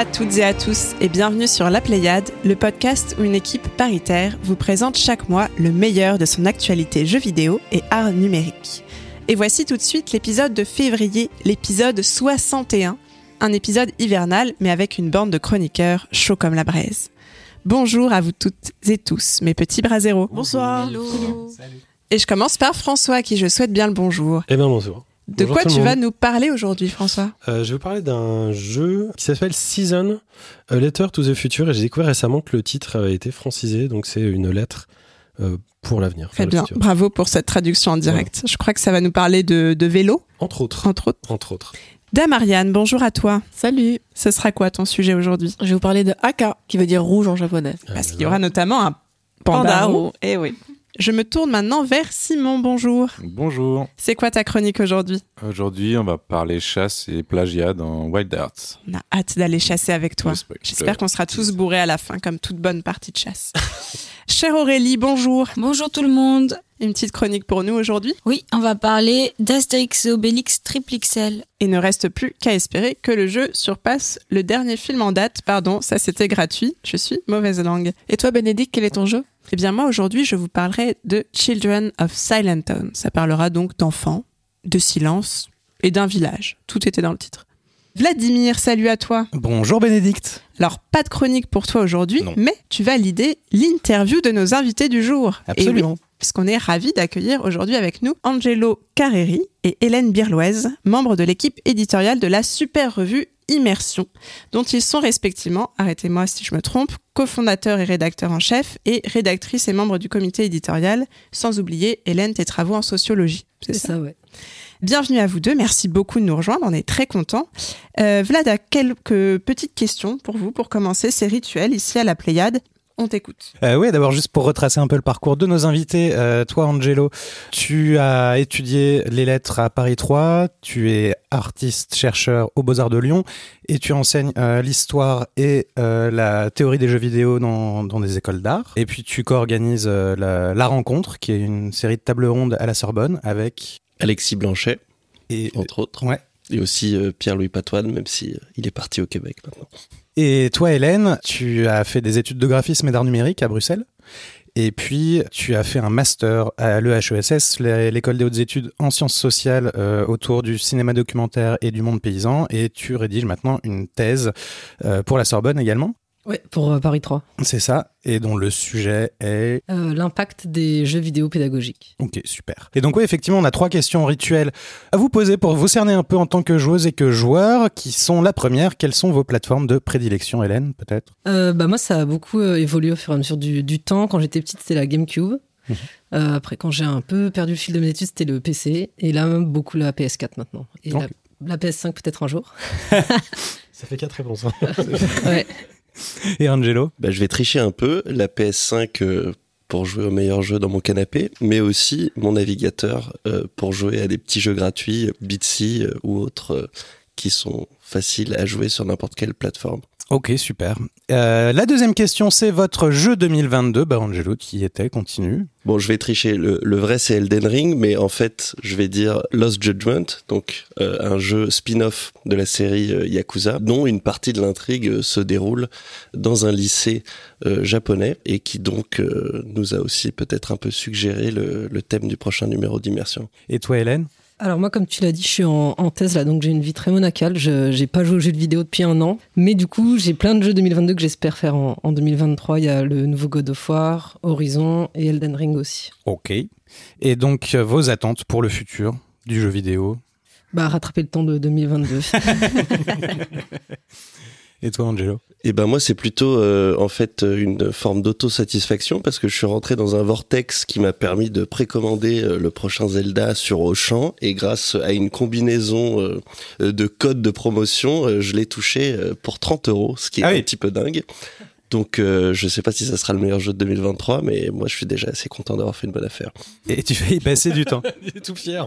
à toutes et à tous et bienvenue sur La Pléiade, le podcast où une équipe paritaire vous présente chaque mois le meilleur de son actualité jeux vidéo et art numérique. Et voici tout de suite l'épisode de février, l'épisode 61, un épisode hivernal mais avec une bande de chroniqueurs chauds comme la braise. Bonjour à vous toutes et tous, mes petits braseros. Bonsoir. Et je commence par François, à qui je souhaite bien le bonjour. Eh bien, bonjour. De Bonjour quoi tu vas nous parler aujourd'hui, François? Euh, Je vais vous parler d'un jeu qui s'appelle Season, A Letter to the Future. Et j'ai découvert récemment que le titre avait été francisé, donc c'est une lettre euh, pour l'avenir. Très bien, bravo pour cette traduction en direct. Je crois que ça va nous parler de, de vélo, Entre autres. entre autres. Entre autres. Damariane, bonjour à toi. Salut, Ce sera quoi ton sujet aujourd'hui? Je vais vous parler de Aka, qui veut dire rouge en japonais. Parce Euh, qu'il y aura notamment un panda. roux. Eh oui. Je me tourne maintenant vers Simon, bonjour. Bonjour. C'est quoi ta chronique aujourd'hui? Aujourd'hui, on va parler chasse et plagiat dans Wild Arts. On a hâte d'aller chasser avec toi. J'espère qu'on sera tous bourrés à la fin, comme toute bonne partie de chasse. Chère Aurélie, bonjour. Bonjour tout le monde. Une petite chronique pour nous aujourd'hui. Oui, on va parler d'Astérix et Obélix Triple XL. Il ne reste plus qu'à espérer que le jeu surpasse le dernier film en date. Pardon, ça c'était gratuit. Je suis mauvaise langue. Et toi, Bénédicte, quel est ton jeu? Eh bien moi aujourd'hui je vous parlerai de Children of Silent Town. Ça parlera donc d'enfants, de silence et d'un village. Tout était dans le titre. Vladimir, salut à toi. Bonjour Bénédicte. Alors pas de chronique pour toi aujourd'hui, mais tu vas l'idée l'interview de nos invités du jour. Absolument. oui, puisqu'on est ravis d'accueillir aujourd'hui avec nous Angelo Carreri et Hélène Birloise, membres de l'équipe éditoriale de la super revue Immersion, dont ils sont respectivement, arrêtez-moi si je me trompe, cofondateurs et rédacteurs en chef et rédactrices et membres du comité éditorial, sans oublier Hélène tes travaux en sociologie. C'est ça ouais. Bienvenue à vous deux, merci beaucoup de nous rejoindre, on est très contents. Euh, Vlad a quelques petites questions pour vous pour commencer ces rituels ici à la Pléiade. On t'écoute. Euh, oui, d'abord juste pour retracer un peu le parcours de nos invités, euh, toi Angelo, tu as étudié les lettres à Paris 3, tu es artiste chercheur aux Beaux-Arts de Lyon et tu enseignes euh, l'histoire et euh, la théorie des jeux vidéo dans, dans des écoles d'art. Et puis tu co-organises euh, la, la rencontre qui est une série de tables rondes à la Sorbonne avec Alexis Blanchet, et entre autres. ouais. Et aussi euh, Pierre-Louis Patoine, même si euh, il est parti au Québec maintenant. Et toi, Hélène, tu as fait des études de graphisme et d'art numérique à Bruxelles. Et puis, tu as fait un master à l'EHESS, l'é- l'école des hautes études en sciences sociales euh, autour du cinéma documentaire et du monde paysan. Et tu rédiges maintenant une thèse euh, pour la Sorbonne également. Ouais, pour euh, Paris 3. C'est ça. Et dont le sujet est... Euh, L'impact des jeux vidéo pédagogiques. Ok, super. Et donc oui, effectivement, on a trois questions rituelles à vous poser pour vous cerner un peu en tant que joueuse et que joueur, qui sont la première, quelles sont vos plateformes de prédilection, Hélène, peut-être? Euh, bah moi, ça a beaucoup euh, évolué au fur et à mesure du, du temps. Quand j'étais petite, c'était la GameCube. Mhm. Euh, après, quand j'ai un peu perdu le fil de mes études, c'était le PC. Et là, beaucoup la PS4 maintenant. Et la, la PS5 peut-être un jour. Ça fait quatre réponses. hein. Ouais. Et Angelo Bah, je vais tricher un peu. La PS5 euh, pour jouer au meilleur jeu dans mon canapé, mais aussi mon navigateur euh, pour jouer à des petits jeux gratuits, Bitsy euh, ou autres, qui sont faciles à jouer sur n'importe quelle plateforme. Ok, super. Euh, la deuxième question, c'est votre jeu 2022. Bah, Angelo, qui était, continue. Bon, je vais tricher. Le, le vrai, c'est Elden Ring, mais en fait, je vais dire Lost Judgment, donc euh, un jeu spin-off de la série euh, Yakuza, dont une partie de l'intrigue se déroule dans un lycée japonais et qui donc nous a aussi peut-être un peu suggéré le, le thème du prochain numéro d'immersion. Et toi, Hélène? Alors moi, comme tu l'as dit, je suis en, en thèse là, donc j'ai une vie très monacale. Je j'ai pas joué aux jeux de vidéo depuis un an, mais du coup, j'ai plein de jeux 2022 que j'espère faire en, en 2023. Il y a le nouveau God of War, Horizon et Elden Ring aussi. Ok. Et donc, euh, vos attentes pour le futur du jeu vidéo? Bah rattraper le temps de 2022. Et toi, Angelo? Et ben moi c'est plutôt euh, en fait une forme d'autosatisfaction parce que je suis rentré dans un vortex qui m'a permis de précommander euh, le prochain Zelda sur Auchan et grâce à une combinaison euh, de codes de promotion, euh, je l'ai touché pour 30 euros, ce qui est Ah un oui. petit peu dingue. Donc euh, je sais pas si ça sera le meilleur jeu de 2023, mais moi je suis déjà assez content d'avoir fait une bonne affaire. Et tu fais y passer du temps. Il est tout fier.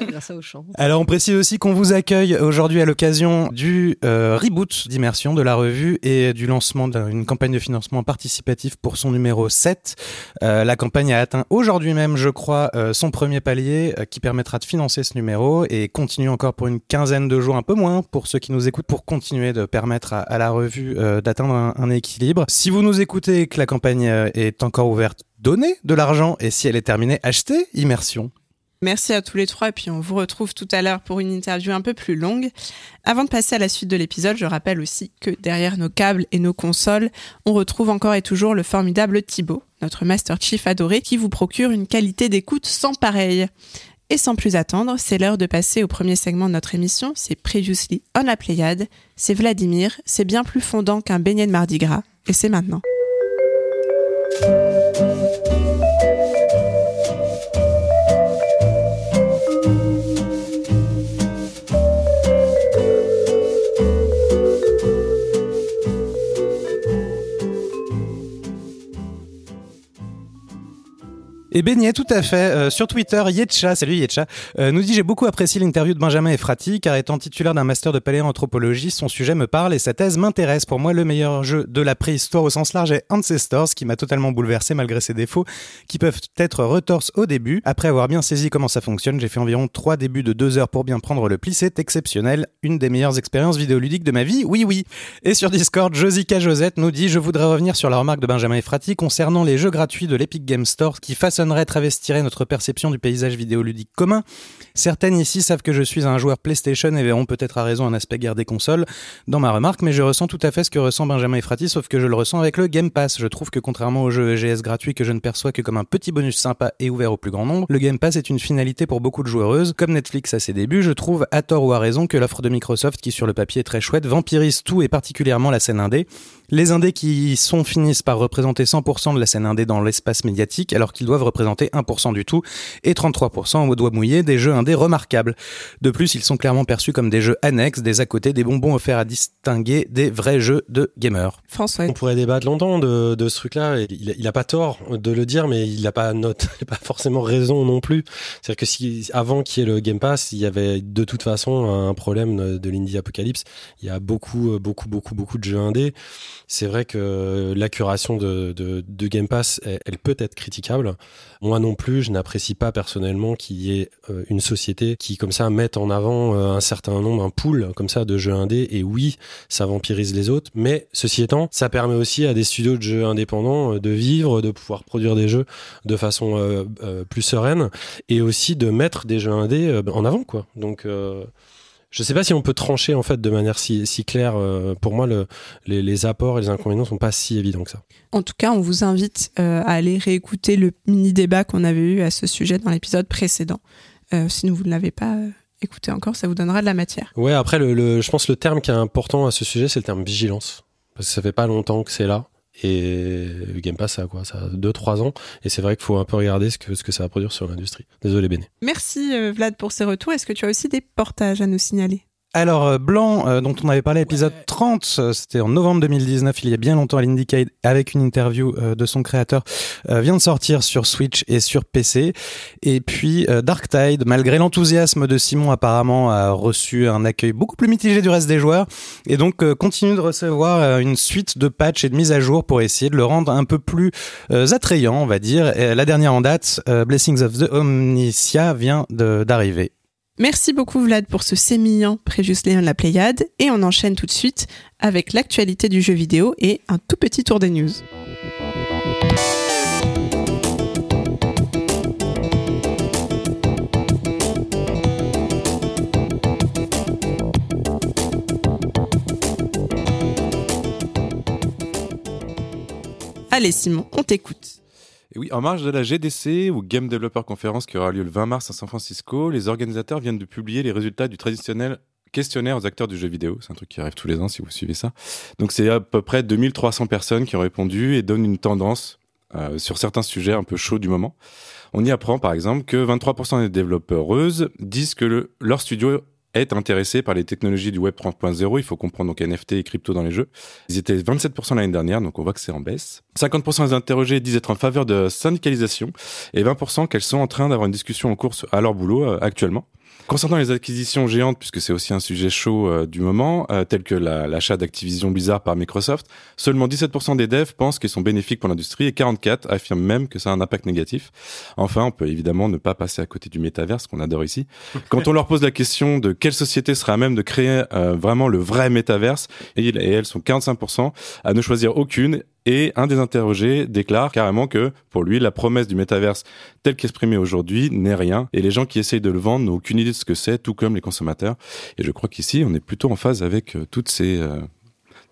Grâce à Auchan. Alors on précise aussi qu'on vous accueille aujourd'hui à l'occasion du euh, reboot d'immersion de la revue et du lancement d'une campagne de financement participatif pour son numéro 7. Euh, la campagne a atteint aujourd'hui même, je crois, euh, son premier palier euh, qui permettra de financer ce numéro et continue encore pour une quinzaine de jours, un peu moins pour ceux qui nous écoutent, pour continuer de permettre à, à la revue euh, d'atteindre un, un équilibre. Si vous nous écoutez que la campagne euh, est encore ouverte, donnez de l'argent et si elle est terminée, achetez Immersion. Merci à tous les trois et puis on vous retrouve tout à l'heure pour une interview un peu plus longue. Avant de passer à la suite de l'épisode, je rappelle aussi que derrière nos câbles et nos consoles, on retrouve encore et toujours le formidable Thibaut, notre Master Chief adoré, qui vous procure une qualité d'écoute sans pareil. Et sans plus attendre, c'est l'heure de passer au premier segment de notre émission, c'est Previously on la Pléiade, c'est Vladimir, c'est bien plus fondant qu'un beignet de Mardi Gras, et c'est maintenant. Et Beignet, tout à fait. Euh, sur Twitter, Yetcha, salut Yetcha, euh, nous dit j'ai beaucoup apprécié l'interview de Benjamin Efrati, car étant titulaire d'un master de paléanthropologie, son sujet me parle et sa thèse m'intéresse. Pour moi, le meilleur jeu de la préhistoire au sens large est Ancestors, qui m'a totalement bouleversé malgré ses défauts, qui peuvent être retorses au début. Après avoir bien saisi comment ça fonctionne, j'ai fait environ trois débuts de deux heures pour bien prendre le pli. C'est exceptionnel. Une des meilleures expériences vidéoludiques de ma vie. Oui, oui. Et sur Discord, Josica Josette nous dit je voudrais revenir sur la remarque de Benjamin Efrati concernant les jeux gratuits de l'Epic Game Store qui travestirait notre perception du paysage vidéoludique commun. Certaines ici savent que je suis un joueur PlayStation et verront peut-être à raison un aspect guerre des consoles dans ma remarque, mais je ressens tout à fait ce que ressent Benjamin Efrati, sauf que je le ressens avec le Game Pass. Je trouve que contrairement aux jeux EGS gratuits que je ne perçois que comme un petit bonus sympa et ouvert au plus grand nombre, le Game Pass est une finalité pour beaucoup de joueuses. Comme Netflix à ses débuts, je trouve à tort ou à raison que l'offre de Microsoft, qui sur le papier est très chouette, vampirise tout et particulièrement la scène indé. Les indés qui sont finissent par représenter 100% de la scène indé dans l'espace médiatique, alors qu'ils doivent représenter 1% du tout et 33% au doigt mouillé des jeux indés remarquables. De plus, ils sont clairement perçus comme des jeux annexes, des à côté, des bonbons offerts à distinguer des vrais jeux de gamers. François. On pourrait débattre longtemps de, de ce truc-là. et Il, il a pas tort de le dire, mais il n'a pas note, il a pas forcément raison non plus. C'est-à-dire que si avant qu'il y ait le Game Pass, il y avait de toute façon un problème de l'indie apocalypse. Il y a beaucoup, beaucoup, beaucoup, beaucoup de jeux indés. C'est vrai que la curation de, Game Pass, elle, peut être critiquable. Moi non plus, je n'apprécie pas personnellement qu'il y ait euh, une société qui, comme ça, mette en avant euh, un certain nombre, un pool comme ça de jeux indés. Et oui, ça vampirise les autres. Mais ceci étant, ça permet aussi à des studios de jeux indépendants euh, de vivre, de pouvoir produire des jeux de façon plus sereine et aussi de mettre des jeux indés en avant, quoi. Donc je sais pas si on peut trancher en fait de manière si, si claire. Euh, pour moi, le, les, les, apports et les inconvénients sont pas si évidents que ça. En tout cas, on vous invite euh, à aller réécouter le mini débat qu'on avait eu à ce sujet dans l'épisode précédent. Euh, si vous ne l'avez pas écouté encore, ça vous donnera de la matière. Ouais. Après, le, le, je pense le terme qui est important à ce sujet, c'est le terme vigilance, parce que ça fait pas longtemps que c'est là. Et Game Pass, ça a quoi Ça a 2-3 ans. Et c'est vrai qu'il faut un peu regarder ce que, ce que ça va produire sur l'industrie. Désolé, Béné. Merci, euh, Vlad, pour ces retours. Est-ce que tu as aussi des portages à nous signaler? Alors, euh, Blanc, euh, dont on avait parlé à l'épisode ouais. 30, euh, c'était en novembre 2019, il y a bien longtemps à l'Indiecade, avec une interview euh, de son créateur, vient de sortir sur Switch et sur PC. Et puis, Dark Tide, malgré l'enthousiasme de Simon, apparemment, a reçu un accueil beaucoup plus mitigé du reste des joueurs. Et donc, continue de recevoir une suite de patchs et de mises à jour pour essayer de le rendre un peu plus attrayant, on va dire. Et la dernière en date, Blessings of the Omnicia, vient d'arriver. Merci beaucoup Vlad pour ce sémillant Préjus Léon la Pléiade et on enchaîne tout de suite avec l'actualité du jeu vidéo et un tout petit tour des news. Allez Simon, on t'écoute. Oui, en marge de la GDC, ou Game Developer Conference, qui aura lieu le 20 mars à San Francisco, les organisateurs viennent de publier les résultats du traditionnel questionnaire aux acteurs du jeu vidéo. C'est un truc qui arrive tous les ans si vous suivez ça. Donc c'est à peu près 2300 personnes qui ont répondu et donnent une tendance euh, sur certains sujets un peu chauds du moment. On y apprend par exemple que 23% des développeuses disent que le, leur studio est intéressé par les technologies du Web 3.0. Il faut comprendre donc NFT et crypto dans les jeux. Ils étaient 27% l'année dernière, donc on voit que c'est en baisse. 50% des interrogés disent être en faveur de syndicalisation et 20% qu'elles sont en train d'avoir une discussion en cours à leur boulot euh, actuellement. Concernant les acquisitions géantes, puisque c'est aussi un sujet chaud euh, du moment, euh, tel que la- l'achat d'Activision Blizzard par Microsoft, seulement 17% des devs pensent qu'ils sont bénéfiques pour l'industrie et 44 affirment même que ça a un impact négatif. Enfin, on peut évidemment ne pas passer à côté du métaverse qu'on adore ici. Quand on leur pose la question de quelle société serait à même de créer euh, vraiment le vrai métaverse, et, ils et elles sont 45% à ne choisir aucune. Et un des interrogés déclare carrément que pour lui, la promesse du métaverse tel qu'exprimée aujourd'hui n'est rien. Et les gens qui essayent de le vendre n'ont aucune idée de ce que c'est, tout comme les consommateurs. Et je crois qu'ici, on est plutôt en phase avec euh, toutes ces, euh,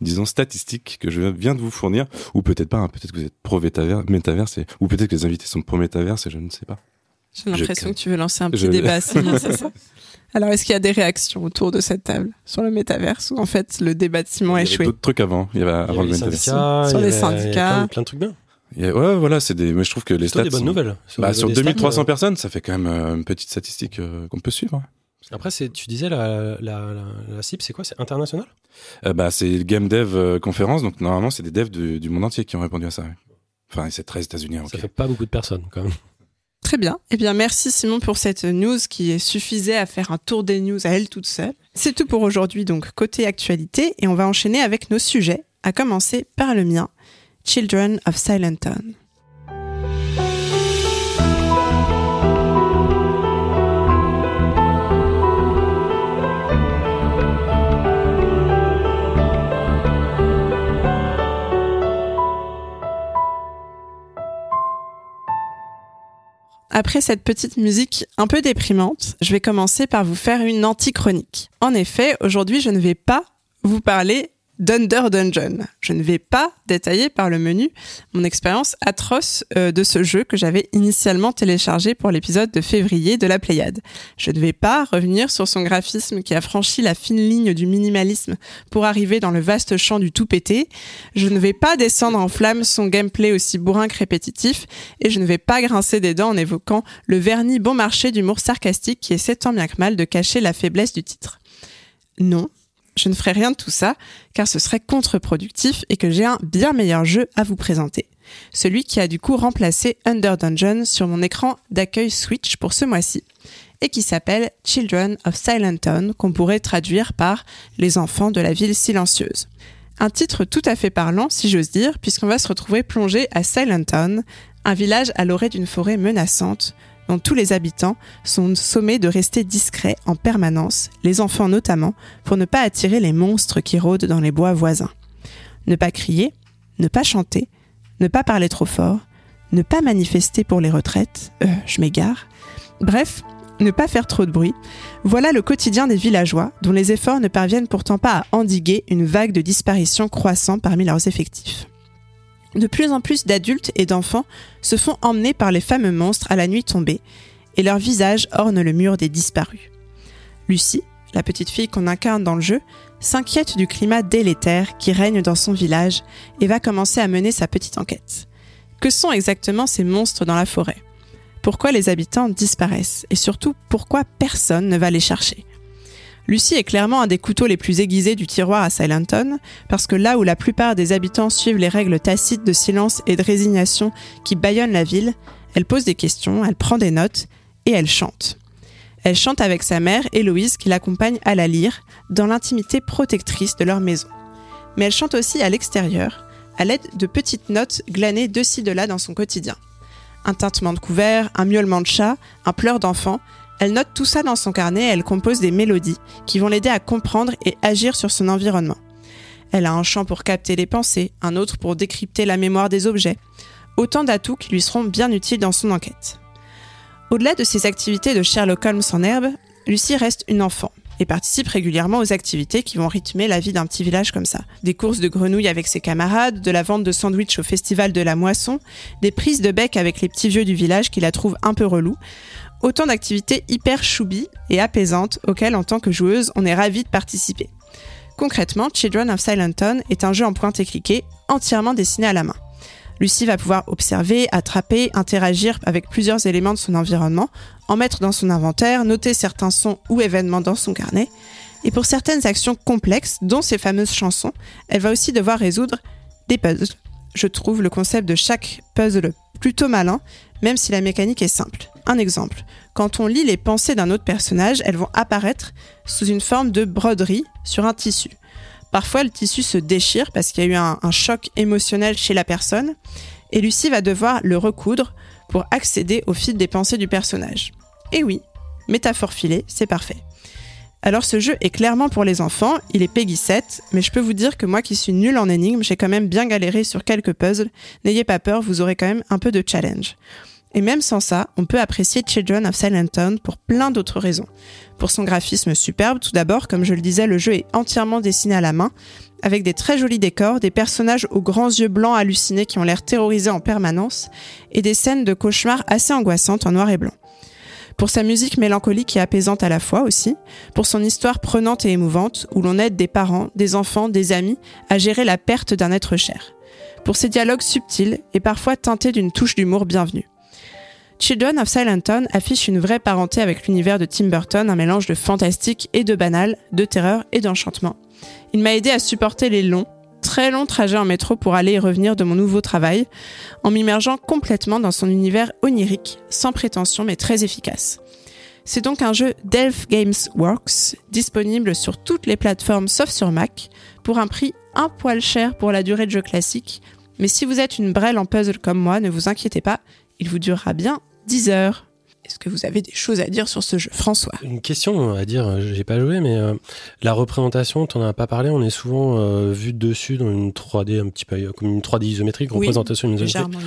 disons, statistiques que je viens de vous fournir. Ou peut-être pas, hein, peut-être que vous êtes pro-métaverse, ou peut-être que les invités sont pro-métaverse et je ne sais pas. J'ai l'impression Je- que tu veux lancer un petit je- débat, c'est ça Alors, est-ce qu'il y a des réactions autour de cette table sur le métaverse ou en fait le débat de Simon a Il y avait échoué d'autres trucs avant. Il y avait Il y avant avait le métaverse. Sur il y les syndicats. plein, de trucs bien. A- ouais, voilà, c'est des. Mais je trouve que les stats. des bonnes sont- nouvelles. Bah, sur des stats, 2300 euh, personnes, ça fait quand même euh, une petite statistique euh, qu'on peut suivre. Après, c'est, tu disais, la, la, la, la cible, c'est quoi? C'est international? Euh, bah, c'est le Game Dev Conférence, donc normalement, c'est des devs du, du monde entier qui ont répondu à ça. ouais. Enfin, c'est très États-Unis. ok. Ça fait pas beaucoup de personnes, quand même. Très bien. Eh bien, merci Simon pour cette news qui suffisait à faire un tour des news à elle toute seule. C'est tout pour aujourd'hui, donc côté actualité, et on va enchaîner avec nos sujets, à commencer par le mien, Children of Silenton. Après cette petite musique un peu déprimante, je vais commencer par vous faire une anti-chronique. En effet, aujourd'hui, je ne vais pas vous parler d'Under Dungeon. Je ne vais pas détailler par le menu mon expérience atroce euh, de ce jeu que j'avais initialement téléchargé pour l'épisode de février de la Pléiade. Je ne vais pas revenir sur son graphisme qui a franchi la fine ligne du minimalisme pour arriver dans le vaste champ du tout pété. Je ne vais pas descendre en flamme son gameplay aussi bourrin que répétitif et je ne vais pas grincer des dents en évoquant le vernis bon marché d'humour sarcastique qui essaie tant bien que mal de cacher la faiblesse du titre. Non, je ne ferai rien de tout ça, car ce serait contre-productif et que j'ai un bien meilleur jeu à vous présenter. Celui qui a du coup remplacé Under Dungeon sur mon écran d'accueil Switch pour ce mois-ci, et qui s'appelle Children of Silenton, qu'on pourrait traduire par Les enfants de la ville silencieuse. Un titre tout à fait parlant, si j'ose dire, puisqu'on va se retrouver plongé à Silenton, un village à l'orée d'une forêt menaçante, dont tous les habitants sont sommés de rester discrets en permanence, les enfants notamment, pour ne pas attirer les monstres qui rôdent dans les bois voisins. Ne pas crier, ne pas chanter, ne pas parler trop fort, ne pas manifester pour les retraites, euh, je m'égare. Bref, ne pas faire trop de bruit. Voilà le quotidien des villageois, dont les efforts ne parviennent pourtant pas à endiguer une vague de disparition croissant parmi leurs effectifs. De plus en plus d'adultes et d'enfants se font emmener par les fameux monstres à la nuit tombée, et leurs visages ornent le mur des disparus. Lucie, la petite fille qu'on incarne dans le jeu, s'inquiète du climat délétère qui règne dans son village et va commencer à mener sa petite enquête. Que sont exactement ces monstres dans la forêt? Pourquoi les habitants disparaissent? Et surtout, pourquoi personne ne va les chercher? Lucie est clairement un des couteaux les plus aiguisés du tiroir à Silenton, parce que là où la plupart des habitants suivent les règles tacites de silence et de résignation qui bâillonnent la ville, elle pose des questions, elle prend des notes et elle chante. Elle chante avec sa mère, Héloïse, qui l'accompagne à la lyre, dans l'intimité protectrice de leur maison. Mais elle chante aussi à l'extérieur, à l'aide de petites notes glanées de ci de là dans son quotidien. Un tintement de couvert, un miaulement de chat, un pleur d'enfant, elle note tout ça dans son carnet et elle compose des mélodies qui vont l'aider à comprendre et agir sur son environnement. Elle a un chant pour capter les pensées, un autre pour décrypter la mémoire des objets. Autant d'atouts qui lui seront bien utiles dans son enquête. Au-delà de ses activités de Sherlock Holmes en herbe, Lucie reste une enfant et participe régulièrement aux activités qui vont rythmer la vie d'un petit village comme ça. Des courses de grenouilles avec ses camarades, de la vente de sandwichs au festival de la moisson, des prises de bec avec les petits vieux du village qui la trouvent un peu relou. Autant d'activités hyper choubi et apaisantes auxquelles, en tant que joueuse, on est ravi de participer. Concrètement, Children of Silenton est un jeu en pointe et cliquet, entièrement dessiné à la main. Lucie va pouvoir observer, attraper, interagir avec plusieurs éléments de son environnement, en mettre dans son inventaire, noter certains sons ou événements dans son carnet. Et pour certaines actions complexes, dont ces fameuses chansons, elle va aussi devoir résoudre des puzzles. Je trouve le concept de chaque puzzle plutôt malin, même si la mécanique est simple. Un exemple, quand on lit les pensées d'un autre personnage, elles vont apparaître sous une forme de broderie sur un tissu. Parfois, le tissu se déchire parce qu'il y a eu un, choc émotionnel chez la personne, et Lucie va devoir le recoudre pour accéder au fil des pensées du personnage. Et oui, métaphore filée, c'est parfait. Alors ce jeu est clairement pour les enfants, il est Peggy 7, mais je peux vous dire que moi qui suis nulle en énigmes, j'ai quand même bien galéré sur quelques puzzles. N'ayez pas peur, vous aurez quand même un peu de challenge. Et même sans ça, on peut apprécier Children of Silent Town pour plein d'autres raisons. Pour son graphisme superbe, tout d'abord, comme je le disais, le jeu est entièrement dessiné à la main, avec des très jolis décors, des personnages aux grands yeux blancs hallucinés qui ont l'air terrorisés en permanence, et des scènes de cauchemars assez angoissantes en noir et blanc pour sa musique mélancolique et apaisante à la fois aussi, pour son histoire prenante et émouvante, où l'on aide des parents, des enfants, des amis à gérer la perte d'un être cher, pour ses dialogues subtils et parfois teintés d'une touche d'humour bienvenue. Children of Silent Town affiche une vraie parenté avec l'univers de Tim Burton, un mélange de fantastique et de banal, de terreur et d'enchantement. Il m'a aidé à supporter les longs, très longs trajets en métro pour aller et revenir de mon nouveau travail, en m'immergeant complètement dans son univers onirique, sans prétention mais très efficace. C'est donc un jeu Delph Games Works, disponible sur toutes les plateformes sauf sur Mac, pour un prix un poil cher pour la durée de jeu classique, mais si vous êtes une brêle en puzzle comme moi, ne vous inquiétez pas, il vous durera bien 10 heures. Est-ce que vous avez des choses à dire sur ce jeu, François? Une question à dire, j'ai pas joué, mais euh, la représentation, t'en as pas parlé, on est souvent euh, vu dessus dans une 3D un petit peu comme une 3D isométrique, Oui, représentation isométrique,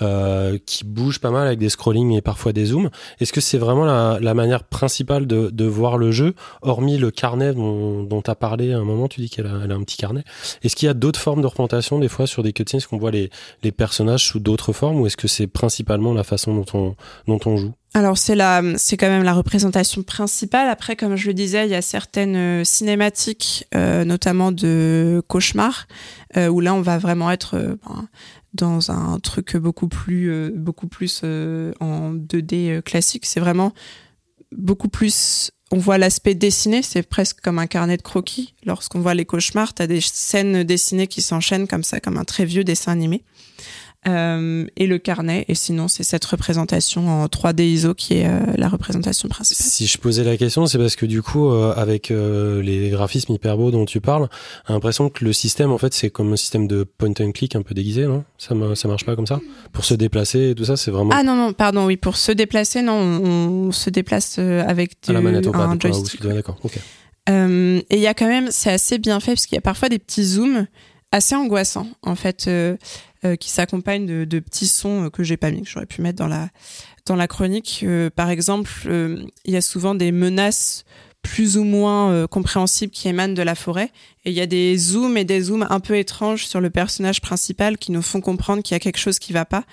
euh, qui bouge pas mal avec des scrollings et parfois des zooms. Est-ce que c'est vraiment la, la manière principale de, de voir le jeu, hormis le carnet dont, dont tu as parlé à un moment, tu dis qu'elle a, a un petit carnet. Est-ce qu'il y a d'autres formes de représentation, des fois sur des cutscenes, est-ce qu'on voit les, les personnages sous d'autres formes, ou est-ce que c'est principalement la façon dont on, dont on joue? Alors c'est la, quand même la représentation principale. Après, comme je le disais, il y a certaines euh, cinématiques, euh, notamment de cauchemar, euh, où là on va vraiment être ben, dans un truc beaucoup plus, beaucoup plus en 2D euh, classique. C'est vraiment beaucoup plus. On voit l'aspect dessiné, c'est presque comme un carnet de croquis. Lorsqu'on voit les cauchemars, t'as des scènes dessinées qui s'enchaînent comme ça, comme un très vieux dessin animé. Euh, et le carnet, et sinon c'est cette représentation en 3D ISO qui est euh, la représentation principale. Si je posais la question, c'est parce que du coup, euh, avec les graphismes hyper beaux dont tu parles, j'ai l'impression que le système, en fait, c'est comme un système de point and click un peu déguisé, non? Ça, ça marche pas comme ça? Pour se déplacer et tout ça, c'est vraiment Ah non, non, pardon, oui, pour se déplacer, non, on, on se déplace avec à la du- manette au un joystick. D'accord, ok. Et il y a quand même, c'est assez bien fait parce qu'il y a parfois des petits zooms assez angoissants en fait, qui s'accompagnent de, de petits sons euh, que j'ai pas mis, que j'aurais pu mettre dans la dans la chronique. Euh, par exemple, euh, il y a souvent des menaces plus ou moins euh, compréhensibles qui émanent de la forêt. Et il y a des zooms et des zooms un peu étranges sur le personnage principal qui nous font comprendre qu'il y a quelque chose qui va pas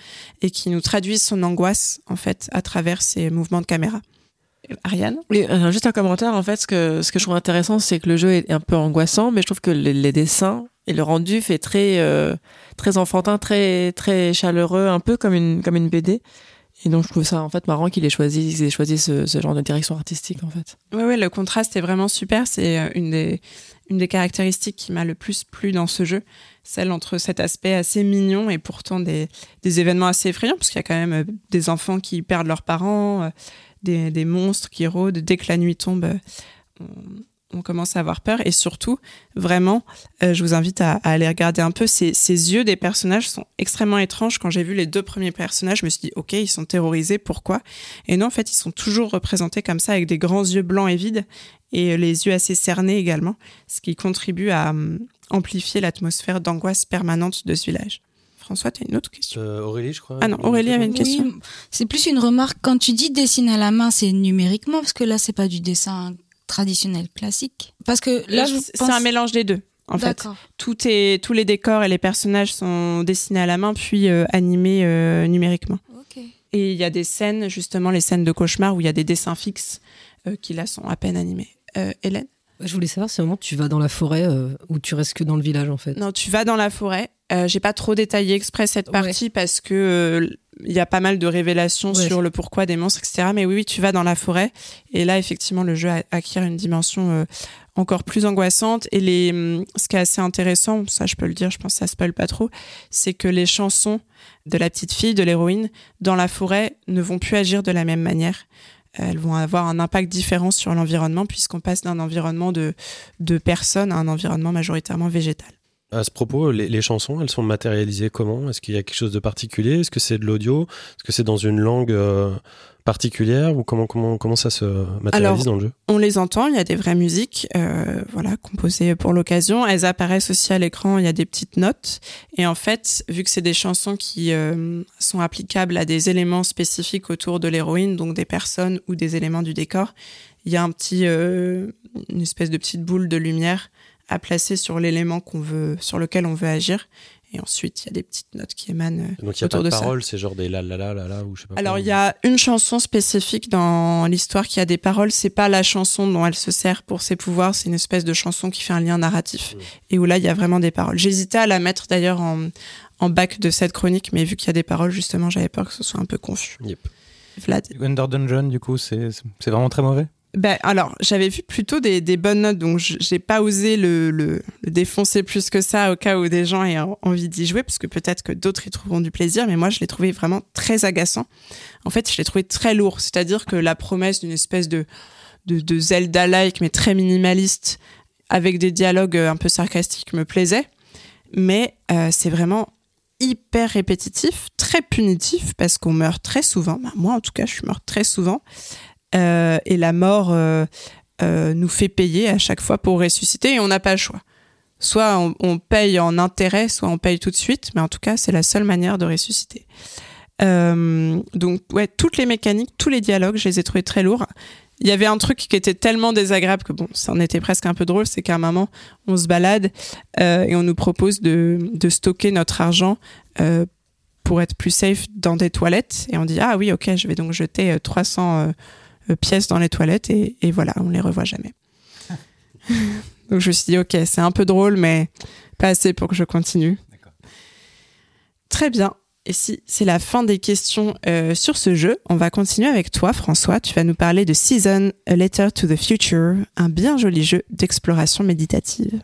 et qui nous traduisent son angoisse en fait à travers ces mouvements de caméra. Ariane Oui, euh, juste un commentaire. En fait, ce que, ce que je trouve intéressant, c'est que le jeu est un peu angoissant, mais je trouve que les, les dessins et le rendu fait très, euh, très enfantin, très, très chaleureux, un peu comme une, comme une BD. Et donc, je trouve ça, en fait, marrant qu'il ait choisi, qu'il ait choisi ce, ce genre de direction artistique, en fait. Ouais, ouais, le contraste est vraiment super. C'est euh, une des, une des caractéristiques qui m'a le plus plu dans ce jeu. Celle entre cet aspect assez mignon et pourtant des, des événements assez effrayants, parce qu'il y a quand même euh, des enfants qui perdent leurs parents, euh, des, des monstres qui rôdent. Dès que la nuit tombe, on commence à avoir peur. Et surtout, vraiment, euh, je vous invite à, à aller regarder un peu. Ces, ces yeux des personnages sont extrêmement étranges. Quand j'ai vu les deux premiers personnages, je me suis dit, OK, ils sont terrorisés, pourquoi? Et non, en fait, ils sont toujours représentés comme ça, avec des grands yeux blancs et vides et les yeux assez cernés également, ce qui contribue à hum, amplifier l'atmosphère d'angoisse permanente de ce village. François, tu as une autre question? Euh, Aurélie, je crois. Ah non, Aurélie avait une question. Oui, c'est plus une remarque. Quand tu dis dessiner à la main, c'est numériquement, parce que là, c'est pas du dessin traditionnel classique. Parce que là, je c'est pense... un mélange des deux. En fait, tout est, tous les décors et les personnages sont dessinés à la main puis euh, animés euh, numériquement. Et il y a des scènes, justement, les scènes de cauchemar où il y a des dessins fixes euh, qui là sont à peine animés. Euh, Hélène? Je voulais savoir si moment tu vas dans la forêt euh, ou tu restes que dans le village en fait. Non, tu vas dans la forêt Euh, J'ai pas trop détaillé exprès cette partie parce que euh, il y a pas mal de révélations Ouais. sur le pourquoi des monstres, etc. Mais oui, oui, tu vas dans la forêt et là, effectivement, le jeu acquiert une dimension euh, encore plus angoissante. Et les, hum, ce qui est assez intéressant, ça je peux le dire, je pense que ça spoil pas trop, c'est que les chansons de la petite fille, de l'héroïne, dans la forêt, ne vont plus agir de la même manière. Elles vont avoir un impact différent sur l'environnement puisqu'on passe d'un environnement de, de personnes à un environnement majoritairement végétal. À ce propos, les, les chansons, elles sont matérialisées comment? Est-ce qu'il y a quelque chose de particulier? Est-ce que c'est de l'audio? Est-ce que c'est dans une langue euh, particulière? Ou comment comment comment ça se matérialise Alors, dans le jeu? On les entend, il y a des vraies musiques, euh, voilà, composées pour l'occasion. Elles apparaissent aussi à l'écran, il y a des petites notes. Et en fait, vu que c'est des chansons qui euh, sont applicables à des éléments spécifiques autour de l'héroïne, donc des personnes ou des éléments du décor, il y a un petit, une espèce de petite boule de lumière à placer sur l'élément qu'on veut, sur lequel on veut agir. Et ensuite, il y a des petites notes qui émanent. euh, Donc il y a pas de paroles, c'est genre des la la la la la ou je sais pas. Alors, il y a une chanson spécifique dans l'histoire qui a des paroles. C'est pas la chanson dont elle se sert pour ses pouvoirs. C'est une espèce de chanson qui fait un lien narratif. Mm. Et où là, il y a vraiment des paroles. J'hésitais à la mettre d'ailleurs en, en bac de cette chronique, mais vu qu'il y a des paroles, justement, j'avais peur que ce soit un peu confus. Yep. Vlad. Under Dungeon, du coup, c'est c'est vraiment très mauvais? Ben, alors, j'avais vu plutôt des, des bonnes notes, donc j'ai pas osé le, le, défoncer plus que ça au cas où des gens aient en- envie d'y jouer, parce que peut-être que d'autres y trouveront du plaisir, mais moi, je l'ai trouvé vraiment très agaçant. En fait, je l'ai trouvé très lourd, c'est-à-dire que la promesse d'une espèce de, de, Zelda-like, mais très minimaliste, avec des dialogues euh, un peu sarcastiques, me plaisait, mais euh, c'est vraiment hyper répétitif, très punitif, parce qu'on meurt très souvent. Ben, moi, en tout cas, je morte très souvent. Euh, et la mort euh, euh, nous fait payer à chaque fois pour ressusciter et on n'a pas le choix. Soit on, paye en intérêt, soit on paye tout de suite, mais en tout cas, c'est la seule manière de ressusciter. Donc, ouais, toutes les mécaniques, tous les dialogues, je les ai trouvés très lourds. Il y avait un truc qui était tellement désagréable que bon, ça en était presque un peu drôle, c'est qu'à un moment, on se balade et on nous propose de, stocker notre argent pour être plus safe dans des toilettes. Et on dit, ah oui, ok, je vais donc jeter euh, 300 euh, euh, pièces dans les toilettes et, et voilà, on les revoit jamais. donc je me suis dit, ok, c'est un peu drôle, mais pas assez pour que je continue. Très bien. Et si c'est la fin des questions euh, sur ce jeu, on va continuer avec toi, François. Tu vas nous parler de Season, A Letter to the Future, un bien joli jeu d'exploration méditative.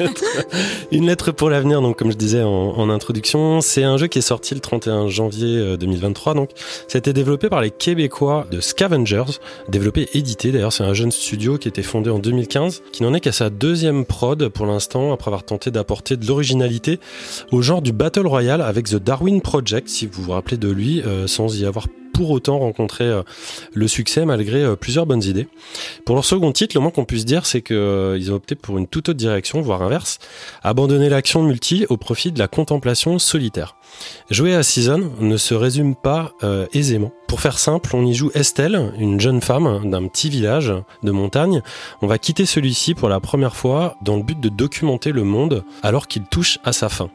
une lettre pour l'avenir, donc comme je disais en, introduction, c'est un jeu qui est sorti le 31 janvier euh, 2023. Donc, c'était développé par les Québécois de Scavengers, développé et édité. D'ailleurs, c'est un jeune studio qui a été fondé en 2015, qui n'en est qu'à sa deuxième prod pour l'instant, après avoir tenté d'apporter de l'originalité au genre du Battle Royale avec The Darwin Project, si vous vous rappelez de lui, euh, sans y avoir pour autant rencontré euh, le succès malgré euh, plusieurs bonnes idées. Pour leur second titre, le moins qu'on puisse dire, c'est qu'ils ont opté pour une toute autre direction, voire inverse, abandonner l'action multi au profit de la contemplation solitaire. Jouer à Season ne se résume pas euh, aisément. Pour faire simple, on y joue Estelle, une jeune femme d'un petit village de montagne. On va quitter celui-ci pour la première fois dans le but de documenter le monde alors qu'il touche à sa fin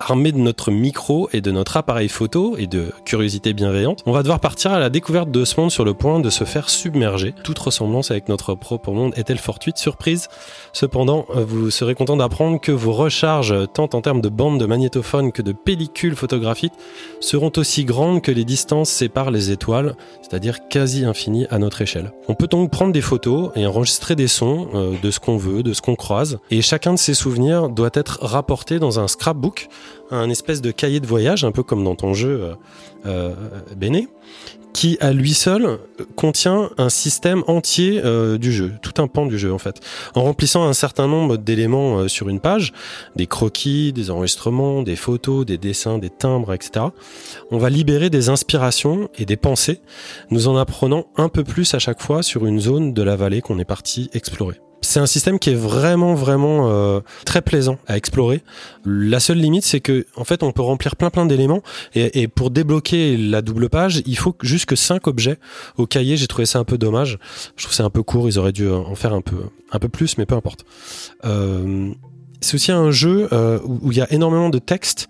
armé de notre micro et de notre appareil photo et de curiosité bienveillante, on va devoir partir à la découverte de ce monde sur le point de se faire submerger. Toute ressemblance avec notre propre monde est-elle fortuite? Surprise Cependant, vous serez content d'apprendre que vos recharges, tant en termes de bandes de magnétophone que de pellicules photographiques, seront aussi grandes que les distances séparent les étoiles, c'est-à-dire quasi infinies à notre échelle. On peut donc prendre des photos et enregistrer des sons euh, de ce qu'on veut, de ce qu'on croise, et chacun de ces souvenirs doit être rapporté dans un scrapbook, un espèce de cahier de voyage, un peu comme dans ton jeu euh, euh, Béné, qui à lui seul contient un système entier euh, du jeu, tout un pan du jeu en fait. En remplissant un certain nombre d'éléments euh, sur une page, des croquis, des enregistrements, des photos, des dessins, des timbres, etc., on va libérer des inspirations et des pensées, nous en apprenant un peu plus à chaque fois sur une zone de la vallée qu'on est parti explorer. C'est un système qui est vraiment vraiment euh, très plaisant à explorer. La seule limite, c'est que en fait, on peut remplir plein plein d'éléments et, pour débloquer la double page, il faut juste que cinq objets au cahier. J'ai trouvé ça un peu dommage. Je trouve c'est un peu court. Ils auraient dû en faire un peu un peu plus, mais peu importe. Euh, c'est aussi un jeu euh, où il y a énormément de textes,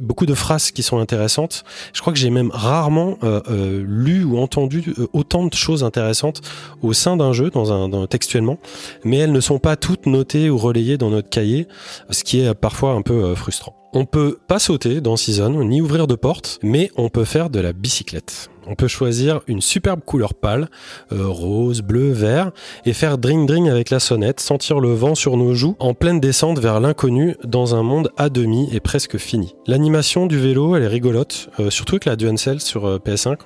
beaucoup de phrases qui sont intéressantes. Je crois que j'ai même rarement euh, euh, lu ou entendu autant de choses intéressantes au sein d'un jeu, dans un textuellement, mais elles ne sont pas toutes notées ou relayées dans notre cahier, ce qui est parfois un peu frustrant. On peut pas sauter dans Season, ni ouvrir de porte, mais on peut faire de la bicyclette. On peut choisir une superbe couleur pâle, euh, rose, bleu, vert, et faire dring-dring avec la sonnette, sentir le vent sur nos joues en pleine descente vers l'inconnu dans un monde à demi et presque fini. L'animation du vélo, elle est rigolote, euh, surtout avec la DualSense sur euh, PS5.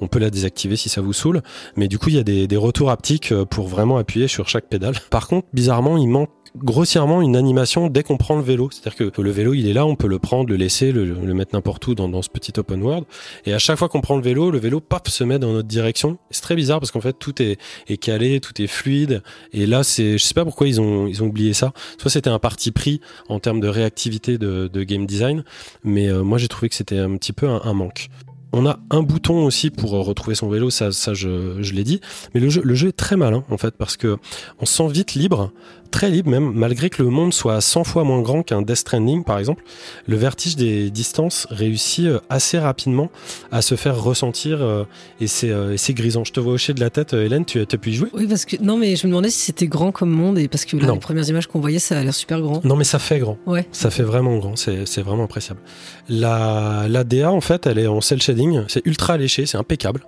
On peut la désactiver si ça vous saoule, mais du coup il y a des, retours haptiques pour vraiment appuyer sur chaque pédale. Par contre, bizarrement, il manque grossièrement une animation dès qu'on prend le vélo. C'est-à-dire que le vélo, il est là, on peut le prendre, le laisser, le, mettre n'importe où dans, ce petit open world. Et à chaque fois qu'on prend le vélo, le vélo, pop, se met dans notre direction. C'est très bizarre parce qu'en fait, tout est, calé, tout est fluide. Et là, c'est, je sais pas pourquoi ils ont, ils ont oublié ça. Soit c'était un parti pris en termes de réactivité de, game design, mais euh, moi j'ai trouvé que c'était un petit peu un manque. On a un bouton aussi pour retrouver son vélo, ça, je l'ai dit. Mais le jeu, le jeu est très malin en fait parce que on se sent vite libre, très libre même, malgré que le monde soit 100 fois moins grand qu'un Death Stranding par exemple. Le vertige des distances réussit euh, assez rapidement à se faire ressentir euh, et c'est euh, grisant. Je te vois hocher de la tête, Hélène, tu as pu y jouer? Oui, parce que non, mais je me demandais si c'était grand comme monde et parce que là, les premières images qu'on voyait, ça a l'air super grand. Non, mais ça fait grand. Ouais. Ça fait vraiment grand. C'est vraiment appréciable. La, la DA en fait, elle est en cel shading c'est ultra léché, c'est impeccable.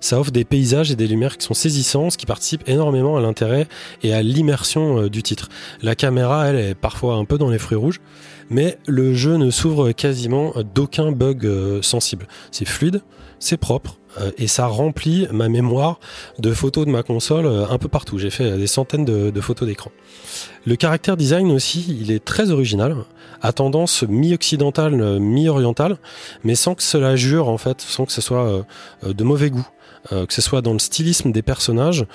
Ça offre des paysages et des lumières qui sont saisissants, ce qui participe énormément à l'intérêt et à l'immersion euh, du titre. La caméra, elle, est parfois un peu dans les fruits rouges, mais le jeu ne s'ouvre quasiment d'aucun bug euh, sensible. C'est fluide, c'est propre, euh, et ça remplit ma mémoire de photos de ma console un peu partout. J'ai fait des centaines de, photos d'écran. Le caractère design aussi, il est très original à tendance mi-occidentale, euh, mi-orientale, mais sans que cela jure en fait, sans que ce soit euh, euh, de mauvais goût. Que ce soit dans le stylisme des personnages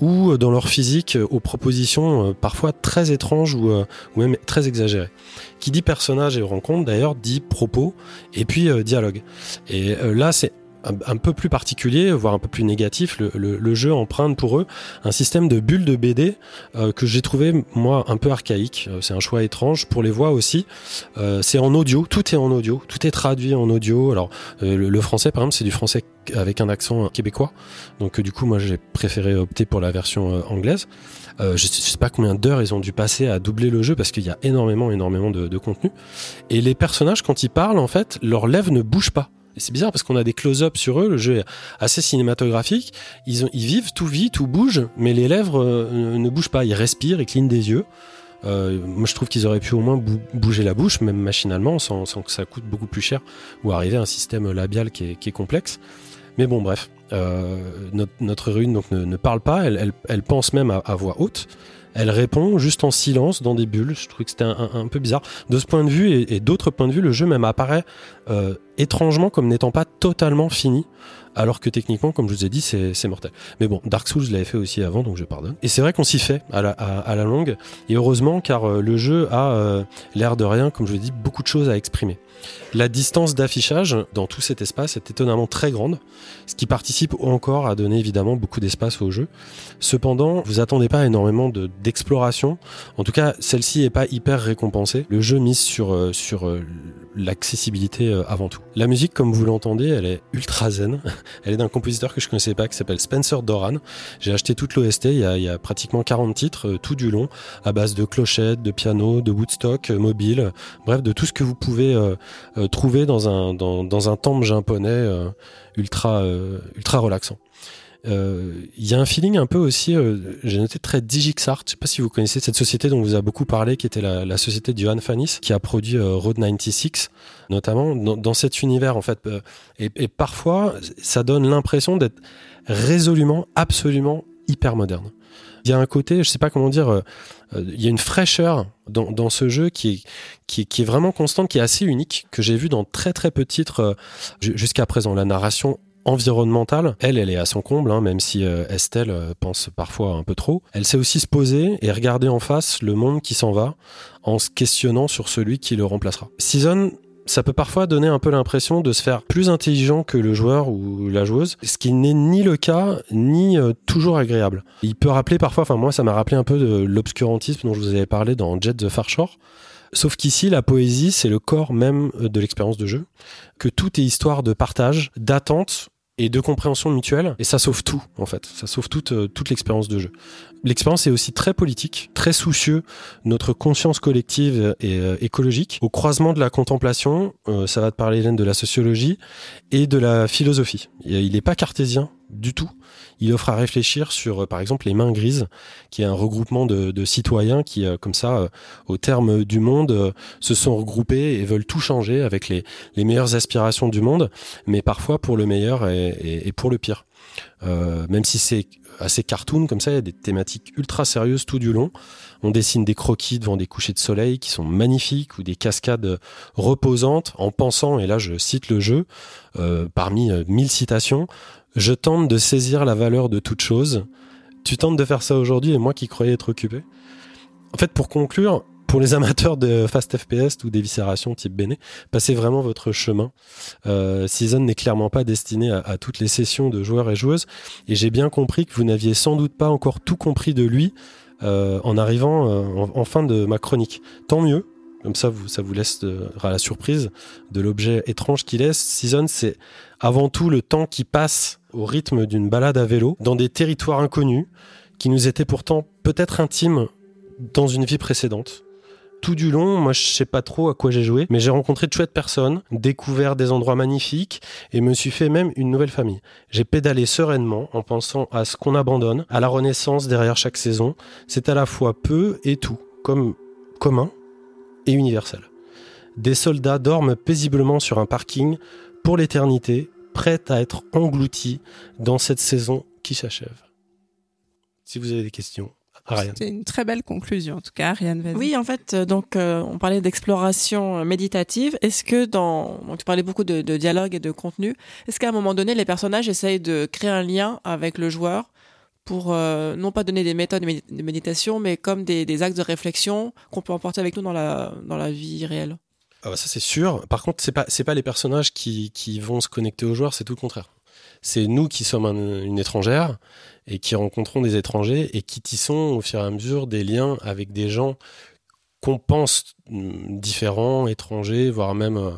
ou dans leur physique aux propositions parfois très étranges ou, ou, même très exagérées. Qui dit personnage et rencontre d'ailleurs dit propos et puis dialogue. Et là c'est un, peu plus particulier, voire un peu plus négatif, le, le, le, jeu emprunte pour eux un système de bulles de BD euh, que j'ai trouvé moi un peu archaïque. Euh, c'est un choix étrange pour les voix aussi. Euh, c'est en audio, tout est en audio, tout est traduit en audio. Alors euh, le, français par exemple, c'est du français avec un accent québécois. Donc du coup, moi j'ai préféré opter pour la version anglaise. Euh, je, sais pas combien d'heures ils ont dû passer à doubler le jeu parce qu'il y a énormément, énormément de, de contenu. Et les personnages, quand ils parlent, en fait, leurs lèvres ne bougent pas. Et c'est bizarre parce qu'on a des close-up sur eux, le jeu est assez cinématographique. Ils, vivent, tout vit, tout bouge, mais les lèvres euh, ne bougent pas. Ils respirent, ils clignent des yeux. Euh, moi, je trouve qu'ils auraient pu au moins bouger la bouche, même machinalement, sans, que ça coûte beaucoup plus cher, ou arriver à un système labial qui est, complexe. Mais bon, bref, euh, notre, notre rune donc ne, parle pas, elle, pense même à, voix haute. Elle répond juste en silence dans des bulles. Je trouve que c'était un, peu bizarre. De ce point de vue et, d'autres points de vue, le jeu même apparaît étrangement comme n'étant pas totalement fini, alors que techniquement, comme je vous ai dit, c'est mortel. Mais bon, Dark Souls l'avait fait aussi avant, donc je pardonne. Et c'est vrai qu'on s'y fait à la, à, à la, longue, et heureusement, car euh, le jeu a euh, l'air de rien, comme je l'ai dit, beaucoup de choses à exprimer. La distance d'affichage dans tout cet espace est étonnamment très grande, ce qui participe encore à donner évidemment beaucoup d'espace au jeu. Cependant, vous attendez pas énormément d'exploration. en tout cas, celle-ci est pas hyper récompensée. Le jeu mise sur, euh, sur l'accessibilité euh, avant tout. La musique, comme vous l'entendez, elle est ultra zen. Elle est d'un compositeur que je connaissais pas, qui s'appelle Spencer Doran. J'ai acheté toute l'OST, il, il, y a pratiquement 40 titres, euh, tout du long, à base de clochettes, de piano, de Woodstock, euh, mobile, bref, de tout ce que vous pouvez euh, trouver dans un, dans, dans un temple japonais ultra, ultra relaxant. Il euh, y a un feeling un peu aussi, euh, j'ai noté très Digixart. Je sais pas si vous connaissez cette société dont on vous a beaucoup parlé, qui était la, la société de Johan Fanis, qui a produit euh, Road 96, notamment dans, dans, cet univers en fait. Et, et parfois, ça donne l'impression d'être résolument, absolument hyper moderne. Il y a un côté, je sais pas comment dire, il y a une fraîcheur dans, dans ce jeu qui qui, qui, est vraiment constante, qui est assez unique, que j'ai vu dans très très peu de titres jusqu'à présent. La narration environnementale, elle, elle est à son comble, hein, même si euh, Estelle euh, pense parfois un peu trop. Elle sait aussi se poser et regarder en face le monde qui s'en va en se questionnant sur celui qui le remplacera. Season, ça peut parfois donner un peu l'impression de se faire plus intelligent que le joueur ou la joueuse, ce qui n'est ni le cas, ni euh, toujours agréable. Il peut rappeler parfois, enfin moi ça m'a rappelé un peu de l'obscurantisme dont je vous avais parlé dans Jet the Far Shore. Sauf qu'ici, la poésie, c'est le corps même de l'expérience de jeu, que tout est histoire de partage, d'attente et de compréhension mutuelle, et ça sauve tout, en fait. Ça sauve toute, euh, toute l'expérience de jeu. L'expérience est aussi très politique, très soucieux, notre conscience collective et euh, écologique. Au croisement de la contemplation, euh, ça va te parler, Hélène, de la sociologie et de la philosophie. Il n'est pas cartésien du tout il offre à réfléchir sur, euh, par exemple, les mains grises, qui est un regroupement de, citoyens qui, euh, comme ça, euh, au terme du monde, se sont regroupés et veulent tout changer avec les, meilleures aspirations du monde, mais parfois pour le meilleur et, pour le pire. Même si c'est assez cartoon comme ça, il y a des thématiques ultra sérieuses tout du long. On dessine des croquis devant des couchers de soleil qui sont magnifiques ou des cascades reposantes en pensant, et là je cite le jeu, parmi mille citations, je tente de saisir la valeur de toute chose. Tu tentes de faire ça aujourd'hui et moi qui croyais être occupé. En fait, pour conclure, pour les amateurs de fast FPS ou d'éviscération type Bene, passez vraiment votre chemin. Euh, Season n'est clairement pas destiné à, toutes les sessions de joueurs et joueuses, et j'ai bien compris que vous n'aviez sans doute pas encore tout compris de lui euh, en arrivant euh, en, fin de ma chronique. Tant mieux, comme ça, vous, ça vous laisse à la surprise de l'objet étrange qu'il est. Season, c'est avant tout le temps qui passe au rythme d'une balade à vélo dans des territoires inconnus qui nous étaient pourtant peut-être intimes dans une vie précédente. Tout du long, moi je sais pas trop à quoi j'ai joué, mais j'ai rencontré de chouettes personnes, découvert des endroits magnifiques et me suis fait même une nouvelle famille. J'ai pédalé sereinement en pensant à ce qu'on abandonne, à la renaissance derrière chaque saison. C'est à la fois peu et tout, comme commun et universel. Des soldats dorment paisiblement sur un parking pour l'éternité, prêts à être engloutis dans cette saison qui s'achève. Si vous avez des questions. C'est une très belle conclusion, en tout cas, Ariane. Oui, en fait, euh, donc euh, on parlait d'exploration euh, méditative. Est-ce que dans, donc tu parlais beaucoup de, de dialogue et de contenu. Est-ce qu'à un moment donné, les personnages essayent de créer un lien avec le joueur pour non pas donner des méthodes de méditation, mais comme des, des actes de réflexion qu'on peut emporter avec nous dans la dans la vie réelle? Ah bah ça c'est sûr. Par contre, c'est pas pas les personnages qui, vont se connecter aux joueurs, c'est tout le contraire. C'est nous qui sommes une étrangère et qui rencontrons des étrangers et qui tissons au fur et à mesure des liens avec des gens qu'on pense mm, différents, étrangers, voire même euh,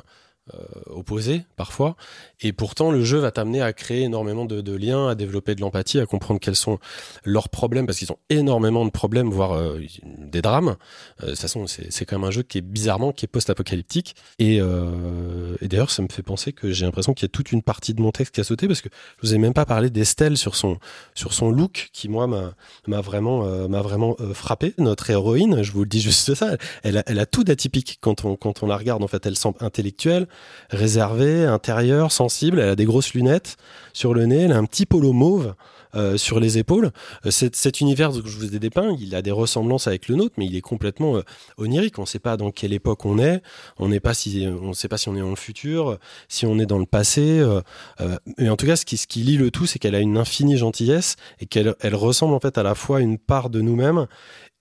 opposés parfois. Et pourtant, le jeu va t'amener à créer énormément de, liens, à développer de l'empathie, à comprendre quels sont leurs problèmes, parce qu'ils ont énormément de problèmes, voire euh, des drames. Euh, de toute façon, c'est quand même un jeu qui est bizarrement, qui est post-apocalyptique. Et, euh, d'ailleurs, ça me fait penser que j'ai l'impression qu'il y a toute une partie de mon texte qui a sauté, parce que je vous ai même pas parlé d'Estelle sur son, sur son look, qui moi m'a vraiment, euh, vraiment frappé. Notre héroïne, je vous le dis juste ça, elle a, elle a tout d'atypique quand on, quand on la regarde. En fait, elle semble intellectuelle, réservée, intérieure, sans elle a des grosses lunettes sur le nez, elle a un petit polo mauve. Euh, sur les épaules. Euh, cet, univers que je vous ai dépeint, il a des ressemblances avec le nôtre, mais il est complètement euh, onirique. On ne sait pas dans quelle époque on est. On n'est pas si, on sait pas si on est dans le futur, si on est dans le passé. mais en tout cas, ce qui, ce lie le tout, c'est qu'elle a une infinie gentillesse et qu'elle elle ressemble en fait à la fois à une part de nous-mêmes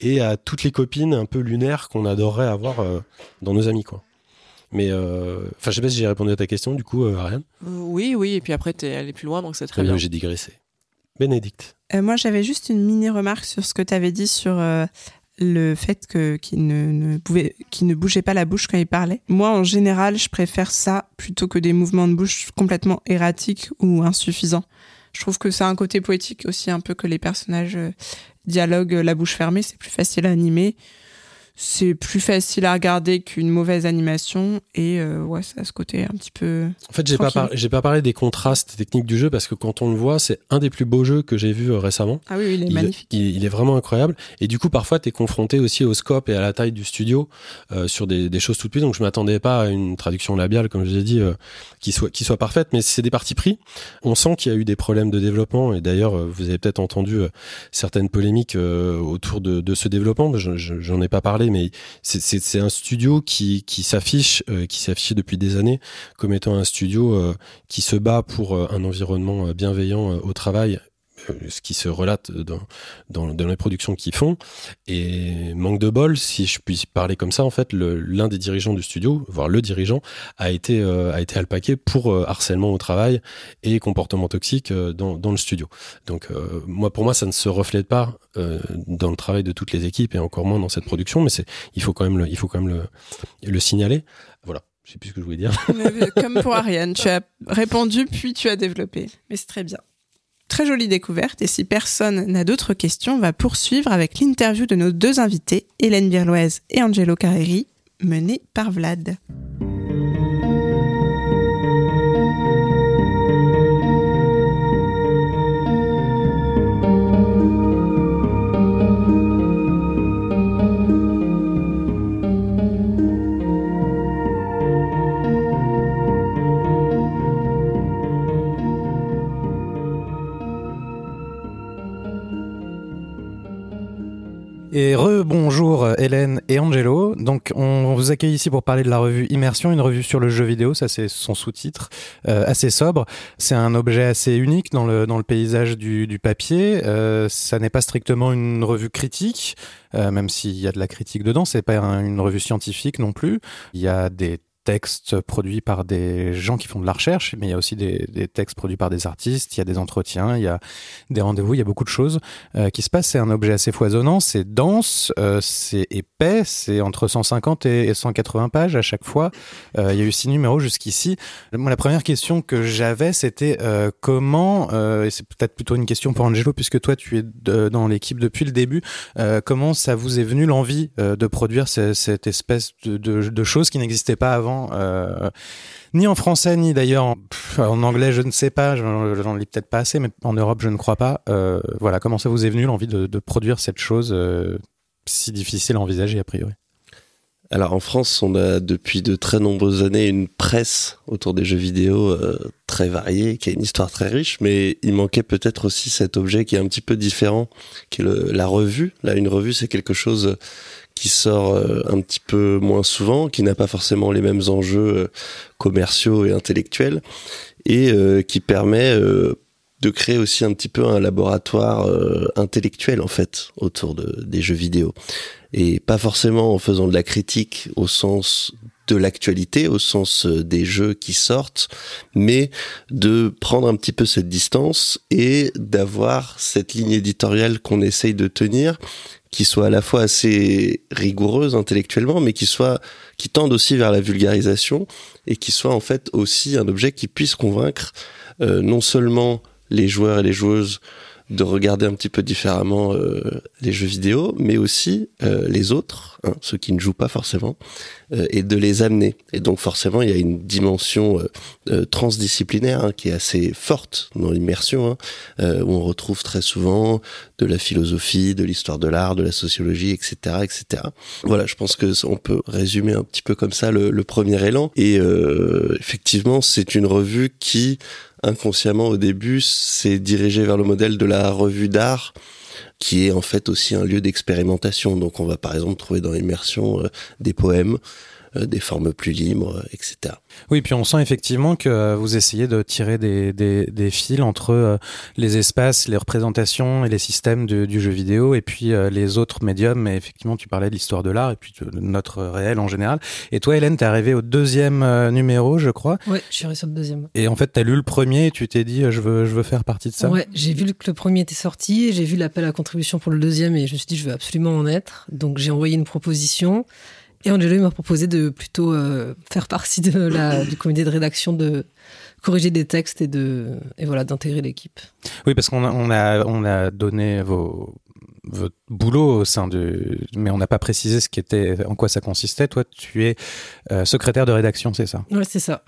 et à toutes les copines un peu lunaires qu'on adorerait avoir dans nos amis, quoi. Mais euh, enfin, je sais pas si j'ai répondu à ta question, du coup, euh, Ariane. Euh, oui, oui, et puis après, tu es allé plus loin, donc c'est très bien. J'ai digressé. Bénédicte. moi, j'avais juste une mini remarque sur ce que tu avais dit sur le fait que qu'il ne, ne, pouvait, qu'il ne bougeait pas la bouche quand il parlait. Moi, en général, je préfère ça plutôt que des mouvements de bouche complètement erratiques ou insuffisants. Je trouve que c'est un côté poétique aussi, un peu que les personnages dialoguent la bouche fermée, c'est plus facile à animer c'est plus facile à regarder qu'une mauvaise animation. Et euh, ouais ça a ce côté un petit peu en fait j'ai pas j'ai pas parlé des contrastes techniques du jeu parce que quand on le voit c'est un des plus beaux jeux que j'ai vu euh, récemment. Ah oui il est magnifique. il, est vraiment incroyable. Et du coup parfois tu es confronté aussi au scope et à la taille du studio euh, sur des, des, choses tout de suite donc je m'attendais pas à une traduction labiale comme je l'ai dit qui soit qui soit parfaite. Mais c'est des parties pris. On sent qu'il y a eu des problèmes de développement. Et d'ailleurs vous avez peut-être entendu certaines polémiques autour de, de ce développement. J'en ai pas parlé mais c'est un studio qui, s'affiche, euh, qui s'affiche depuis des années comme étant un studio euh, qui se bat pour un environnement bienveillant au travail ce qui se relate dans, dans, dans les productions qu'ils font. Et manque de bol, si je puis parler comme ça, en fait, l'un des dirigeants du studio, voire le dirigeant, a été, euh, a été alpaqué pour euh, harcèlement au travail et comportement toxique euh, dans, dans le studio. Donc, moi, pour moi, ça ne se reflète pas dans le travail de toutes les équipes et encore moins dans cette production, mais c'est, il faut quand même le, il faut quand même le, le signaler. Voilà. Je sais plus ce que je voulais dire. comme pour Ariane, tu as répondu puis tu as développé. Mais c'est très bien. Très jolie découverte et si personne n'a d'autres questions, on va poursuivre avec l'interview de nos deux invités, Hélène Birloise et Angelo Carreri, menée par Vlad. Et re-bonjour Hélène et Angelo. Donc on vous accueille ici pour parler de la revue Immersion, une revue sur le jeu vidéo, ça c'est son sous-titre, euh, assez sobre. C'est un objet assez unique dans le, dans le paysage du, du papier. Euh, ça n'est pas strictement une revue critique, euh, même s'il y a de la critique dedans, c'est pas une revue scientifique non plus. Il y a des textes produits par des gens qui font de la recherche, mais il y a aussi des, textes produits par des artistes, il y a des entretiens, il y a des rendez-vous, il y a beaucoup de choses euh, qui se passent. C'est un objet assez foisonnant, c'est dense, euh, c'est épais, c'est entre 150 et 180 pages à chaque fois. Euh, il y a eu six numéros jusqu'ici. Moi, la première question que j'avais, c'était comment, et c'est peut-être plutôt une question pour Angelo, puisque toi, tu es dans l'équipe depuis le début, comment ça vous est venu l'envie de produire cette espèce de, de choses qui n'existaient pas avant? Euh, ni en français, ni d'ailleurs en, anglais, je ne sais pas, j'en lis peut-être pas assez, mais en Europe, je ne crois pas. Euh, voilà, comment ça vous est venu l'envie de, produire cette chose euh, si difficile à envisager a priori? Alors en France, on a depuis de très nombreuses années une presse autour des jeux vidéo très variée, qui a une histoire très riche, mais il manquait peut-être aussi cet objet qui est un petit peu différent, qui est la revue. Là, une revue, c'est quelque chose qui sort euh, un petit peu moins souvent, qui n'a pas forcément les mêmes enjeux euh, commerciaux et intellectuels, et euh, qui permet de créer aussi un petit peu un laboratoire intellectuel en fait autour de, des jeux vidéo. Et pas forcément en faisant de la critique au sens de l'actualité, au sens des jeux qui sortent, mais de prendre un petit peu cette distance et d'avoir cette ligne éditoriale qu'on essaye de tenir qui soit à la fois assez rigoureuse intellectuellement, mais qui soit qui tende aussi vers la vulgarisation et qui soit en fait aussi un objet qui puisse convaincre euh, non seulement les joueurs et les joueuses de regarder un petit peu différemment euh, les jeux vidéo, mais aussi euh, les autres, hein, ceux qui ne jouent pas forcément, euh, et de les amener. Et donc forcément, il y a une dimension euh, euh, transdisciplinaire hein, qui est assez forte dans l'immersion, hein, où on retrouve très souvent de la philosophie, de l'histoire de l'art, de la sociologie, etc., etc. Voilà, je pense que on peut résumer un petit peu comme ça le, le premier élan. Et effectivement, c'est une revue qui inconsciemment au début s'est dirigée vers le modèle de la revue d'art qui est en fait aussi un lieu d'expérimentation. Donc on va par exemple trouver dans l'immersion euh, des poèmes, des formes plus libres, etc. Oui, puis on sent effectivement que euh, vous essayez de tirer des, des, des fils entre euh, les espaces, les représentations et les systèmes du jeu vidéo et puis les autres médiums. Mais effectivement, tu parlais de l'histoire de l'art et puis de notre réel en général. Et toi, Hélène, t'es arrivée au deuxième numéro, je crois. Oui, je suis arrivée sur le deuxième. Et en fait, t'as lu le premier et tu t'es dit, je veux, je veux faire partie de ça. Ouais, j'ai vu que le premier était sorti et j'ai vu l'appel à contribution pour le deuxième et je me suis dit, je veux absolument en être. Donc j'ai envoyé une proposition. Et Angelo m'a proposé de plutôt euh, faire partie de la, du comité de rédaction, de corriger des textes et de et voilà d'intégrer l'équipe. Oui, parce qu'on a, on a on a donné vos votre boulot au sein de mais on n'a pas précisé ce qui était en quoi ça consistait. Toi tu es euh, secrétaire de rédaction c'est ça? Ouais c'est ça.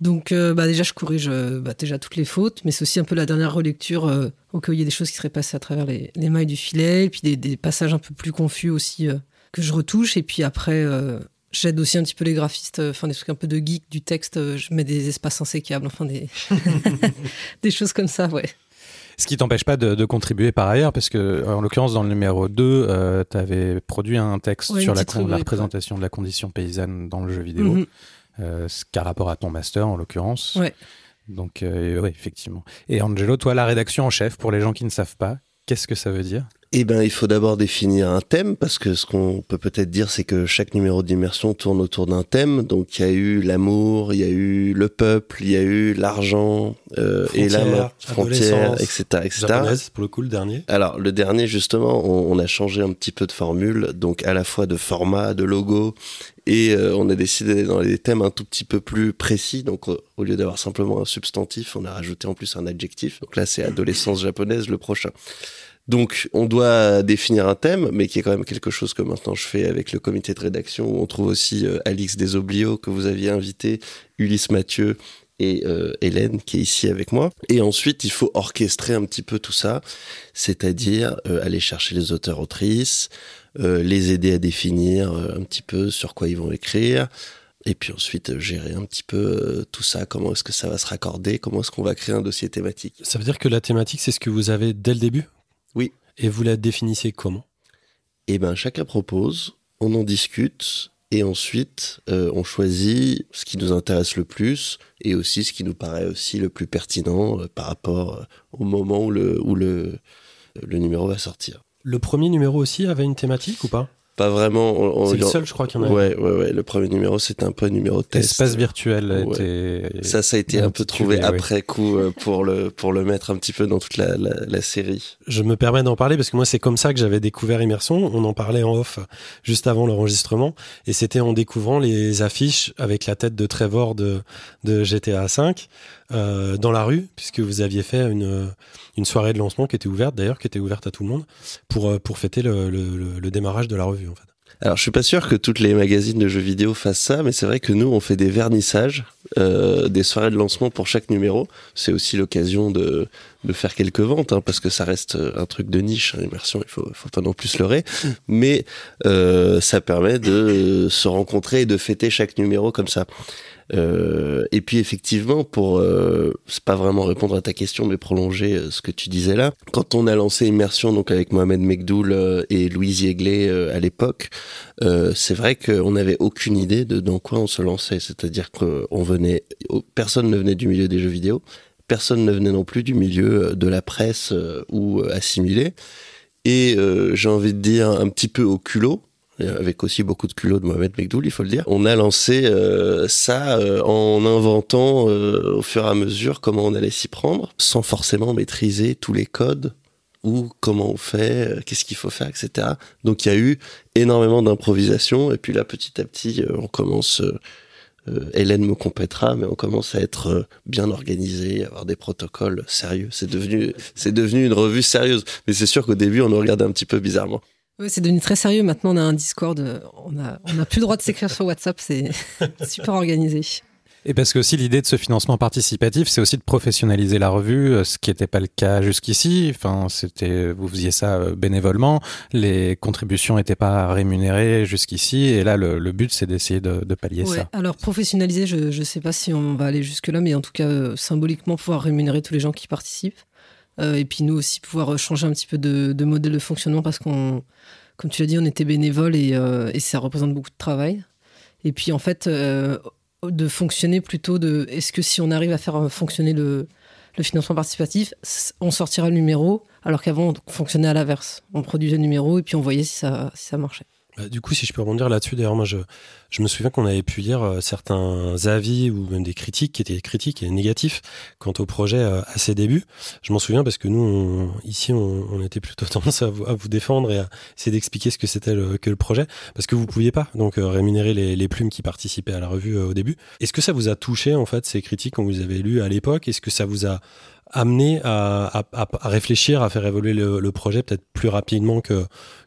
Donc euh, bah déjà je corrige bah, déjà toutes les fautes mais c'est aussi un peu la dernière relecture au cas où il y a des choses qui seraient passées à travers les, les mailles du filet et puis des, des passages un peu plus confus aussi que je retouche et puis après euh, j'aide aussi un petit peu les graphistes euh, enfin des trucs un peu de geek du texte euh, je mets des espaces insécables enfin des des choses comme ça ouais Ce qui t'empêche pas de, de contribuer par ailleurs, parce que en l'occurrence dans le numéro 2, euh, tu avais produit un texte Ouais, sur la, la représentation de la condition paysanne dans le jeu vidéo, euh, ce qui a rapport à ton master en l'occurrence. Ouais. Donc euh, oui, effectivement. Et Angelo, toi, la rédaction en chef, pour les gens qui ne savent pas, qu'est-ce que ça veut dire? Eh ben, il faut d'abord définir un thème parce que ce qu'on peut peut-être dire, c'est que chaque numéro d'immersion tourne autour d'un thème. Donc, il y a eu l'amour, il y a eu le peuple, il y a eu l'argent, euh, et frontières, adolescence, etc., etc. Japonaise, pour le coup, le dernier. Alors, le dernier, justement, on, on a changé un petit peu de formule, donc à la fois de format, de logo, et euh, on a décidé d'aller dans des thèmes un tout petit peu plus précis. Donc, au lieu d'avoir simplement un substantif, on a rajouté en plus un adjectif. Donc là, c'est adolescence japonaise, le prochain. Donc, on doit définir un thème, mais qui est quand même quelque chose que maintenant je fais avec le comité de rédaction, où on trouve aussi euh, Alix Desoblio, que vous aviez invité, Ulysse Mathieu et euh, Hélène, qui est ici avec moi. Et ensuite, il faut orchestrer un petit peu tout ça, c'est-à-dire euh, aller chercher les auteurs-autrices, euh, les aider à définir un petit peu sur quoi ils vont écrire, et puis ensuite gérer un petit peu tout ça, comment est-ce que ça va se raccorder, comment est-ce qu'on va créer un dossier thématique. Ça veut dire que la thématique, c'est ce que vous avez dès le début? Oui. Et vous la définissez comment? Eh ben, chacun propose, on en discute, et ensuite, euh, on choisit ce qui nous intéresse le plus, et aussi ce qui nous paraît aussi le plus pertinent euh, par rapport euh, au moment où le, où le, le numéro va sortir. Le premier numéro aussi avait une thématique ou pas? Pas vraiment. on- on- C'est le seul, je crois, qu'il y en a. Ouais, ouais, ouais. Le premier numéro, c'était un peu un numéro test. Espace virtuel a Ouais. été. Ça, ça a été un peu trouvé ouais. après coup euh, pour le pour le mettre un petit peu dans toute la, la, la série. Je me permets d'en parler parce que moi, c'est comme ça que j'avais découvert Immersion. On en parlait en off juste avant l'enregistrement. Et c'était en découvrant les affiches avec la tête de Trevor de, de GTA V euh, dans la rue, puisque vous aviez fait une, une soirée de lancement qui était ouverte, d'ailleurs, qui était ouverte à tout le monde, pour, euh, pour fêter le, le, le- démarrage de la revue, en fait. Alors, je suis pas sûr que toutes les magazines de jeux vidéo fassent ça, mais c'est vrai que nous, on fait des vernissages, euh, des soirées de lancement pour chaque numéro. C'est aussi l'occasion de, de faire quelques ventes, hein, parce que ça reste un truc de niche, hein, immersion, il faut, faut non plus leurrer. Mais euh, ça permet de se rencontrer et de fêter chaque numéro comme ça. Euh, et puis effectivement, pour euh, c'est pas vraiment répondre à ta question, mais prolonger euh, ce que tu disais là. Quand on a lancé Immersion, donc avec Mohamed Mekdoul et Louise Yegley à l'époque, c'est vrai qu'on n'avait aucune idée de dans quoi on se lançait. C'est-à-dire qu'on venait, personne ne venait du milieu des jeux vidéo, personne ne venait non plus du milieu de la presse ou assimilé. Et j'ai envie de dire un petit peu au culot, avec aussi beaucoup de culot de Mohamed Mekdoul, il faut le dire. On a lancé euh, ça euh, en inventant euh, au fur et à mesure comment on allait s'y prendre, sans forcément maîtriser tous les codes ou comment on fait, euh, qu'est-ce qu'il faut faire, etc. Donc il y a eu énormément d'improvisation et puis là petit à petit euh, on commence. euh, euh, Hélène me complétera, mais on commence à être euh, bien organisé, avoir des protocoles sérieux. C'est devenu, c'est devenu une revue sérieuse. Mais c'est sûr qu'au début, on nous regardait un petit peu bizarrement. Ouais, c'est devenu très sérieux. Maintenant, on a un Discord. On a, on a plus le droit de s'écrire sur WhatsApp. C'est super organisé. Et parce que aussi l'idée de ce financement participatif, c'est aussi de professionnaliser la revue, euh, ce qui n'était pas le cas jusqu'ici. Enfin, c'était, vous faisiez ça euh, bénévolement, les contributions n'étaient pas rémunérées jusqu'ici, et là le, le but c'est d'essayer de, de pallier Ouais, ça. Alors, professionnaliser, je ne sais pas si on va aller jusque-là, mais en tout cas, euh, symboliquement, pouvoir rémunérer tous les gens qui participent. Euh, et puis, nous aussi, pouvoir changer un petit peu de, de modèle de fonctionnement parce qu'on, comme tu l'as dit, on était bénévole et, euh, et ça représente beaucoup de travail. Et puis, en fait, euh, de fonctionner plutôt de est-ce que si on arrive à faire fonctionner le, financement participatif, on sortira le numéro, alors qu'avant, on fonctionnait à l'inverse. On produisait le numéro et puis on voyait ça, si ça marchait. Bah, du coup, si je peux rebondir là-dessus, d'ailleurs, moi, je, je me souviens qu'on avait pu lire euh, certains avis ou même des critiques qui étaient critiques et négatifs quant au projet euh, à ses débuts. Je m'en souviens parce que nous, on- ici, on, on était plutôt tendance à vous, à vous défendre et à essayer d'expliquer ce que c'était que le projet, parce que vous pouviez pas donc euh, rémunérer les, les plumes qui participaient à la revue euh, au début. Est-ce que ça vous a touché en fait ces critiques qu'on vous avez lues à l'époque? Est-ce que ça vous a amené à, à- à réfléchir, à faire évoluer le, le projet peut-être plus rapidement que,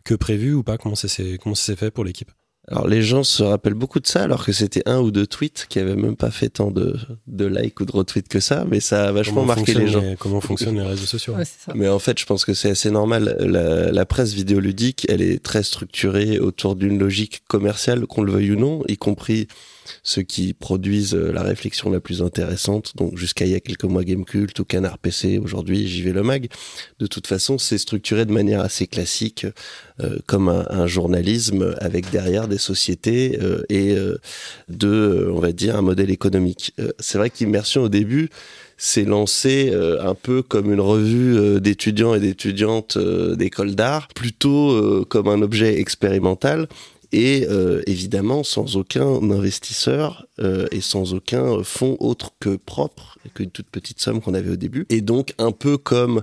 que prévu ou pas? Comment ça s'est fait pour l'équipe? Alors les gens se rappellent beaucoup de ça, alors que c'était un ou deux tweets qui avaient même pas fait tant de, de likes ou de retweets que ça, mais ça a vachement Comment marqué les gens. comment fonctionnent les réseaux sociaux. Ouais, ça. Mais en fait, je pense que c'est assez normal. La, la presse vidéoludique, elle est très structurée autour d'une logique commerciale, qu'on le veuille ou non, y compris ceux qui produisent euh, la réflexion la plus intéressante. Donc jusqu'à il y a quelques mois Gamecult ou Canard PC, aujourd'hui j'y vais le mag. De toute façon, c'est structuré de manière assez classique, comme un, journalisme avec derrière des sociétés euh, et euh, de, euh, on va dire, un modèle économique. Euh, c'est vrai qu'Immersion au début s'est lancé euh, un peu comme une revue euh, d'étudiants et d'étudiantes euh, d'école d'art, plutôt euh, comme un objet expérimental et euh, évidemment sans aucun investisseur euh, et sans aucun fonds autre que propre, qu'une toute petite somme qu'on avait au début. Et donc un peu comme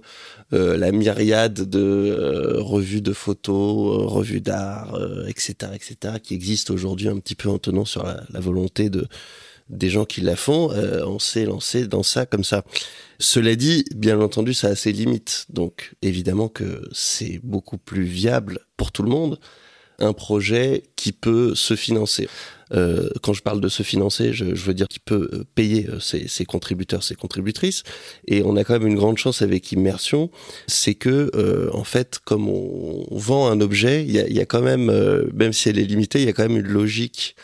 euh, la myriade de euh, revues de photos, euh, revues d'art, etc., etc., qui existent aujourd'hui un petit peu en tenant sur la, la volonté de des gens qui la font, on s'est lancé dans ça comme ça. Cela dit, bien entendu, ça a ses limites. Donc, évidemment que c'est beaucoup plus viable pour tout le monde un projet qui peut se financer. Euh, quand je parle de se financer, je, veux dire qu'il peut euh, payer euh, ses, contributeurs, ses contributrices. Et on a quand même une grande chance avec Immersion, c'est que en fait, comme on, vend un objet, il y a, quand même, même si elle est limitée, il y a quand même une logique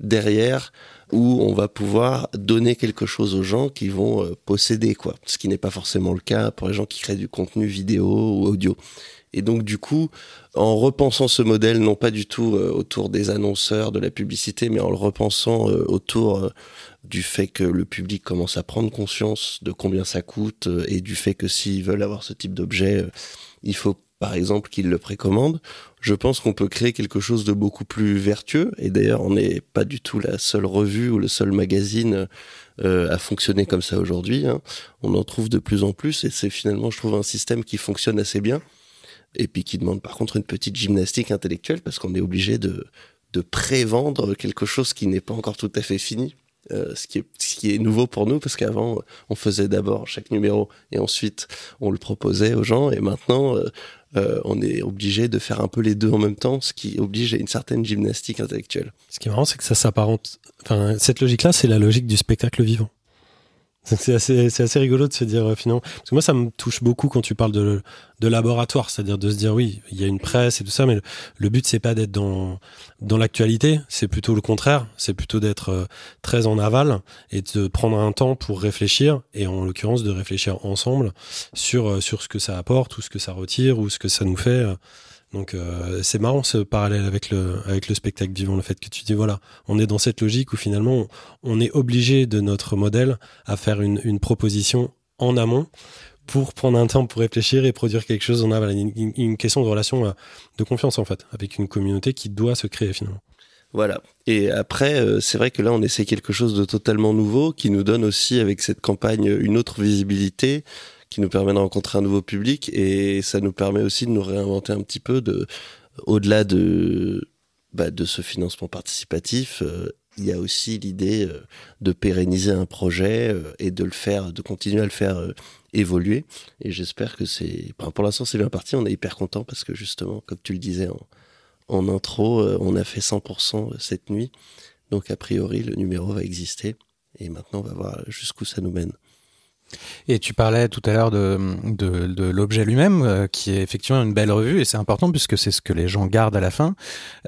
derrière où on va pouvoir donner quelque chose aux gens qui vont posséder quoi. Ce qui n'est pas forcément le cas pour les gens qui créent du contenu vidéo ou audio. Et donc du coup, en repensant ce modèle, non pas du tout euh, autour des annonceurs, de la publicité, mais en le repensant euh, autour euh, du fait que le public commence à prendre conscience de combien ça coûte et du fait que s'ils veulent avoir ce type d'objet, il faut par exemple qu'ils le précommandent. Je pense qu'on peut créer quelque chose de beaucoup plus vertueux. Et d'ailleurs, on n'est pas du tout la seule revue ou le seul magazine à fonctionner comme ça aujourd'hui. hein. On en trouve de plus en plus et c'est finalement, je trouve, un système qui fonctionne assez bien et puis qui demande par contre une petite gymnastique intellectuelle parce qu'on est obligé de, de pré-vendre quelque chose qui n'est pas encore tout à fait fini. Euh, ce, qui est, nouveau pour nous parce qu'avant on faisait d'abord chaque numéro et ensuite on le proposait aux gens et maintenant euh, euh, on est obligé de faire un peu les deux en même temps ce qui oblige à une certaine gymnastique intellectuelle. Ce qui est marrant, c'est que ça s'apparente. Enfin, cette logique-là, c'est la logique du spectacle vivant. C'est assez, assez rigolo de se dire euh, finalement. Parce que moi, ça me touche beaucoup quand tu parles de, de laboratoire, c'est-à-dire de se dire oui, il y a une presse et tout ça, mais le, le but c'est pas d'être dans dans l'actualité, c'est plutôt le contraire. C'est plutôt d'être euh, très en aval et de prendre un temps pour réfléchir et en l'occurrence de réfléchir ensemble sur euh, sur ce que ça apporte ou ce que ça retire ou ce que ça nous fait. Donc euh, c'est marrant ce parallèle avec le avec le spectacle vivant, le fait que tu dis voilà, on est dans cette logique où finalement on, on est obligé de notre modèle à faire une, une proposition en amont pour prendre un temps pour réfléchir et produire quelque chose aval. Une, une- une question de relation euh, de confiance en fait, avec une communauté qui doit se créer finalement. Voilà. Et après, euh, c'est vrai que là, on essaie quelque chose de totalement nouveau qui nous donne aussi, avec cette campagne, une autre visibilité, qui nous permet de rencontrer un nouveau public et ça nous permet aussi de nous réinventer un petit peu de, au-delà de, bah, de ce financement participatif. euh, il y a aussi l'idée euh, de pérenniser un projet euh, et de le faire, de continuer à le faire évoluer. Et j'espère que c'est, pour l'instant, c'est bien parti. On est hyper content parce que justement, comme tu le disais en, intro, on a fait 100% cette nuit. Donc, a priori, le numéro va exister. Et maintenant, on va voir jusqu'où ça nous mène. Et tu parlais tout à l'heure de, de, l'objet lui-même, euh, qui est effectivement une belle revue, et c'est important puisque c'est ce que les gens gardent à la fin.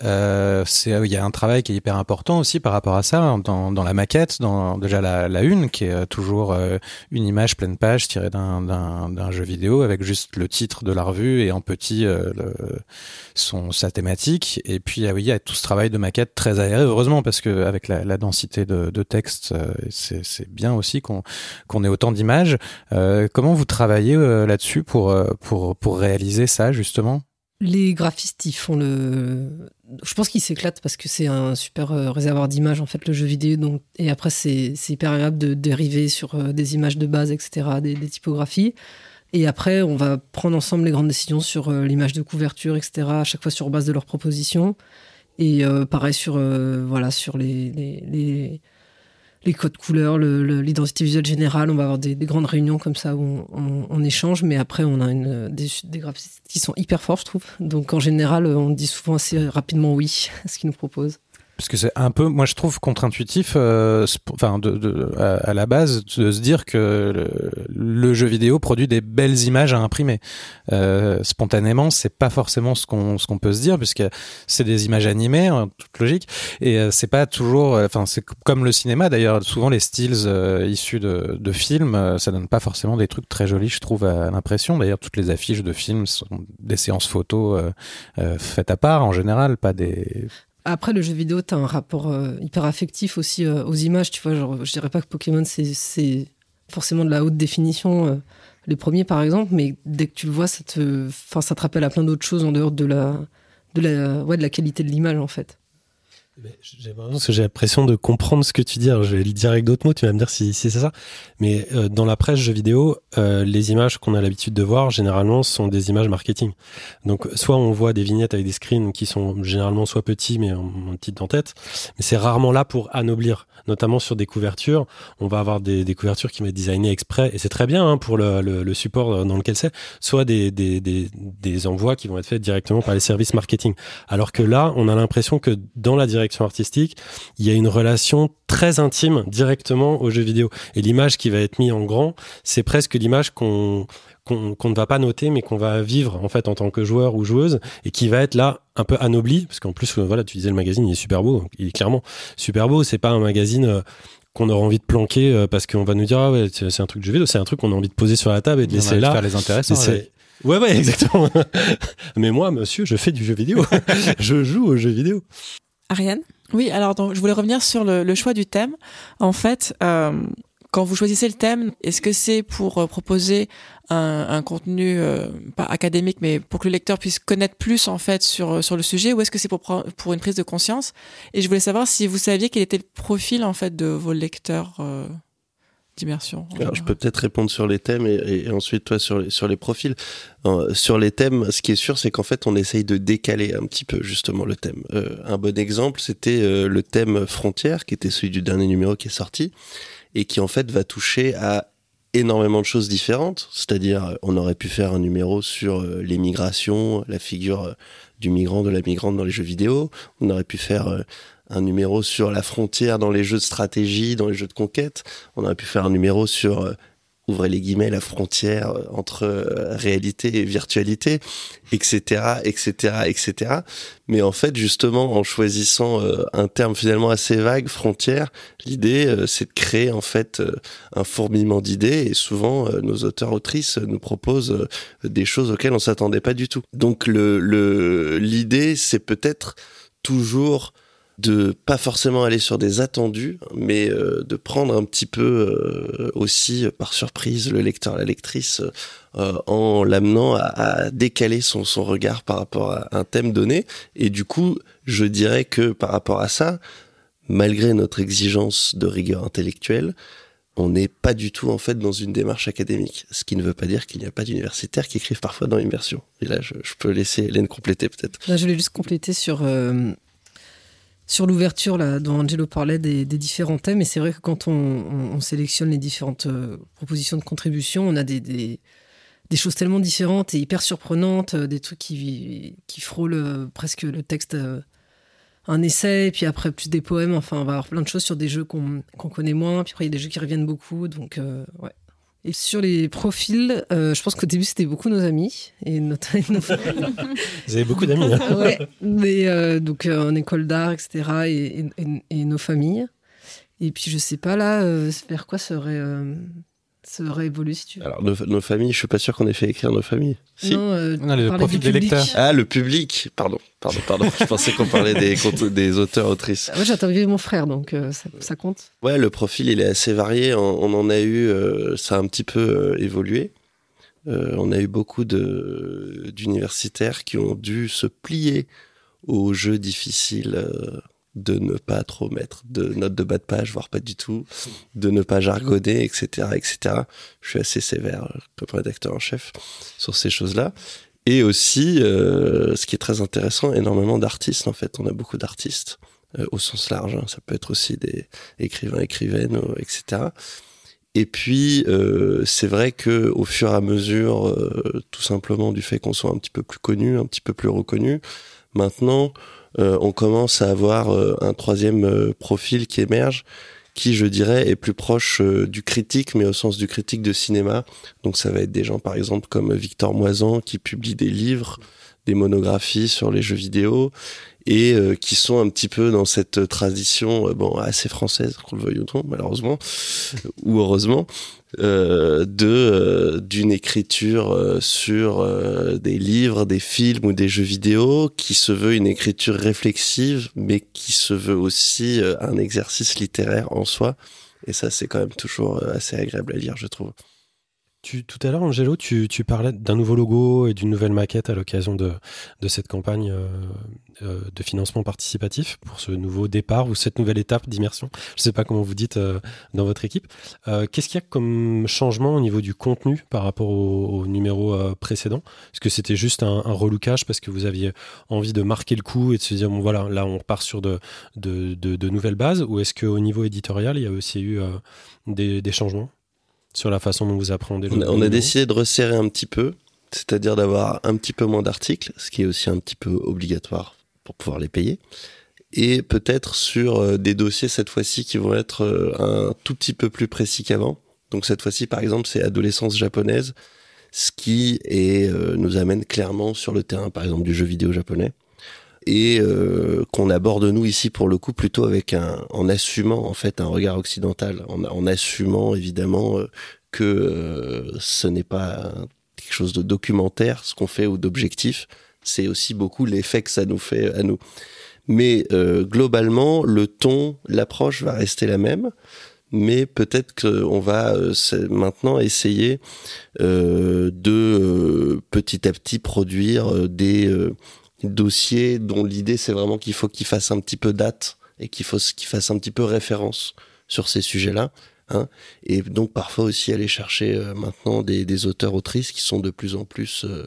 Euh, c'est, il y a un travail qui est hyper important aussi par rapport à ça, dans, dans la maquette, dans déjà la, une, qui est toujours euh, une image pleine page tirée d'un, d'un, jeu vidéo avec juste le titre de la revue et en petit euh, son, sa thématique. Et puis ah oui, il y a tout ce travail de maquette très aéré, heureusement, parce que avec la, densité de, texte, euh, c'est, c'est bien aussi qu'on, qu'on ait autant d'images. Euh, comment vous travaillez euh, là-dessus pour, euh, pour, pour réaliser ça, justement? Les graphistes, ils font le. Je pense qu'ils s'éclatent parce que c'est un super réservoir d'images, en fait, le jeu vidéo. Donc... Et après, c'est hyper agréable de dériver sur des images de base, etc., des, typographies. Et après, on va prendre ensemble les grandes décisions sur l'image de couverture, etc., à chaque fois sur base de leurs propositions. Et pareil sur, voilà, sur les, les, les codes couleurs, l'identité visuelle générale. On va avoir des, grandes réunions comme ça où on, échange, mais après on a une, des, des, graphistes qui sont hyper forts, je trouve. Donc en général, on dit souvent assez rapidement oui à ce qu'ils nous proposent. Parce que c'est un peu, moi je trouve contre-intuitif, euh, enfin de, de, à, la base, de se dire que le, jeu vidéo produit des belles images à imprimer. Euh, spontanément, c'est pas forcément ce qu'on ce qu'on peut se dire, puisque c'est des images animées, en toute logique, et euh, c'est pas toujours, euh, enfin c'est comme le cinéma d'ailleurs. Souvent les styles euh, issus de, de films, ça donne pas forcément des trucs très jolis, je trouve, à l'impression. D'ailleurs, toutes les affiches de films sont des séances photos faites à part en général, pas des après, le jeu vidéo, tu as un rapport euh, hyper affectif aussi euh, aux images. Tu vois, genre, je dirais pas que Pokémon, c'est forcément de la haute définition, euh, les premiers par exemple, mais dès que tu le vois, ça te, ça te rappelle à plein d'autres choses en dehors de la, de la, ouais, de la qualité de l'image en fait. J'ai l'impression de comprendre ce que tu dis. je vais le dire avec d'autres mots, tu vas me dire si, c'est ça. Mais euh, dans la presse jeux vidéo, euh, les images qu'on a l'habitude de voir, généralement, sont des images marketing. Donc, soit on voit des vignettes avec des screens qui sont généralement soit petits, mais en, en petite en tête. Mais c'est rarement là pour anoblir. Notamment sur des couvertures. On va avoir des, couvertures qui vont être designées exprès. Et c'est très bien hein, pour le, support dans lequel c'est. Soit des, des, des envois qui vont être faits directement par les services marketing. Alors que là, on a l'impression que dans la direction artistique, il y a une relation très intime directement au jeu vidéo. Et l'image qui va être mise en grand, c'est presque l'image qu'on qu'on ne va pas noter, mais qu'on va vivre en fait en tant que joueur ou joueuse, et qui va être là un peu anobli, parce qu'en plus, voilà, tu disais le magazine, il est super beau, il est clairement super beau. C'est pas un magazine euh, qu'on aura envie de planquer euh, parce qu'on va nous dire ah ouais c'est un truc de jeu vidéo, c'est un truc qu'on a envie de poser sur la table et de laisser là. Faire les intéressants. Ouais, ouais, exactement. Mais moi, monsieur, je fais du jeu vidéo. je joue au jeu vidéo. Oui, alors je voulais revenir sur le, choix du thème. En fait, euh, quand vous choisissez le thème, est-ce que c'est pour euh, proposer un, contenu euh, pas académique, mais pour que le lecteur puisse connaître plus en fait sur sur le sujet, ou est-ce que c'est pour pour une prise de conscience? Et je voulais savoir si vous saviez quel était le profil en fait de vos lecteurs d'immersion. Alors, je peux peut-être répondre sur les thèmes et, ensuite toi sur les, sur les profils. Euh, sur les thèmes, ce qui est sûr, c'est qu'en fait, on essaye de décaler un petit peu justement le thème. Euh, un bon exemple, c'était euh, le thème frontière, qui était celui du dernier numéro qui est sorti et qui en fait va toucher à énormément de choses différentes. C'est-à-dire, on aurait pu faire un numéro sur les migrations, la figure du migrant, de la migrante dans les jeux vidéo. On aurait pu faire un numéro sur la frontière dans les jeux de stratégie, dans les jeux de conquête. On aurait pu faire un numéro sur euh, ouvrez les guillemets la frontière euh, entre euh, réalité et virtualité, etc., etc., etc. Mais en fait, justement, en choisissant un terme finalement assez vague, frontière, l'idée c'est de créer en fait un fourmillement d'idées et souvent nos auteurs autrices nous proposent des choses auxquelles on s'attendait pas du tout. Donc l'idée c'est peut-être toujours de pas forcément aller sur des attendus, mais euh, de prendre un petit peu euh, aussi par surprise le lecteur, la lectrice, euh, en l'amenant à, décaler son, regard par rapport à un thème donné. Et du coup, je dirais que par rapport à ça, malgré notre exigence de rigueur intellectuelle, on n'est pas du tout en fait dans une démarche académique, ce qui ne veut pas dire qu'il n'y a pas d'universitaires qui écrivent parfois dans l'immersion. Et là, je, peux laisser Hélène compléter peut-être. Je voulais juste compléter sur sur l'ouverture là dont Angelo parlait des, différents thèmes. Et c'est vrai que quand on, sélectionne les différentes euh, propositions de contribution on a des, des, choses tellement différentes et hyper surprenantes euh, des trucs qui, qui frôlent euh, presque le texte un essai et puis après plus des poèmes. Enfin on va avoir plein de choses sur des jeux qu'on connaît moins puis après il y a des jeux qui reviennent beaucoup. Donc ouais et sur les profils, euh, je pense qu'au début c'était beaucoup nos amis et notre. Vous avez beaucoup d'amis. Hein. ouais, mais euh, donc euh, en école d'art, etc. Et, et, nos familles. Et puis je sais pas là vers quoi serait ça aurait évolué si tu veux. Alors, nos, familles, je suis pas sûr qu'on ait fait écrire nos familles. Si. Non, euh, le profil des lecteurs. Ah, le public. Pardon, pardon, pardon. je pensais qu'on parlait des, des auteurs, autrices. Ah, moi, j'ai interviewé mon frère, donc euh, ça, compte. Ouais, le profil, il est assez varié. On, en a eu, euh, ça a un petit peu euh, évolué. on a eu beaucoup d'universitaires qui ont dû se plier aux jeux difficiles de ne pas trop mettre de notes de bas de page, voire pas du tout, de ne pas jargonner, etc., etc. Je suis assez sévère comme rédacteur en chef sur ces choses-là. Et aussi, euh, ce qui est très intéressant, énormément d'artistes en fait. On a beaucoup d'artistes euh, au sens large. hein. Ça peut être aussi des écrivains, écrivaines, euh, etc. Et puis, c'est vrai que au fur et à mesure, tout simplement du fait qu'on soit un petit peu plus connu, un petit peu plus reconnu, maintenant, on commence à avoir euh, un troisième euh, profil qui émerge, qui, je dirais, est plus proche euh, du critique, mais au sens du critique de cinéma. Donc, ça va être des gens, par exemple, comme Victor Moisan, qui publie des livres, des monographies sur les jeux vidéo, et euh, qui sont un petit peu dans cette tradition, euh, bon, assez française, qu'on le veuille ou non, malheureusement, ou heureusement, euh, de d'une écriture sur des livres, des films ou des jeux vidéo qui se veut une écriture réflexive, mais qui se veut aussi un exercice littéraire en soi. Et ça, c'est quand même toujours assez agréable à lire, je trouve. Tout à l'heure, Angelo, tu, parlais d'un nouveau logo et d'une nouvelle maquette à l'occasion de, cette campagne euh, euh, de financement participatif pour ce nouveau départ ou cette nouvelle étape d'immersion. Je ne sais pas comment vous dites euh, dans votre équipe. Qu'est-ce qu'il y a comme changement au niveau du contenu par rapport au, au numéro précédent? Est-ce que c'était juste un, un relookage parce que vous aviez envie de marquer le coup et de se dire, bon voilà, là on repart sur de, nouvelles bases? Ou est-ce qu'au niveau éditorial, il y a aussi eu des changements? Sur la façon dont vous appréhendez le On a, on a décidé de resserrer un petit peu, c'est-à-dire d'avoir un petit peu moins d'articles, ce qui est aussi un petit peu obligatoire pour pouvoir les payer. Et peut-être sur euh, des dossiers cette fois-ci qui vont être euh, un tout petit peu plus précis qu'avant. Donc cette fois-ci, par exemple, c'est adolescence japonaise, ce qui est, euh, nous amène clairement sur le terrain, par exemple, du jeu vidéo japonais. Et euh, qu'on aborde nous ici pour le coup plutôt avec un en assumant en fait un regard occidental, en, en assumant évidemment euh, que euh, ce n'est pas quelque chose de documentaire ce qu'on fait ou d'objectif, c'est aussi beaucoup l'effet que ça nous fait à nous. Mais euh, globalement, le ton, l'approche va rester la même, mais peut-être qu'on va euh, maintenant essayer euh, de euh, petit à petit produire euh, des dossiers dont l'idée c'est vraiment qu'il faut qu'ils fassent un petit peu date et qu'il faut qu'ils fassent un petit peu référence sur ces sujets-là. Hein, et donc parfois aussi aller chercher euh, maintenant des, auteurs autrices qui sont de plus en plus euh,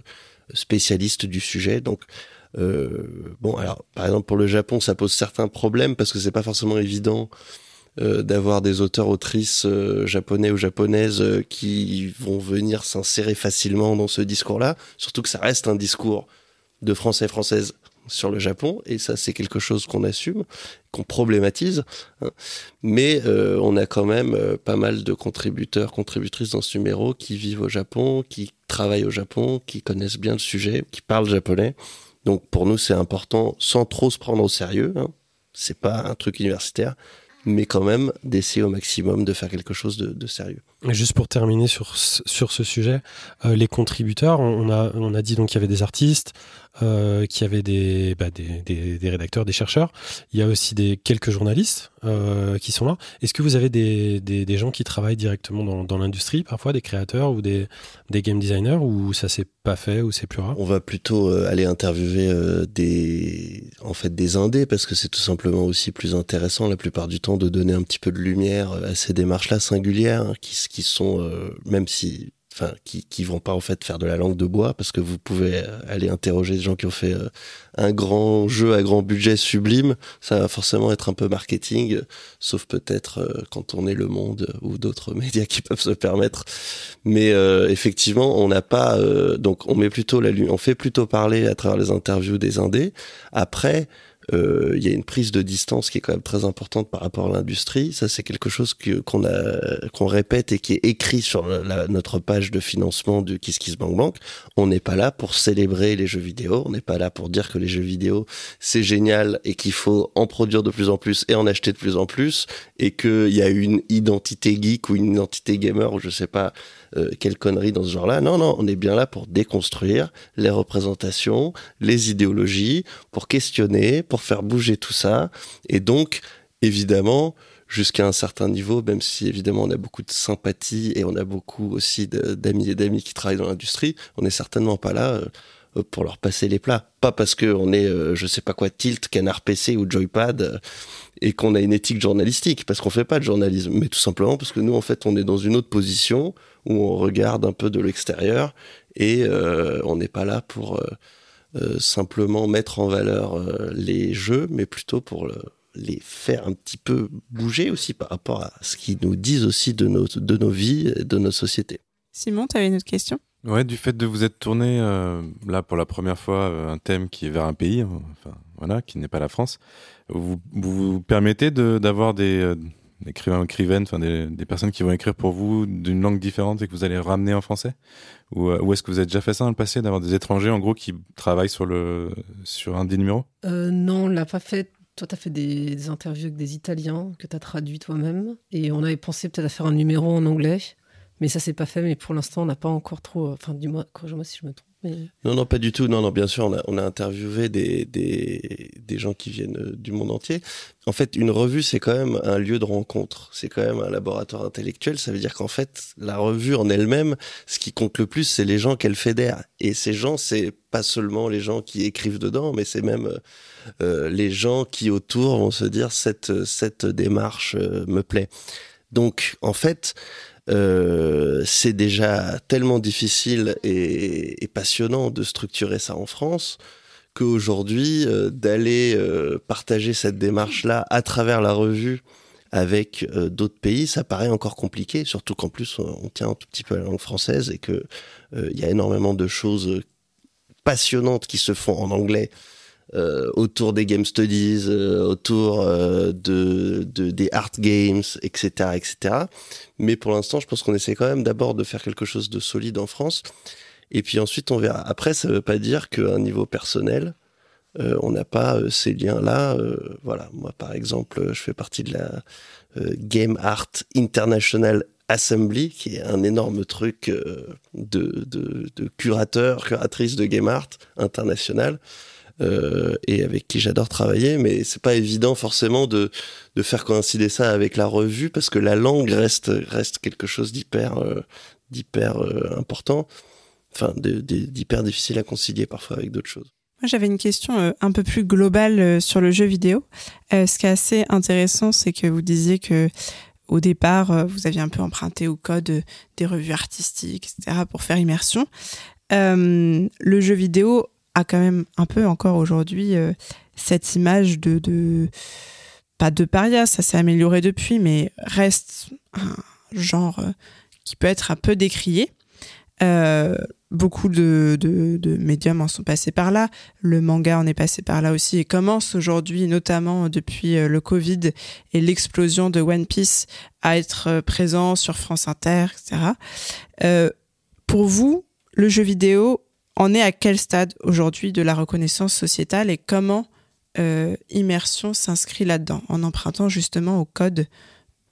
spécialistes du sujet. Donc euh, bon, alors par exemple pour le Japon, ça pose certains problèmes parce que c'est pas forcément évident d'avoir des auteurs autrices japonais ou japonaises qui vont venir s'insérer facilement dans ce discours-là. Surtout que ça reste un discours de français françaises sur le Japon et ça c'est quelque chose qu'on assume, qu'on problématise. hein. Mais euh, on a quand même euh, pas mal de contributeurs, contributrices dans ce numéro qui vivent au Japon, qui travaillent au Japon, qui connaissent bien le sujet, qui parlent japonais. Donc pour nous c'est important, sans trop se prendre au sérieux. Hein. C'est pas un truc universitaire, mais quand même d'essayer au maximum de faire quelque chose de, sérieux. Et juste pour terminer sur, sur ce sujet, euh, les contributeurs, on a, on a dit donc qu'il y avait des artistes, euh, qu'il y avait des, bah, des, des, des rédacteurs, des chercheurs. Il y a aussi des, quelques journalistes euh, qui sont là. Est-ce que vous avez des, des, gens qui travaillent directement dans, l'industrie, parfois des créateurs ou des, game designers, ou ça s'est pas fait, ou c'est plus rare? On va plutôt euh, aller interviewer des, en fait, des indés parce que c'est tout simplement aussi plus intéressant la plupart du temps de donner un petit peu de lumière à ces démarches-là singulières hein, qui, qui sont, même si, enfin, qui, qui vont pas en fait faire de la langue de bois parce que vous pouvez euh, aller interroger des gens qui ont fait euh, un grand jeu à grand budget sublime. Ça va forcément être un peu marketing, sauf peut-être euh, quand on est Le Monde ou d'autres médias qui peuvent se permettre mais euh, effectivement, on n'a pas euh, donc on met plutôt la on fait plutôt parler à travers les interviews des indés. Après, euh, il y a une prise de distance qui est quand même très importante par rapport à l'industrie. Ça, c'est quelque chose qu'on répète et qui est écrit sur notre page de financement du Kiss Bank Bank. On n'est pas là pour célébrer les jeux vidéo. On n'est pas là pour dire que les jeux vidéo c'est génial et qu'il faut en produire de plus en plus et en acheter de plus en plus et qu'il y a une identité geek ou une identité gamer ou je sais pas euh, quelle connerie dans ce genre-là. Non, non, on est bien là pour déconstruire les représentations, les idéologies, pour questionner, pour faire bouger tout ça. Et donc, évidemment, jusqu'à un certain niveau, même si évidemment on a beaucoup de sympathie et on a beaucoup aussi d'amis et d'amis qui travaillent dans l'industrie, on n'est certainement pas là euh, pour leur passer les plats. Pas parce que on est, euh, je sais pas quoi, Tilt, Canard PC ou Joypad, euh, et qu'on a une éthique journalistique, parce qu'on fait pas de journalisme, mais tout simplement parce que nous, en fait, on est dans une autre position où on regarde un peu de l'extérieur et euh, on n'est pas là pour euh, simplement mettre en valeur les jeux, mais plutôt pour le- les faire un petit peu bouger aussi par rapport à ce qu'ils nous disent aussi de nos, de nos vies, de nos sociétés. Simon, tu avais une autre question? Ouais, du fait de vous être tourné euh, là pour la première fois euh, un thème qui est vers un pays, voilà, qui n'est pas la France, vous vous, permettez d'avoir des euh, écrivains, écrivaines, enfin des, des personnes qui vont écrire pour vous d'une langue différente et que vous allez ramener en français? Ou, euh, ou est-ce que vous avez déjà fait ça dans le passé, d'avoir des étrangers en gros qui travaillent sur le sur un des numéros? Non, on l'a pas fait. Toi, tu as fait des, des interviews avec des Italiens que tu as traduit toi-même. Et on avait pensé peut-être à faire un numéro en anglais. Mais ça, c'est pas fait. Mais pour l'instant, on n'a pas encore trop. Enfin, du moins, corrige-moi si je me trompe. Non, non, pas du tout. Non, non, bien sûr, on a, interviewé des, des, gens qui viennent euh, du monde entier. En fait, une revue, c'est quand même un lieu de rencontre. C'est quand même un laboratoire intellectuel. Ça veut dire qu'en fait, la revue en elle-même, ce qui compte le plus, c'est les gens qu'elle fédère. Et ces gens, c'est pas seulement les gens qui écrivent dedans, mais c'est même euh, euh, les gens qui autour vont se dire cette, cette démarche euh, me plaît. Donc, en fait, euh, c'est déjà tellement difficile et, passionnant de structurer ça en France qu'aujourd'hui, euh, d'aller euh, partager cette démarche-là à travers la revue avec d'autres pays, ça paraît encore compliqué, surtout qu'en plus on, tient un tout petit peu à la langue française et euh, il y a énormément de choses passionnantes qui se font en anglais euh, autour des game studies, euh, autour euh, de, de des art games, etc., etc. Mais pour l'instant, je pense qu'on essaie quand même d'abord de faire quelque chose de solide en France. Et puis ensuite, on verra. Après, ça veut pas dire qu'à un niveau personnel, on n'a pas ces liens-là. Voilà, moi, par exemple, je fais partie de la Game Art International Assembly, qui est un énorme truc de, de, de curateur, curatrice de game art international. Euh, et avec qui j'adore travailler, mais c'est pas évident forcément de, de faire coïncider ça avec la revue parce que la langue reste reste quelque chose d'hyper euh, d'hyper euh, important, enfin d'hyper difficile à concilier parfois avec d'autres choses. Moi, j'avais une question un peu plus globale sur le jeu vidéo. Ce qui est assez intéressant, c'est que vous disiez que au départ, vous aviez un peu emprunté au code des revues artistiques, etc., pour faire immersion. Le jeu vidéo a quand même un peu encore aujourd'hui euh, cette image de, pas de paria, ça s'est amélioré depuis, mais reste un genre euh, qui peut être un peu décrié. Euh, beaucoup de, de, médiums en sont passés par là. Le manga en est passé par là aussi et commence aujourd'hui, notamment depuis le Covid et l'explosion de One Piece, à être présent sur France Inter, etc. Pour vous, le jeu vidéo en est à quel stade aujourd'hui de la reconnaissance sociétale et comment euh, Immersion s'inscrit là-dedans en empruntant justement au code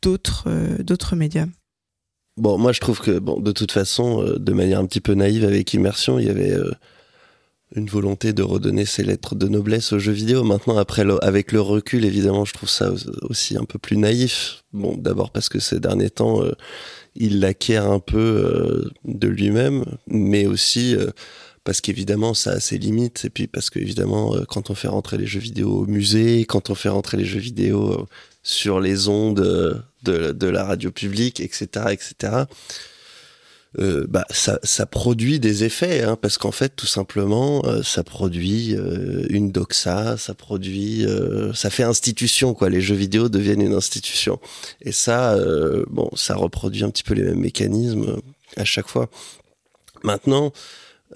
d'autres euh, médiums Bon, moi je trouve que bon, de toute façon, euh, de manière un petit peu naïve avec Immersion, il y avait euh, une volonté de redonner ses lettres de noblesse aux jeux vidéo. Maintenant, après avec le recul, évidemment, je trouve ça au- aussi un peu plus naïf. Bon, d'abord parce que ces derniers temps, il l'acquiert un peu de lui-même, mais aussi parce qu'évidemment, ça a ses limites. Et puis parce qu'évidemment, euh, quand on fait rentrer les jeux vidéo au musée, quand on fait rentrer les jeux vidéo euh, sur les ondes euh, de, la radio publique, etc., etc. Bah, ça, produit des effets, hein, parce qu'en fait, tout simplement, ça produit une doxa, ça produit, ça fait institution, quoi. Les jeux vidéo deviennent une institution, et ça, bon, ça reproduit un petit peu les mêmes mécanismes à chaque fois. Maintenant,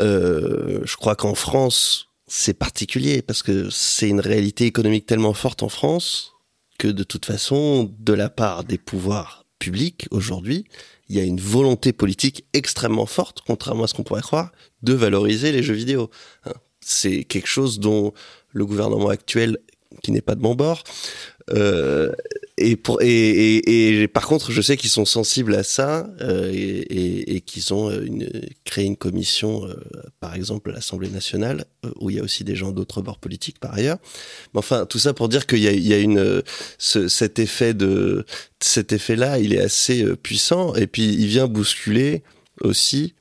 euh, je crois qu'en France, c'est particulier parce que c'est une réalité économique tellement forte en France que de toute façon, de la part des pouvoirs publics aujourd'hui, il y a une volonté politique extrêmement forte, contrairement à ce qu'on pourrait croire, de valoriser les jeux vidéo. Hein. C'est quelque chose dont le gouvernement actuel, qui n'est pas de mon bord, euh, et, pour, et, et, par contre, je sais qu'ils sont sensibles à ça euh, et, qu'ils ont euh, créé une commission, euh, par exemple, à l'Assemblée nationale, où il y a aussi des gens d'autres bords politiques par ailleurs. Mais enfin, tout ça pour dire qu'il y a, une, ce, cet effet de, cet effet-là, il est assez puissant et puis il vient bousculer aussi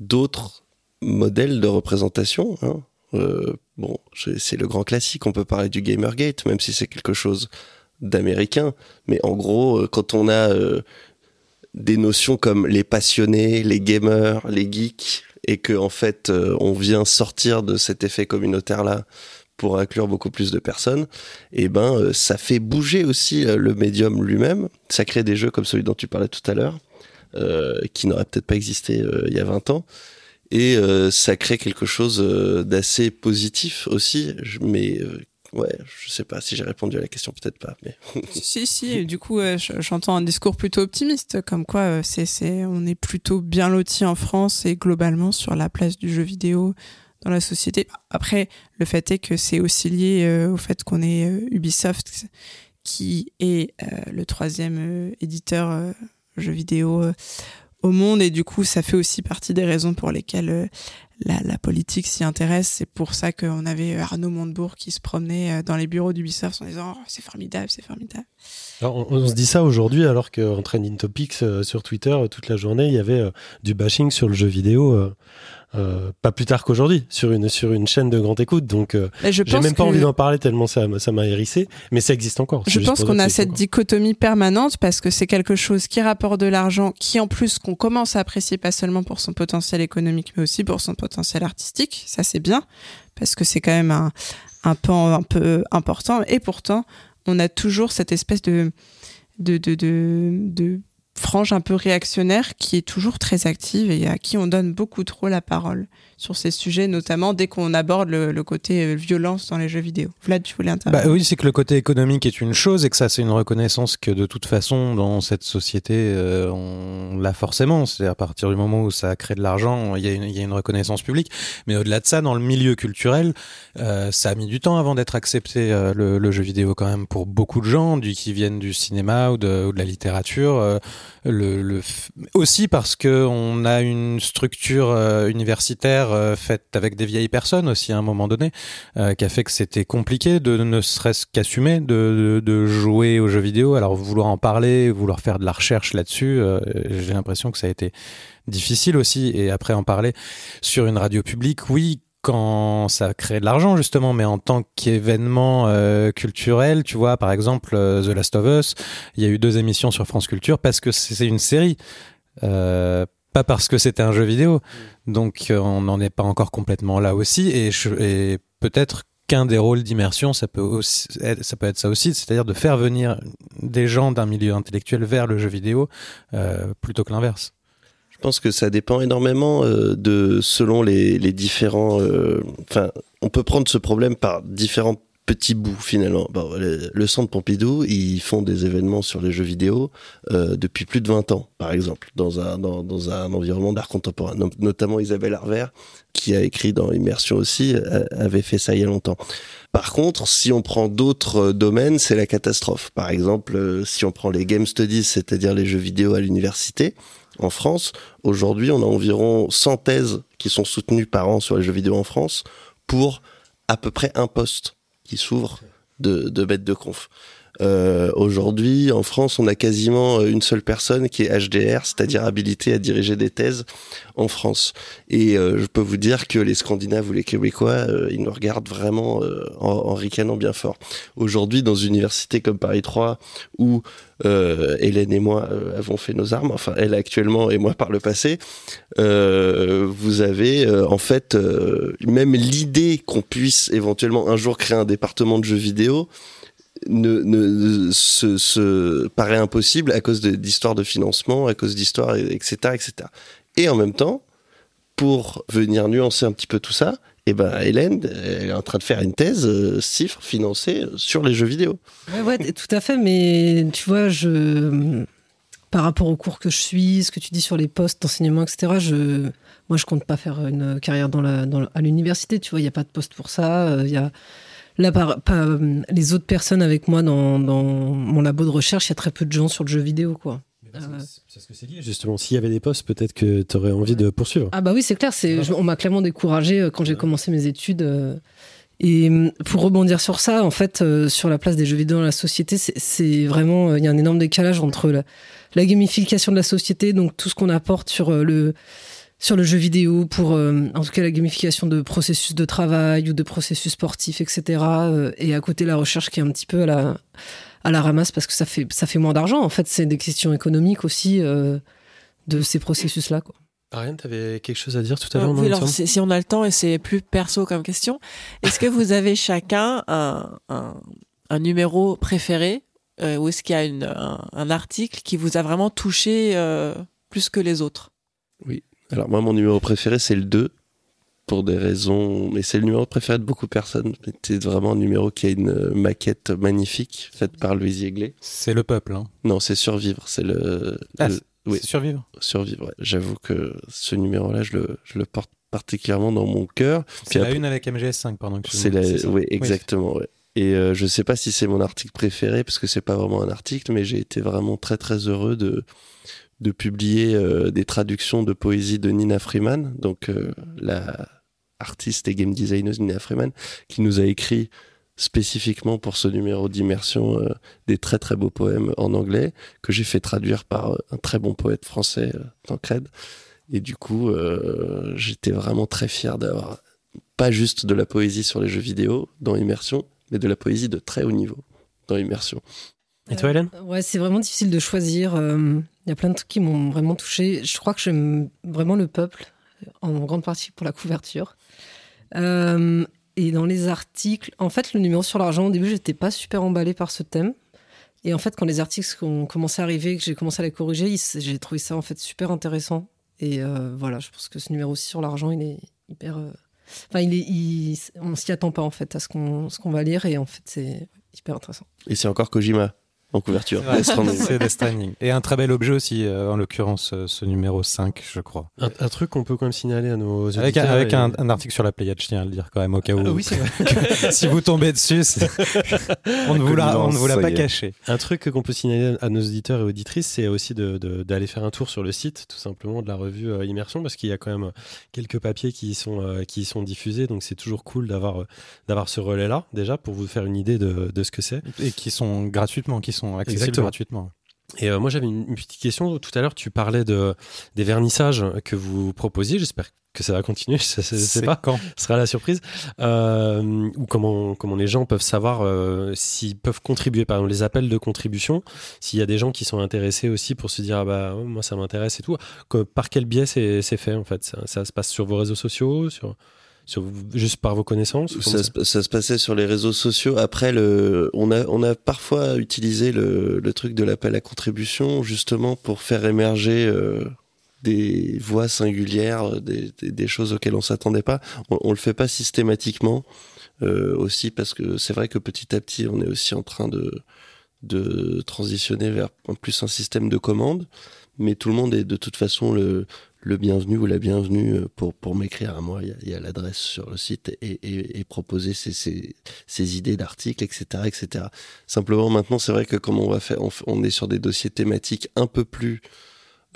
d'autres modèles de représentation. Hein. Bon, c'est le grand classique. On peut parler du Gamergate, même si c'est quelque chose d'américain. Mais en gros, euh, quand on a euh, des notions comme les passionnés, les gamers, les geeks et que en fait euh, on vient sortir de cet effet communautaire là pour inclure beaucoup plus de personnes, et ben euh, ça fait bouger aussi le médium lui-même. Ça crée des jeux comme celui dont tu parlais tout à l'heure, qui n'aurait peut-être pas existé il y a 20 ans. Et ça crée quelque chose d'assez positif aussi. Mais ouais, je sais pas si j'ai répondu à la question, peut-être pas. Mais Si, si, du coup, j'entends un discours plutôt optimiste, comme quoi euh, on est plutôt bien loti en France et globalement sur la place du jeu vidéo dans la société. Après, le fait est que c'est aussi lié euh, au fait qu'on est euh, Ubisoft, qui est le troisième éditeur jeu vidéo au monde, et du coup, ça fait aussi partie des raisons pour lesquelles euh, la, politique s'y intéresse. C'est pour ça qu'on avait Arnaud Montebourg qui se promenait euh, dans les bureaux d'Ubisoft en disant oh, c'est formidable, c'est formidable. Alors, on, se dit ça aujourd'hui alors qu'en Trending Topics euh, sur Twitter, toute la journée, il y avait du bashing sur le jeu vidéo. Euh, pas plus tard qu'aujourd'hui sur une sur une chaîne de grande écoute donc euh, j'ai même pas que- envie d'en parler tellement ça m'a- ça m'a hérissé mais ça existe encore Je pense qu'on a cette dichotomie permanente parce que c'est quelque chose qui rapporte de l'argent, qui en plus qu'on commence à apprécier pas seulement pour son potentiel économique, mais aussi pour son potentiel artistique. Ça c'est bien parce que c'est quand même un, un pan un peu important. Et pourtant, on a toujours cette espèce de de, de, de, de frange un peu réactionnaire qui est toujours très active et à qui on donne beaucoup trop la parole sur ces sujets, notamment dès qu'on aborde le, côté euh, violence dans les jeux vidéo. Vlad, tu voulais intervenir? Bah oui, c'est que le côté économique est une chose et que ça, c'est une reconnaissance que de toute façon, dans cette société, euh, on l'a forcément. C'est à partir du moment où ça crée de l'argent, il y, a une- reconnaissance publique. Mais au-delà de ça, dans le milieu culturel, euh, ça a mis du temps avant d'être accepté, le, jeu vidéo quand même, pour beaucoup de gens, du, qui viennent du cinéma ou de, la littérature. aussi parce que on a une structure universitaire euh, faite avec des vieilles personnes aussi à un moment donné euh, qui a fait que c'était compliqué de ne serait-ce qu'assumer de, de, jouer aux jeux vidéo. Alors vouloir en parler, vouloir faire de la recherche là-dessus, euh, j'ai l'impression que ça a été difficile aussi. Et après en parler sur une radio publique, oui, quand ça crée de l'argent justement, mais en tant qu'événement euh, culturel, tu vois, par exemple The Last of Us, il y a eu deux émissions sur France Culture parce que c'est une série. Pas parce que c'était un jeu vidéo. Donc euh, on n'en est pas encore complètement là aussi. Et, peut-être qu'un des rôles d'immersion, ça peut aussi, être- ça peut être ça aussi, c'est-à-dire de faire venir des gens d'un milieu intellectuel vers le jeu vidéo euh, plutôt que l'inverse. Je pense que ça dépend énormément euh, de selon les, les différents. euh, Enfin, on peut prendre ce problème par différents petits bouts finalement. Le, centre Pompidou, ils font des événements sur les jeux vidéo euh, depuis plus de 20 ans, par exemple, dans un dans, dans un environnement d'art contemporain. No- Notamment Isabelle Harver, qui a écrit dans Immersion aussi, euh, avait fait ça il y a longtemps. Par contre, si on prend d'autres euh, domaines, c'est la catastrophe. Par exemple, si on prend les game studies, c'est-à-dire les jeux vidéo à l'université, en France, aujourd'hui, on a environ 100 thèses qui sont soutenues par an sur les jeux vidéo en France pour à peu près un poste qui s'ouvre de, maître de conf. Euh, aujourd'hui, en France, on a quasiment une seule personne qui est HDR, c'est-à-dire habilité à diriger des thèses en France. Et euh, je peux vous dire que les Scandinaves ou les Québécois, euh, ils nous regardent vraiment euh, en, en ricanant bien fort. Aujourd'hui, dans une université comme Paris 3, où euh, Hélène et moi euh, avons fait nos armes, enfin elle actuellement et moi par le passé, euh, vous avez euh, en fait euh, même l'idée qu'on puisse éventuellement un jour créer un département de jeux vidéo ne, se, paraît impossible à cause d'histoires de financement, à cause d'histoires, etc., etc. Et en même temps, pour venir nuancer un petit peu tout ça, eh ben Hélène, elle est en train de faire une thèse euh, CIFRE financée sur les jeux vidéo. Ouais, tout à fait, mais tu vois, je, par rapport au cours que je suis, ce que tu dis sur les postes d'enseignement, etc., je, moi, je compte pas faire une carrière dans la- à l'université, tu vois, il n'y a pas de poste pour ça, euh, il y a, là, par, euh, les autres personnes avec moi dans, dans mon labo de recherche, il y a très peu de gens sur le jeu vidéo, quoi. C'est- Euh, C'est ce que c'est lié, justement. S'il y avait des postes, peut-être que tu aurais envie de poursuivre. Ah bah oui, c'est clair. C'est, je- on m'a clairement découragé euh, quand j'ai commencé mes études. Et hum, pour rebondir sur ça, en fait, sur la place des jeux vidéo dans la société, c'est, vraiment, il y a un énorme décalage entre la, la gamification de la société, donc tout ce qu'on apporte sur le sur le jeu vidéo, pour euh, en tout cas la gamification de processus de travail ou de processus sportifs, etc. euh, et à côté la recherche qui est un petit peu à la à la ramasse parce que ça fait ça fait moins d'argent. En fait, c'est des questions économiques aussi euh, de ces processus-là. Quoi. Ariane, tu avais quelque chose à dire tout à l'heure Euh, oui, si si on a le temps et c'est plus perso comme question, est-ce que vous avez chacun un, un, un numéro préféré euh, ou est-ce qu'il y a une, un, un article qui vous a vraiment touché euh, plus que les autres? Alors moi, mon numéro préféré, c'est le 2, pour des raisons... Mais c'est le numéro préféré de beaucoup de personnes. C'est vraiment un numéro qui a une maquette magnifique, faite par Louise Yegley. C'est le peuple. Hein. Non, c'est Survivre, c'est le... Ah, le- oui. Survivre. Survivre, ouais. J'avoue que ce numéro-là, je le, je le porte particulièrement dans mon cœur. C'est la après- une avec MGS5, pardon. C'est la... Oui, exactement, ouais. Et euh, je sais pas si c'est mon article préféré, parce que c'est pas vraiment un article, mais j'ai été vraiment très très heureux de, de publier euh, des traductions de poésie de Nina Freeman, donc euh, la artiste et game designer Nina Freeman, qui nous a écrit spécifiquement pour ce numéro d'immersion euh, des très très beaux poèmes en anglais, que j'ai fait traduire par euh, un très bon poète français, Tancred. Et du coup, j'étais vraiment très fier d'avoir pas juste de la poésie sur les jeux vidéo dans Immersion, mais de la poésie de très haut niveau dans Immersion. Et toi, Hélène Euh, Ouais, c'est vraiment difficile de choisir. euh, Il y a plein de trucs qui m'ont vraiment touché. Je crois que j'aime vraiment le peuple, en grande partie pour la couverture. Euh, et dans les articles, en fait, le numéro sur l'argent, au début, j'étais pas super emballée par ce thème. Et en fait, quand les articles ont commencé à arriver, que j'ai commencé à les corriger, j'ai trouvé ça en fait super intéressant. Et euh, voilà, je pense que ce numéro aussi sur l'argent, il est hyper. euh, Enfin, il est, il- on s'y attend pas en fait à ce qu'on ce qu'on va lire et en fait, c'est hyper intéressant. Et c'est encore Kojima? En couverture. C'est Death Stranding. Et un très bel objet aussi, euh, en l'occurrence, euh, ce numéro 5, je crois. un, un truc qu'on peut quand même signaler à nos auditeurs. Avec, un, avec et- un, un article sur la Pléiade, je tiens à le dire quand même, au cas où. Ah oui, c'est vrai. si vous tombez dessus, on ne vous l'a, on ne vous l'a Ça pas caché. Un truc qu'on peut signaler à nos auditeurs et auditrices, c'est aussi de- de- d'aller faire un tour sur le site, tout simplement, de la revue euh, Immersion, parce qu'il y a quand même quelques papiers qui y sont, euh, qui y sont diffusés, donc c'est toujours cool d'avoir d'avoir ce relais-là, déjà, pour vous faire une idée de, de ce que c'est. Et qui sont gratuitement, qui sont accessibles Exactement. gratuitement. Et euh, moi, j'avais une, une petite question. Tout à l'heure, tu parlais de, des vernissages que vous proposiez. J'espère que ça va continuer. Je je sais pas. quand Ce sera la surprise. Euh, ou comment, comment les gens peuvent savoir euh, s'ils peuvent contribuer, par exemple les appels de contribution, s'il y a des gens qui sont intéressés aussi pour se dire ah bah moi ça m'intéresse et tout. Que- par quel biais c'est c'est fait en fait? Ça, ça se passe sur vos réseaux sociaux, sur, sur juste par vos connaissances ou Ça, se- ça se passait sur les réseaux sociaux. Après, le, on, a, on a parfois utilisé le, le truc de l'appel à contribution justement pour faire émerger euh, des voix singulières, des, des, des choses auxquelles on s'attendait pas. On, on le fait pas systématiquement euh, aussi parce que c'est vrai que petit à petit, on est aussi en train de, de transitionner vers un- plus un système de commande. Mais tout le monde est de toute façon le, le bienvenu ou la bienvenue euh, pour, pour m'écrire à moi. Il y a, l'adresse sur le site et, proposer ses, ses, idées d'articles, etc., etc. Simplement, maintenant, c'est vrai que comme on va faire, on, est sur des dossiers thématiques un peu plus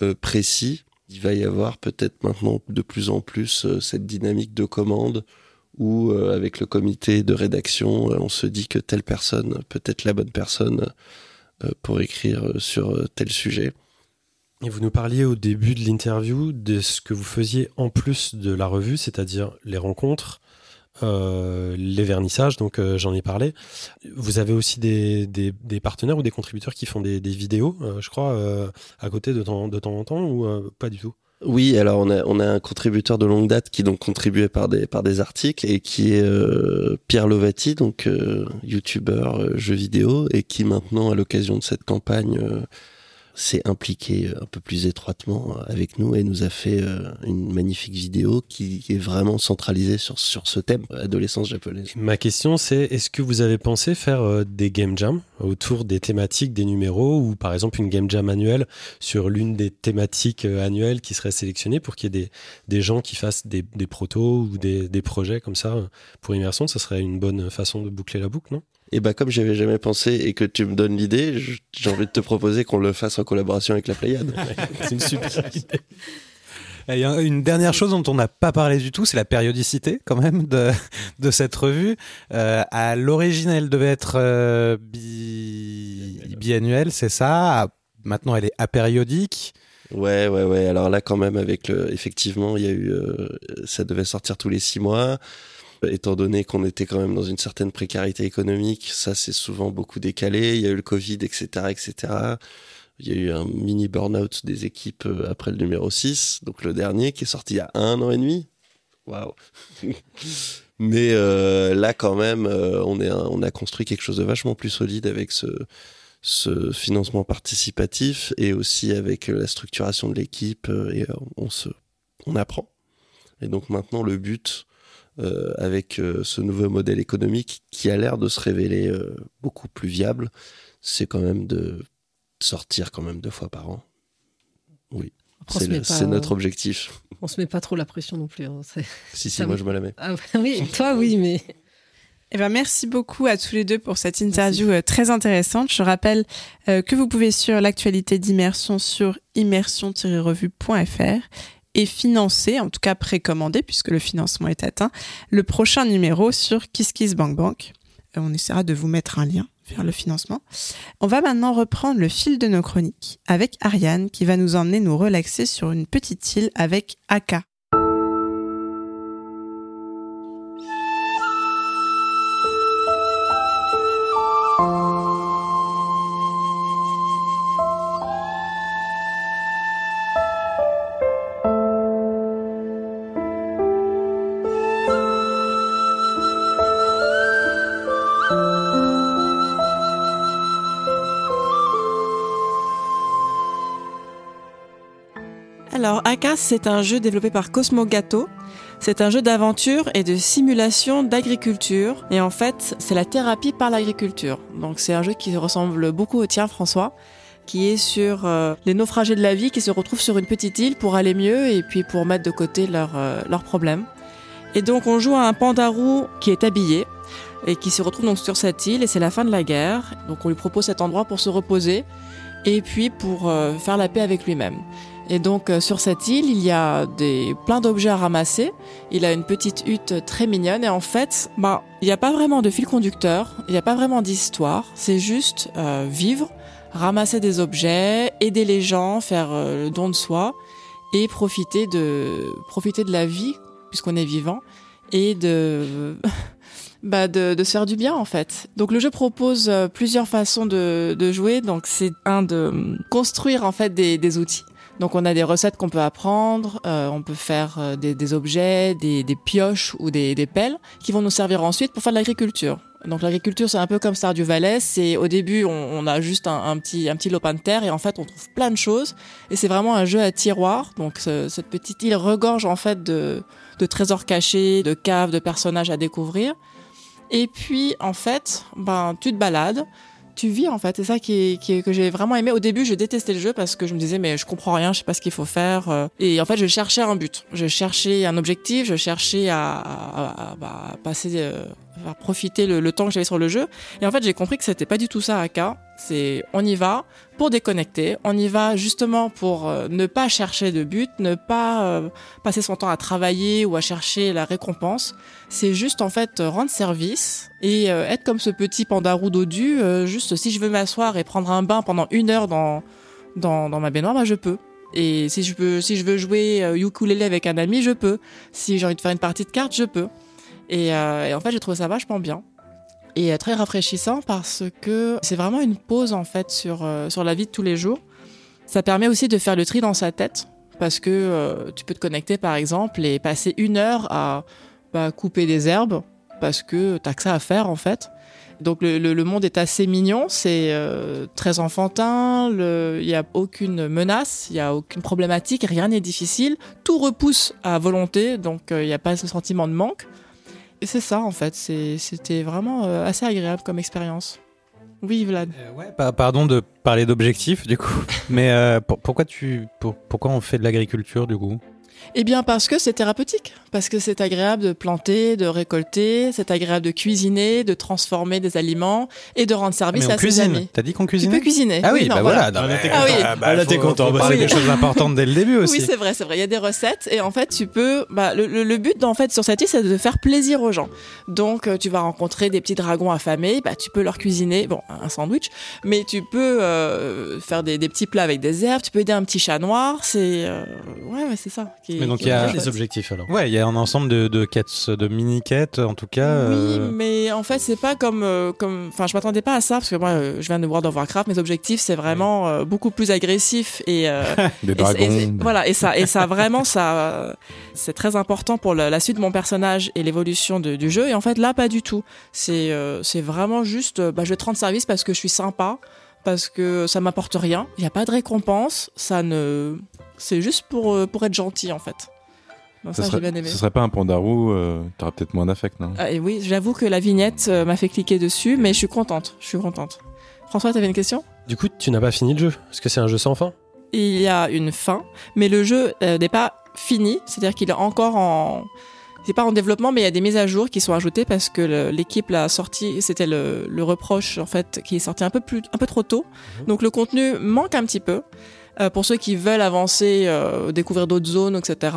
euh, précis, il va y avoir peut-être maintenant de plus en plus euh, cette dynamique de commande où, avec le comité de rédaction, on se dit que telle personne peut être la bonne personne pour écrire sur tel sujet. Et vous nous parliez au début de l'interview de ce que vous faisiez en plus de la revue, c'est-à-dire les rencontres, euh, les vernissages, donc euh, j'en ai parlé. Vous avez aussi des, partenaires ou des contributeurs qui font des, vidéos, euh, je crois, à côté de temps, en temps ou pas du tout? Oui, alors on a, un contributeur de longue date qui donc contribuait par des, articles et qui est Pierre Lovati, donc youtubeur euh, jeux vidéo et qui maintenant, à l'occasion de cette campagne, s'est impliqué un peu plus étroitement avec nous et nous a fait euh, une magnifique vidéo qui est vraiment centralisée sur, sur ce thème, adolescence japonaise. Ma question c'est, est-ce que vous avez pensé faire euh, des game jams autour des thématiques des numéros ou par exemple une game jam annuelle sur l'une des thématiques euh, annuelles qui serait sélectionnée pour qu'il y ait des, des gens qui fassent des, des protos ou des, des projets comme ça euh, pour immersion Ça serait une bonne façon de boucler la boucle, non? Et bah comme j'avais jamais pensé et que tu me donnes l'idée, je- j'ai envie de te proposer qu'on le fasse en collaboration avec la Pléiade. C'est une super idée. Et un- une dernière chose dont on n'a pas parlé du tout, c'est la périodicité quand même de, de cette revue. Euh, à l'origine, elle devait être euh, bi- biannuelle, c'est ça. Maintenant, elle est apériodique. Ouais, ouais, ouais. Alors là, quand même, avec le, effectivement, il y a eu, euh, ça devait sortir tous les six mois. Étant donné qu'on était quand même dans une certaine précarité économique, ça c'est souvent beaucoup décalé. Il y a eu le Covid, etc., etc. Il y a eu un mini burn-out des équipes euh, après le numéro 6, donc le dernier qui est sorti il y a un an et demi. Waouh Mais euh, là, quand même, euh, on, est on a construit quelque chose de vachement plus solide avec ce, ce financement participatif et aussi avec la structuration de l'équipe et on se on apprend. Et donc maintenant le but euh, avec euh, ce nouveau modèle économique qui a l'air de se révéler euh, beaucoup plus viable, c'est quand même de sortir quand même deux fois par an. Oui, c'est notre objectif. On se met pas trop la pression non plus. hein, c'est- Si si, moi je me la mets. Ah, oui, toi oui, mais Eh ben, merci beaucoup à tous les deux pour cette interview très intéressante. Je rappelle euh, que vous pouvez suivre l'actualité d'immersion sur immersion-revue.fr et financer, en tout cas précommander, puisque le financement est atteint, le prochain numéro sur KissKissBankBank. Euh, on essaiera de vous mettre un lien vers le financement. On va maintenant reprendre le fil de nos chroniques avec Ariane qui va nous emmener nous relaxer sur une petite île avec Aka. C'est un jeu développé par Cosmo Gato. C'est un jeu d'aventure et de simulation d'agriculture. Et en fait, c'est la thérapie par l'agriculture. Donc, c'est un jeu qui ressemble beaucoup au tien, François, qui est sur euh, les naufragés de la vie qui se retrouvent sur une petite île pour aller mieux et puis pour mettre de côté leurs euh, leurs problèmes. Et donc, on joue à un pandarou qui est habillé et qui se retrouve donc sur cette île et c'est la fin de la guerre. Donc, on lui propose cet endroit pour se reposer et puis pour euh, faire la paix avec lui-même. Et donc euh, sur cette île, il y a des plein d'objets à ramasser. Il a une petite hutte très mignonne et en fait, bah, il n'y a pas vraiment de fil conducteur, il n'y a pas vraiment d'histoire. C'est juste euh, vivre, ramasser des objets, aider les gens, faire euh, le don de soi et profiter de profiter de la vie puisqu'on est vivant et de bah de, de se faire du bien en fait. Donc le jeu propose euh, plusieurs façons de, de jouer. Donc c'est un de construire en fait des, des outils. Donc on a des recettes qu'on peut apprendre, euh, on peut faire euh, des, des objets, des, des pioches ou des, des pelles qui vont nous servir ensuite pour faire de l'agriculture. Donc l'agriculture c'est un peu comme Stardew Valley, c'est au début on, on a juste un, un petit un petit lopin de terre et en fait on trouve plein de choses et c'est vraiment un jeu à tiroir. Donc ce- cette petite île regorge en fait de, de trésors cachés, de caves, de personnages à découvrir. Et puis en fait, ben tu te balades, tu vis en fait. C'est ça qui qui que j'ai vraiment aimé. Au début, je détestais le jeu parce que je me disais mais je comprends rien, je sais pas ce qu'il faut faire. euh. Et en fait, je cherchais un but, je cherchais un objectif, je cherchais à, à- à- bah, passer, euh, à profiter le, le temps que j'avais sur le jeu. Et en fait, j'ai compris que c'était pas du tout ça, Aka. C'est on y va pour déconnecter, on y va justement pour euh, ne pas chercher de but, ne pas euh, passer son temps à travailler ou à chercher la récompense. C'est juste en fait euh, rendre service et être comme ce petit pandarou dodu. euh, juste si je veux m'asseoir et prendre un bain pendant une heure dans dans, dans ma baignoire, bah je peux. Et si je veux si je veux jouer ukulélé avec un ami, je peux. Si j'ai envie de faire une partie de cartes, je peux. Et, euh, et en fait, j'ai trouvé ça vachement bien et euh, très rafraîchissant parce que c'est vraiment une pause en fait sur euh, sur la vie de tous les jours. Ça permet aussi de faire le tri dans sa tête parce que euh, tu peux te connecter par exemple et passer une heure à bah, couper des herbes parce que t'as que ça à faire en fait. Donc le, le- monde est assez mignon, c'est très enfantin, il n'y a aucune menace, il n'y a aucune problématique, rien n'est difficile, tout repousse à volonté, donc il n'y a pas ce sentiment de manque. C'est ça en fait, c'était vraiment euh, assez agréable comme expérience. Oui Vlad. Euh, ouais, pa- pardon de parler d'objectifs du coup, mais euh, pour- pourquoi tu, pour- pourquoi on fait de l'agriculture du coup? Eh bien parce que c'est thérapeutique, parce que c'est agréable de planter, de récolter, c'est agréable de cuisiner, de transformer des aliments et de rendre service Mais on à ses cuisine. amis. T'as dit qu'on Tu cuisinait peux cuisiner. Ah oui, non, bah voilà. non, Ah, là, mais- t'es Ah oui. content. Ah, là, t'es content. bah, c'est des bon. choses importantes dès le début aussi. Oui, c'est vrai, c'est vrai. Il y a des recettes et en fait, tu peux. Bah, le, le- le but, en fait, sur cette île, c'est de faire plaisir aux gens. Donc, euh, tu vas rencontrer des petits dragons affamés. Bah, tu peux leur cuisiner, bon, un sandwich, mais tu peux euh, faire des, des petits plats avec des herbes. Tu peux aider un petit chat noir. C'est euh, ouais, ouais, c'est ça qui qui. Mais donc, il y a- des chouette. objectifs alors. Ouais, il y a un ensemble de, de quêtes, de mini-quêtes, en tout cas. Oui, euh, mais en fait, c'est pas comme, euh, comme, enfin, je m'attendais pas à ça parce que moi, euh, je viens de World of Warcraft. Mes objectifs, c'est vraiment euh, beaucoup plus agressif et, euh, Des et, dragons. et- et- voilà. Et ça, et ça vraiment, ça, c'est très important pour la, la suite de mon personnage et l'évolution du jeu. Et en fait, là, pas du tout. C'est, euh, c'est vraiment juste, bah, je vais te rendre service parce que je suis sympa, parce que ça m'apporte rien. Il n'y a pas de récompense. Ça ne, c'est juste pour, euh, pour être gentil, en fait. Ça, j'ai serait, bien aimé. ce serait pas un Pandarou, euh, t'aurais peut-être moins d'affect, non? Ah, et oui, j'avoue que la vignette euh, m'a fait cliquer dessus, mais je suis contente. Je suis contente. François, t'avais une question? Du coup, tu n'as pas fini le jeu? Parce que c'est un jeu sans fin? Il y a une fin, mais le jeu euh, n'est pas fini, c'est-à-dire qu'il est encore en. C'est pas en développement, mais il y a des mises à jour qui sont ajoutées parce que l'équipe l'a sorti. C'était le, le reproche en fait qui est sorti un peu plus, un peu trop tôt. Donc le contenu manque un petit peu euh, pour ceux qui veulent avancer, euh, découvrir d'autres zones, etc.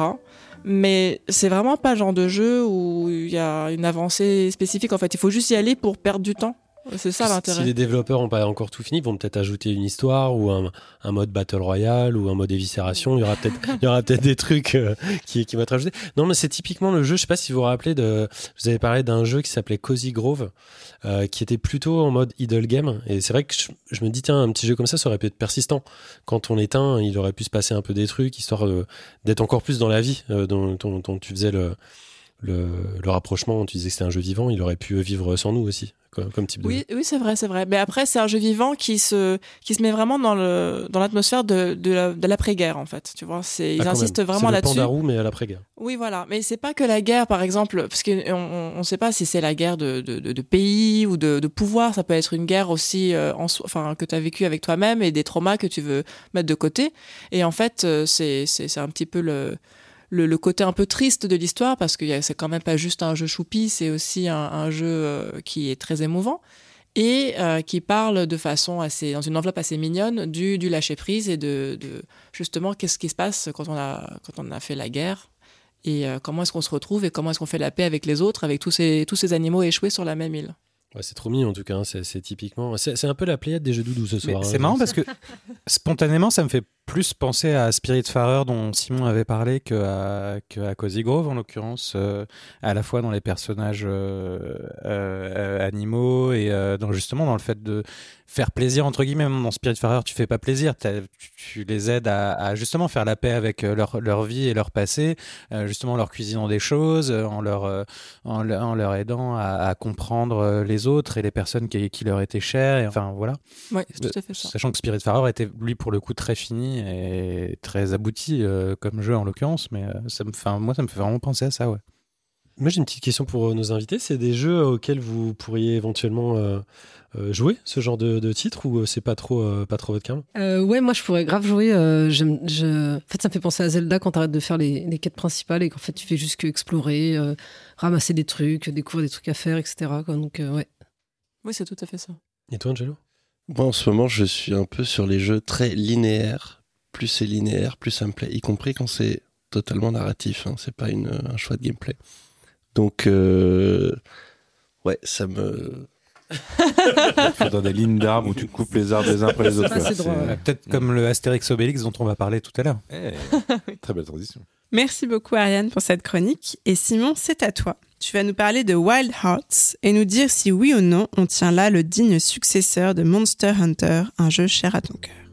Mais c'est vraiment pas le genre de jeu où il y a une avancée spécifique. En fait, il faut juste y aller pour perdre du temps. C'est ça Si l'intérêt. les développeurs n'ont pas encore tout fini, ils vont peut-être ajouter une histoire ou un, un mode Battle Royale ou un mode éviscération. Il y aura peut-être il y aura peut-être des trucs euh, qui, qui vont être ajoutés. Non, mais c'est typiquement le jeu. Je sais pas si vous vous rappelez de. Vous avez parlé d'un jeu qui s'appelait Cozy Grove, euh, qui était plutôt en mode idle game. Et c'est vrai que je, je me dis tiens, un petit jeu comme ça, ça aurait pu être persistant. Quand on l'éteint, il aurait pu se passer un peu des trucs, histoire euh, d'être encore plus dans la vie euh, dont, dont- dont tu faisais le. Le, le rapprochement, tu disais que c'était un jeu vivant, il aurait pu vivre sans nous aussi, comme, comme type de jeu. Oui, oui, c'est vrai, c'est vrai. Mais après, c'est un jeu vivant qui se, qui se met vraiment dans le, dans l'atmosphère de, de, la- de l'après-guerre, en fait. Tu vois, c'est, ils Ah, insistent même. vraiment C'est là-dessus. le Pandarou, mais à l'après-guerre. Oui, voilà. Mais c'est pas que la guerre, par exemple, parce qu'on on, on sait pas si c'est la guerre de, de, pays ou de, de pouvoir. Ça peut être une guerre aussi, euh, en enfin, que tu as vécu avec toi-même et des traumas que tu veux mettre de côté. Et en fait, euh, c'est, c'est, c'est un petit peu le, le, le côté un peu triste de l'histoire parce que y a- c'est quand même pas juste un jeu choupi, c'est aussi un, un jeu euh, qui est très émouvant et euh, qui parle de façon assez, dans une enveloppe assez mignonne, du, du lâcher prise et de, de justement qu'est-ce qui se passe quand on a, quand on a fait la guerre et euh, comment est-ce qu'on se retrouve et comment est-ce qu'on fait la paix avec les autres, avec tous ces, tous ces animaux échoués sur la même île. Ouais, c'est trop mignon en tout cas, hein. c'est c'est typiquement. C'est c'est un peu la pléiade des jeux doudous ce soir. c'est hein. marrant parce que spontanément, ça me fait plus penser à Spiritfarer dont Simon avait parlé que à, que à Cozy Grove en l'occurrence, euh, à la fois dans les personnages euh, euh, animaux et dans, justement dans le fait de faire plaisir entre guillemets. Dans Spiritfarer, tu fais pas plaisir, tu, tu les aides à, à justement faire la paix avec leur, leur vie et leur passé, justement en leur cuisinant des choses, en leur en, le- en leur aidant à, à comprendre les autres et les personnes qui, qui leur étaient chères. Et, enfin voilà. Oui, c'est tout à fait ça. Sachant que Spiritfarer était lui pour le coup très fini et très abouti euh, comme jeu en l'occurrence, mais euh, ça me, enfin moi ça me fait vraiment penser à ça ouais. Moi j'ai une petite question pour euh, nos invités. C'est des jeux auxquels vous pourriez éventuellement euh, jouer ce genre de, de titre ou c'est pas trop euh, pas trop votre Euh, ouais, moi je pourrais grave jouer. euh, je... En fait, ça me fait penser à Zelda quand t'arrêtes de faire les, les quêtes principales et qu'en fait tu fais juste que explorer, euh, ramasser des trucs, découvrir des trucs à faire, etc. quoi. Donc euh, ouais. Oui, c'est tout à fait ça. Et toi Angelo? Moi, en ce moment, je suis un peu sur les jeux très linéaires. Plus c'est linéaire, plus ça me plaît, y compris quand c'est totalement narratif. Hein. C'est pas une, un choix de gameplay. Donc, euh, ouais, ça me. Faut dans des lignes d'arbres où tu coupes les arbres les uns après les autres. Peut-être comme le Astérix Obélix dont on va parler tout à l'heure. Eh, Très belle transition. Merci beaucoup Ariane pour cette chronique. Et Simon, c'est à toi. Tu vas nous parler de Wild Hearts et nous dire si oui ou non on tient là le digne successeur de Monster Hunter, un jeu cher à ton cœur.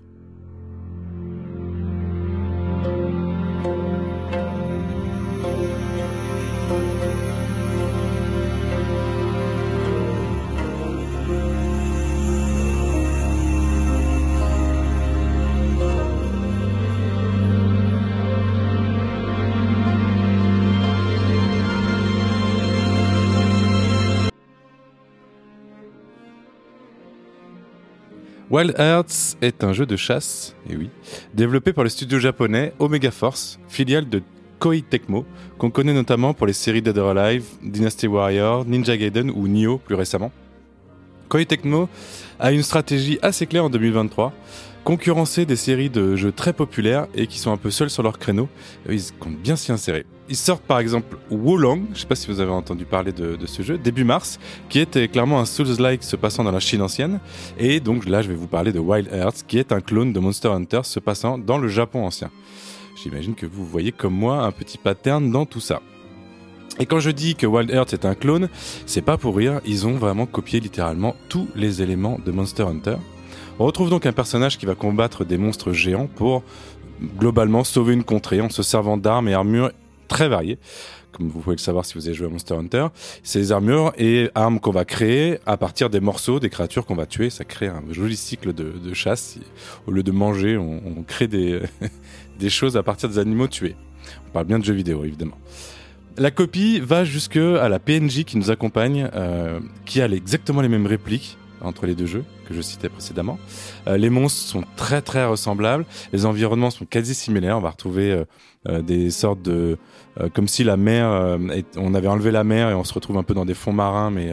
Wild Hearts est un jeu de chasse, et oui, développé par le studio japonais Omega Force, filiale de Koei Tecmo, qu'on connaît notamment pour les séries Dead or Alive, Dynasty Warrior, Ninja Gaiden ou Nioh plus récemment. Koei Tecmo a une stratégie assez claire en 2023, concurrencer des séries de jeux très populaires et qui sont un peu seuls sur leur créneau, ils comptent bien s'y insérer. Ils sortent par exemple Wolong, je sais pas si vous avez entendu parler de, ce jeu, début mars, qui était clairement un Souls-like se passant dans la Chine ancienne, et donc là je vais vous parler de Wild Hearts, qui est un clone de Monster Hunter se passant dans le Japon ancien. J'imagine que vous voyez comme moi un petit pattern dans tout ça. Et quand je dis que Wild Earth est un clone, c'est pas pour rire, ils ont vraiment copié littéralement tous les éléments de Monster Hunter. On retrouve donc un personnage qui va combattre des monstres géants pour globalement sauver une contrée en se servant d'armes et armures très variées. Comme vous pouvez le savoir si vous avez joué à Monster Hunter, ces armures et armes qu'on va créer à partir des morceaux des créatures qu'on va tuer, ça crée un joli cycle de, chasse. Au lieu de manger, on, crée des, des choses à partir des animaux tués. On parle bien de jeux vidéo évidemment. La copie va jusque à la PNJ qui nous accompagne, euh, qui a exactement les mêmes répliques entre les deux jeux que je citais précédemment. Euh, les monstres sont très très ressemblables, les environnements sont quasi similaires. On va retrouver euh, euh, des sortes de, comme si la mer, on avait enlevé la mer et on se retrouve un peu dans des fonds marins, mais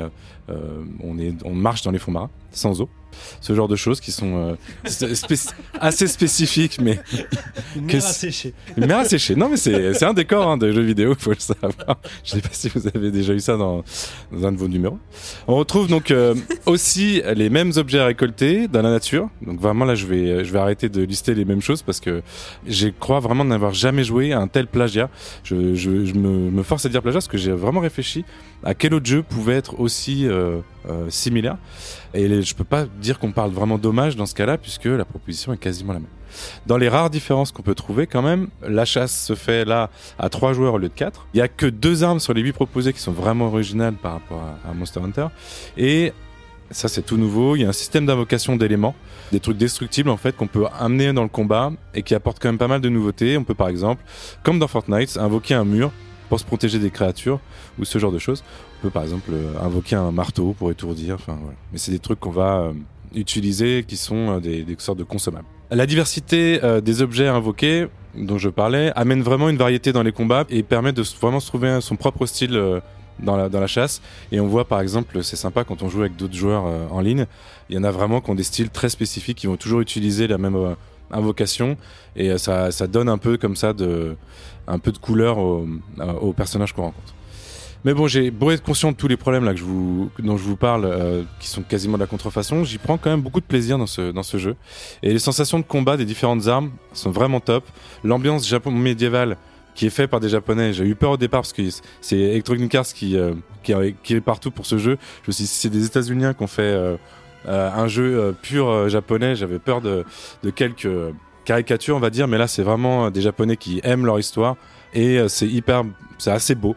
on est, on marche dans les fonds marins sans eau. Ce genre de choses qui sont euh, assez spécifiques, mais Une mer asséchée. une mer asséchée. Non, mais c'est c'est un décor hein, de jeux vidéo, faut le savoir. Je sais pas si vous avez déjà eu ça dans, dans un de vos numéros. On retrouve donc euh, aussi les mêmes objets à récolter dans la nature. Donc vraiment là, je vais je vais arrêter de lister les mêmes choses parce que je crois vraiment n'avoir jamais joué à un tel plagiat. Je, je, je me, me force à dire plagiat parce que j'ai vraiment réfléchi à quel autre jeu pouvait être aussi euh, euh, similaire. Et je peux pas dire qu'on parle vraiment d'hommage dans ce cas-là puisque la proposition est quasiment la même. Dans les rares différences qu'on peut trouver quand même, la chasse se fait là à trois joueurs au lieu de quatre. Il y a que deux armes sur les huit proposées qui sont vraiment originales par rapport à, Monster Hunter. Et ça c'est tout nouveau, il y a un système d'invocation d'éléments, des trucs destructibles en fait qu'on peut amener dans le combat et qui apportent quand même pas mal de nouveautés. On peut par exemple, comme dans Fortnite, invoquer un mur pour se protéger des créatures ou ce genre de choses. On peut par exemple euh, invoquer un marteau pour étourdir, enfin. Mais c'est des trucs qu'on va euh, utiliser qui sont euh, des, sortes de consommables. La diversité des objets invoqués dont je parlais amène vraiment une variété dans les combats et permet de vraiment se trouver son propre style dans la, chasse. Et on voit par exemple, c'est sympa quand on joue avec d'autres joueurs en ligne, il y en a vraiment qui ont des styles très spécifiques, qui vont toujours utiliser la même invocation et ça donne un peu comme ça de, un peu de couleur au, euh, au personnage qu'on rencontre. Mais bon, j'ai beau être conscient de tous les problèmes là que je vous, dont je vous parle, euh, qui sont quasiment de la contrefaçon, j'y prends quand même beaucoup de plaisir dans ce, dans ce jeu. Et les sensations de combat des différentes armes sont vraiment top. L'ambiance japon médiévale qui est fait par des japonais, j'ai eu peur au départ parce que c'est Electronic Arts qui, euh, qui, est- partout pour ce jeu. Je me suis dit, c'est des États-Unis qui ont fait un jeu pur japonais, j'avais peur de, de quelques caricatures, on va dire, mais là c'est vraiment euh, des japonais qui aiment leur histoire et euh, c'est hyper, c'est assez beau.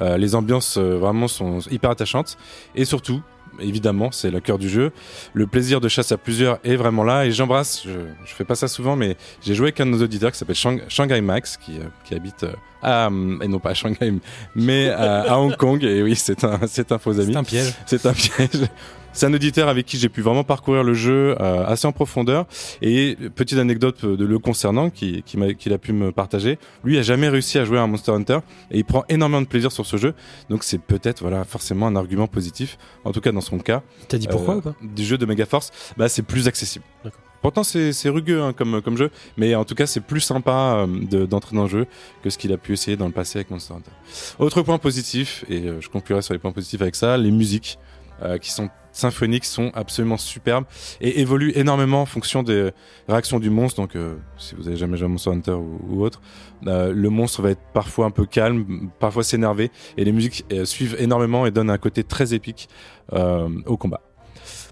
Euh, les ambiances vraiment sont hyper attachantes et surtout, évidemment, c'est le cœur du jeu. Le plaisir de chasse à plusieurs est vraiment là et j'embrasse. Je, fais pas ça souvent, mais j'ai joué avec un de nos auditeurs qui s'appelle Shang- Shanghai Max, qui, habite à et non pas à Shanghai, mais à, Hong Kong. Et oui, c'est un, c'est un faux ami. C'est un piège. C'est un piège. C'est un auditeur avec qui j'ai pu vraiment parcourir le jeu euh, assez en profondeur. Et petite anecdote de le concernant qui, qui qu'il a pu me partager. Lui a jamais réussi à jouer à un Monster Hunter et il prend énormément de plaisir sur ce jeu. Donc c'est peut-être voilà forcément un argument positif. En tout cas dans son cas. T'as dit pourquoi euh, ou pas? Du jeu de Megaforce, bah c'est plus accessible. D'accord. Pourtant c'est rugueux hein, comme comme jeu, mais en tout cas c'est plus sympa euh, de- d'entrer dans le jeu que ce qu'il a pu essayer dans le passé avec Monster Hunter. Autre point positif et euh, je conclurai sur les points positifs avec ça, les musiques euh, qui sont symphoniques sont absolument superbes et évoluent énormément en fonction des réactions du monstre. Donc, euh, si vous avez jamais joué à Monster Hunter ou, ou autre, euh, le monstre va être parfois un peu calme, parfois s'énerver, et les musiques euh, suivent énormément et donnent un côté très épique euh, au combat.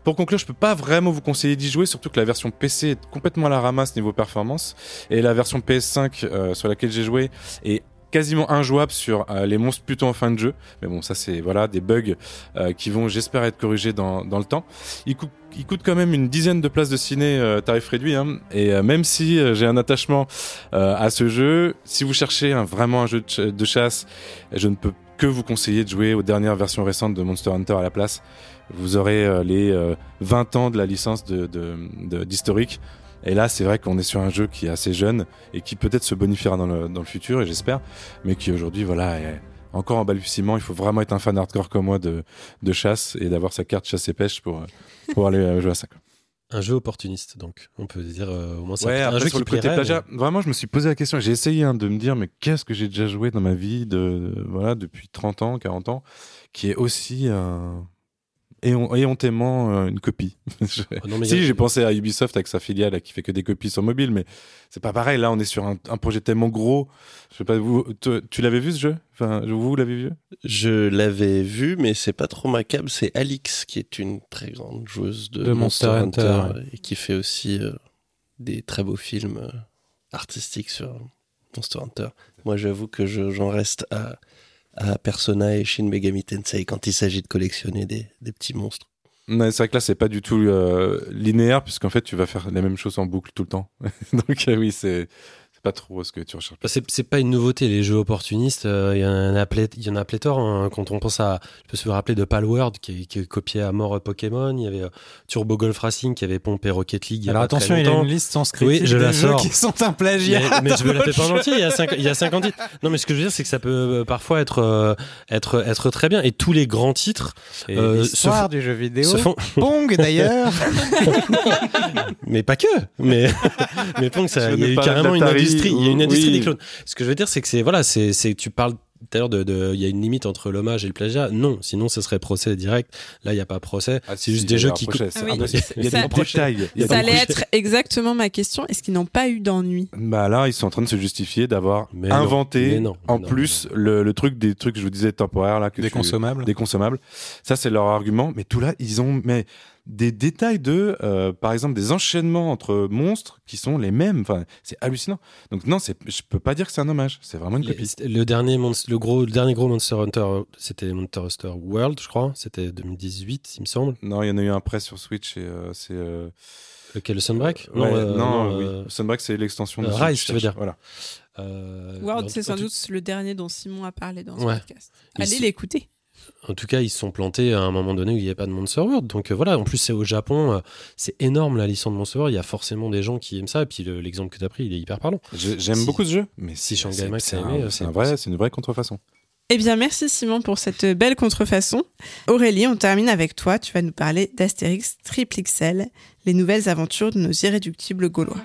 Pour conclure, je peux pas vraiment vous conseiller d'y jouer, surtout que la version PC est complètement à la ramasse niveau performance, et la version PS5 euh, sur laquelle j'ai joué est quasiment injouable sur euh, les monstres plutôt en fin de jeu. Mais bon, ça c'est voilà des bugs euh, qui vont, j'espère, être corrigés dans, dans le temps. Il, coûte quand même une dizaine de places de ciné euh, tarif réduit. Hein, et même si j'ai un attachement à ce jeu, si vous cherchez vraiment un jeu de chasse, je ne peux que vous conseiller de jouer aux dernières versions récentes de Monster Hunter à la place. Vous aurez euh, les euh, 20 ans de la licence de, de, de- d'historique. Et là, c'est vrai qu'on est sur un jeu qui est assez jeune et qui peut-être se bonifiera dans le, dans le futur, et j'espère, mais qui aujourd'hui, voilà, est encore en balbutiement. Il faut vraiment être un fan hardcore comme moi de, de chasse et d'avoir sa carte chasse et pêche pour, euh, pour aller euh, jouer à ça. quoi. Un jeu opportuniste, donc on peut dire euh, au moins ça. Ouais, un après, jeu sur qui le côté vraiment, je me suis posé la question. J'ai essayé hein, de me dire, mais qu'est-ce que j'ai déjà joué dans ma vie de, voilà, depuis 30 ans, 40 ans, qui est aussi euh, éhon- éhontément euh, une copie. Je- Oh, non, mais il y a- si, j'ai pensé à Ubisoft avec sa filiale là, qui fait que des copies sur mobile, mais c'est pas pareil. Là, on est sur un, un projet tellement gros. Je sais pas, vous, toi, tu l'avez vu ce jeu? Enfin, vous l'avez vu? Je l'avais vu, mais c'est pas trop ma cam. C'est Alix qui est une très grande joueuse de, De Monster, Hunter, et qui fait aussi euh, des très beaux films euh, artistiques sur Monster Hunter. Moi, j'avoue que je- j'en reste à, à Persona et Shin Megami Tensei quand il s'agit de collectionner des, petits monstres. C'est vrai que là, c'est pas du tout euh, linéaire, puisqu'en fait, tu vas faire les mêmes choses en boucle tout le temps. Donc, euh, oui, c'est pas trop ce que tu recherches. Bah, C'est c'est pas une nouveauté, les jeux opportunistes. euh, Il y, en a plé- il y en a pléthore. hein. Quand on pense à. Je peux se rappeler de Palworld qui, qui copiait à mort euh, Pokémon. Il y avait euh, Turbo Golf Racing qui avait pompé Rocket League. Alors attention, il y a une liste sans script Oui, je de la jeux sors. qui sont un plagiat. Mais, mais je me la fais pas en entier, il y a 50, il y a 50 titres. Non, mais ce que je veux dire, c'est que ça peut parfois être, euh, être, être très bien. Et tous les grands titres Et euh, l'histoire se, du jeu vidéo. se font. Pong d'ailleurs. Mais pas que. Mais, mais Pong, ça, il y a eu carrément une d'Atari industrie. Il y a une industrie oui. des clones. Ce que je veux dire, c'est que c'est, voilà, c'est, c'est, tu parles tout à l'heure de, de, il y a une limite entre l'hommage et le plagiat. Non, sinon, ce serait procès direct. Là, il n'y a pas procès. Ah, c'est si, juste des a jeux qui. c'est Ah oui. impossible. Il y a Ça- des prochailles. Il y a Ça allait être exactement ma question. Est-ce qu'ils n'ont pas eu d'ennui? Bah là, ils sont en train de se justifier d'avoir non, inventé non, en non, plus Le, le truc des trucs que je vous disais temporaires là que Des tu- consommables. des consommables. Ça c'est leur argument, mais tout là ils ont mais des détails de euh, par exemple des enchaînements entre monstres qui sont les mêmes. Enfin, c'est hallucinant. Donc non, c'est je peux pas dire que c'est un hommage, c'est vraiment une copie. le dernier le gros le dernier gros Monster Hunter euh, c'était Monster Hunter World je crois c'était 2018 il me semble Non, il y en a eu un prêt sur Switch et euh, c'est euh, lequel le Sunbreak ouais, euh, non, euh, oui. Sunbreak c'est l'extension de euh, Rise, tu veux dire. Voilà. euh, World, c'est sans doute le dernier dont Simon a parlé dans ce Ouais. podcast. Allez l'écouter. En tout cas, ils se sont plantés à un moment donné où il n'y avait pas de Monster World. Donc euh, voilà, en plus, c'est au Japon. euh, c'est énorme la licence de Monster World. Il y a forcément des gens qui aiment ça. Et puis le- l'exemple que tu as pris, il est hyper parlant. J'ai- J'aime Si- beaucoup ce jeu, mais si c'est- Shanghai Max c'est a aimé, euh, c'est un vrai, c'est une vraie contrefaçon. Eh bien, merci Simon pour cette belle contrefaçon. Aurélie, on termine avec toi. Tu vas nous parler d'Astérix Triple XL, les nouvelles aventures de nos irréductibles Gaulois.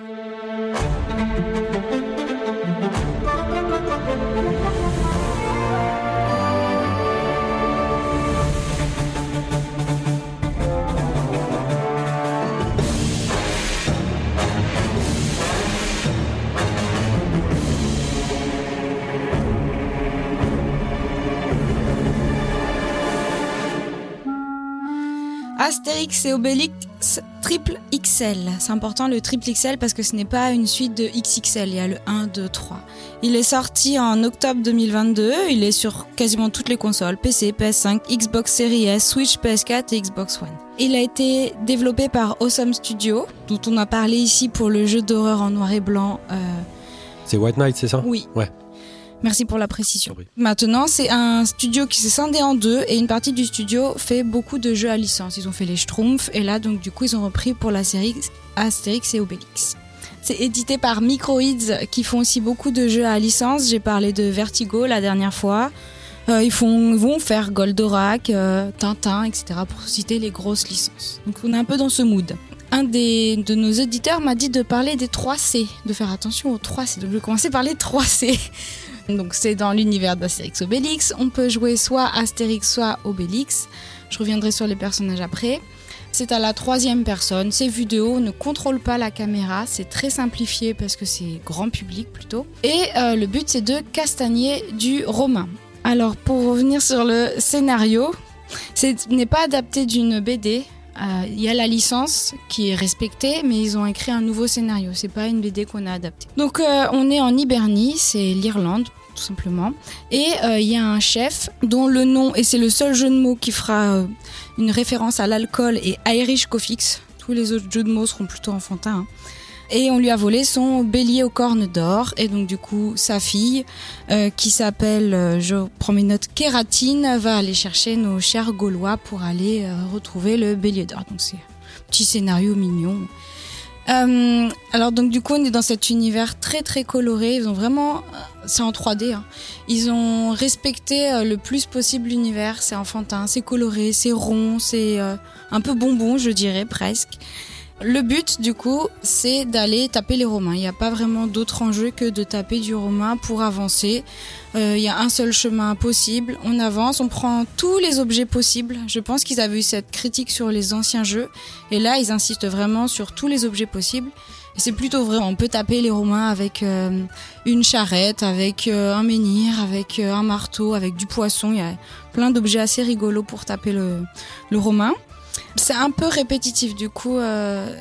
Astérix et Obélix triple XL. C'est important le triple XL parce que ce n'est pas une suite de XXL, il y a le 1, 2, 3. Il est sorti en octobre 2022, il est sur quasiment toutes les consoles, PC, PS5, Xbox Series S, Switch, PS4 et Xbox One. Il a été développé par Awesome Studio, dont on a parlé ici pour le jeu d'horreur en noir et blanc. euh, C'est White Knight, c'est ça? Oui. Ouais. Merci pour la précision. Maintenant, c'est un studio qui s'est scindé en deux et une partie du studio fait beaucoup de jeux à licence. Ils ont fait les Schtroumpfs et là, donc, du coup, ils ont repris pour la série Astérix et Obélix. C'est édité par Microids qui font aussi beaucoup de jeux à licence. J'ai parlé de Vertigo la dernière fois. Euh, ils, font, ils vont faire Goldorak, euh, Tintin, etc. pour citer les grosses licences. Donc on est un peu dans ce mood. Un des, de nos auditeurs m'a dit de parler des 3C, de faire attention aux 3C. Donc je vais commencer par les 3C. Donc c'est dans l'univers d'Astérix Obélix. On peut jouer soit Astérix, soit Obélix. Je reviendrai sur les personnages après. C'est à la troisième personne. C'est vu ne contrôle pas la caméra. C'est très simplifié parce que c'est grand public plutôt. Et euh, le but c'est de castagner du romain. Alors pour revenir sur le scénario, ce n'est pas adapté d'une BD. Euh, Il y a la licence qui est respectée, mais ils ont écrit un nouveau scénario. C'est pas une BD qu'on a adaptée. Donc euh, on est en Hibernie, c'est l'Irlande simplement. Et euh, il y a un chef dont le nom, et c'est le seul jeu de mots qui fera euh, une référence à l'alcool, et Irish Coffix. Tous les autres jeux de mots seront plutôt enfantins. hein. Et on lui a volé son bélier aux cornes d'or. Et donc du coup, sa fille, euh, qui s'appelle, je prends mes notes, Kératine, va aller chercher nos chers Gaulois pour aller retrouver le bélier d'or. Donc c'est un petit scénario mignon. Euh, alors donc du coup on est dans cet univers très très coloré. Ils ont vraiment, euh, c'est en 3D. hein. Ils ont respecté euh, le plus possible l'univers. C'est enfantin, c'est coloré, c'est rond, c'est euh, un peu bonbon je dirais presque. Le but, du coup, c'est d'aller taper les Romains. Il n'y a pas vraiment d'autre enjeu que de taper du Romain pour avancer. Euh, Il y a un seul chemin possible. On avance, on prend tous les objets possibles. Je pense qu'ils avaient eu cette critique sur les anciens jeux. Et là, ils insistent vraiment sur tous les objets possibles. Et c'est plutôt vrai. On peut taper les Romains avec euh, une charrette, avec euh, un menhir, avec euh, un marteau, avec du poisson. Il y a plein d'objets assez rigolos pour taper le, le Romain. C'est un peu répétitif. Du coup, euh,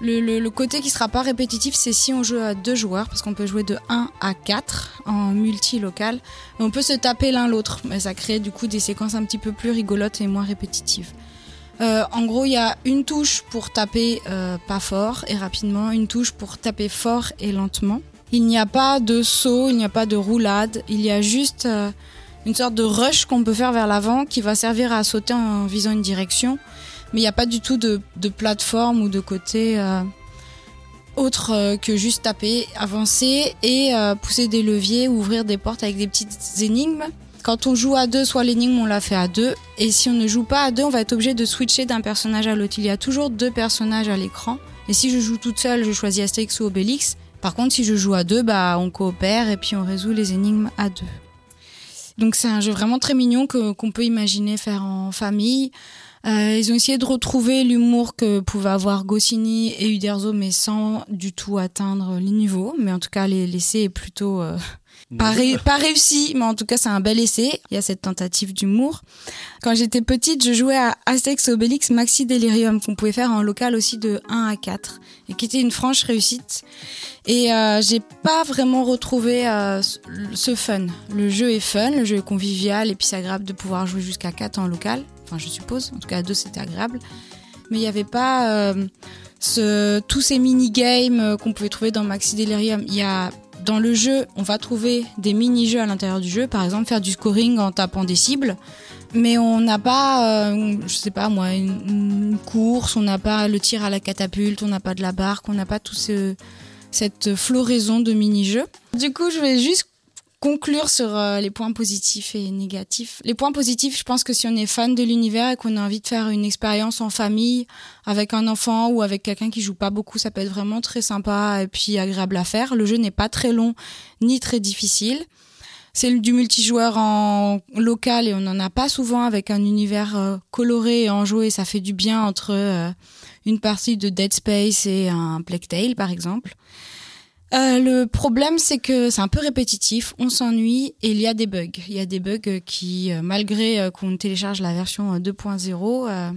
le, côté qui sera pas répétitif, c'est si on joue à deux joueurs, parce qu'on peut jouer de 1 à 4 en multi-local. On peut se taper l'un l'autre, mais ça crée du coup des séquences un petit peu plus rigolotes et moins répétitives. Euh, en gros, il y a une touche pour taper euh, pas fort et rapidement, une touche pour taper fort et lentement. Il n'y a pas de saut, il n'y a pas de roulade, il y a juste une sorte de rush qu'on peut faire vers l'avant qui va servir à sauter en visant une direction. Mais il n'y a pas du tout de, plateforme ou de côté euh, autre euh, que juste taper, avancer et euh, pousser des leviers ou ouvrir des portes avec des petites énigmes. Quand on joue à deux, soit l'énigme on l'a fait à deux, et si on ne joue pas à deux, on va être obligé de switcher d'un personnage à l'autre. Il y a toujours deux personnages à l'écran, et si je joue toute seule, je choisis Astérix ou Obélix. Par contre, si je joue à deux, bah on coopère et puis on résout les énigmes à deux. Donc c'est un jeu vraiment très mignon qu'on peut imaginer faire en famille. Euh, ils ont essayé de retrouver l'humour que pouvaient avoir Goscinny et Uderzo, mais sans du tout atteindre les niveaux. Mais en tout cas, les- l'essai est plutôt euh, pas, ré- pas réussi, mais en tout cas, c'est un bel essai. Il y a cette tentative d'humour. Quand j'étais petite, je jouais à et Obélix Maxi Delirium, qu'on pouvait faire en local aussi de 1 à 4, et qui était une franche réussite. Et euh, j'ai pas vraiment retrouvé euh, ce- ce fun. Le jeu est fun, le jeu est convivial, et puis c'est agréable de pouvoir jouer jusqu'à 4 en local. Enfin, je suppose. En tout cas, à 2, c'était agréable. Mais il n'y avait pas euh, tous ces mini-games euh, qu'on pouvait trouver dans Maxi Delirium. Il y a dans le jeu, on va trouver des mini-jeux à l'intérieur du jeu, par exemple faire du scoring en tapant des cibles. Mais on n'a pas, euh, je sais pas moi, une, course, on n'a pas le tir à la catapulte, on n'a pas de la barque, on n'a pas tout ce, cette floraison de mini-jeux. Du coup, je vais juste conclure sur euh, les points positifs et négatifs. Les points positifs, je pense que si on est fan de l'univers et qu'on a envie de faire une expérience en famille avec un enfant ou avec quelqu'un qui joue pas beaucoup, ça peut être vraiment très sympa et puis agréable à faire. Le jeu n'est pas très long ni très difficile. C'est du multijoueur en local et on n'en a pas souvent avec un univers euh, coloré et enjoué. Ça fait du bien entre euh, une partie de Dead Space et un Plague Tale, par exemple. Euh, le problème, c'est que c'est un peu répétitif, on s'ennuie et il y a des bugs. Il y a des bugs qui, euh, malgré euh, qu'on télécharge la version euh, 2.0, euh,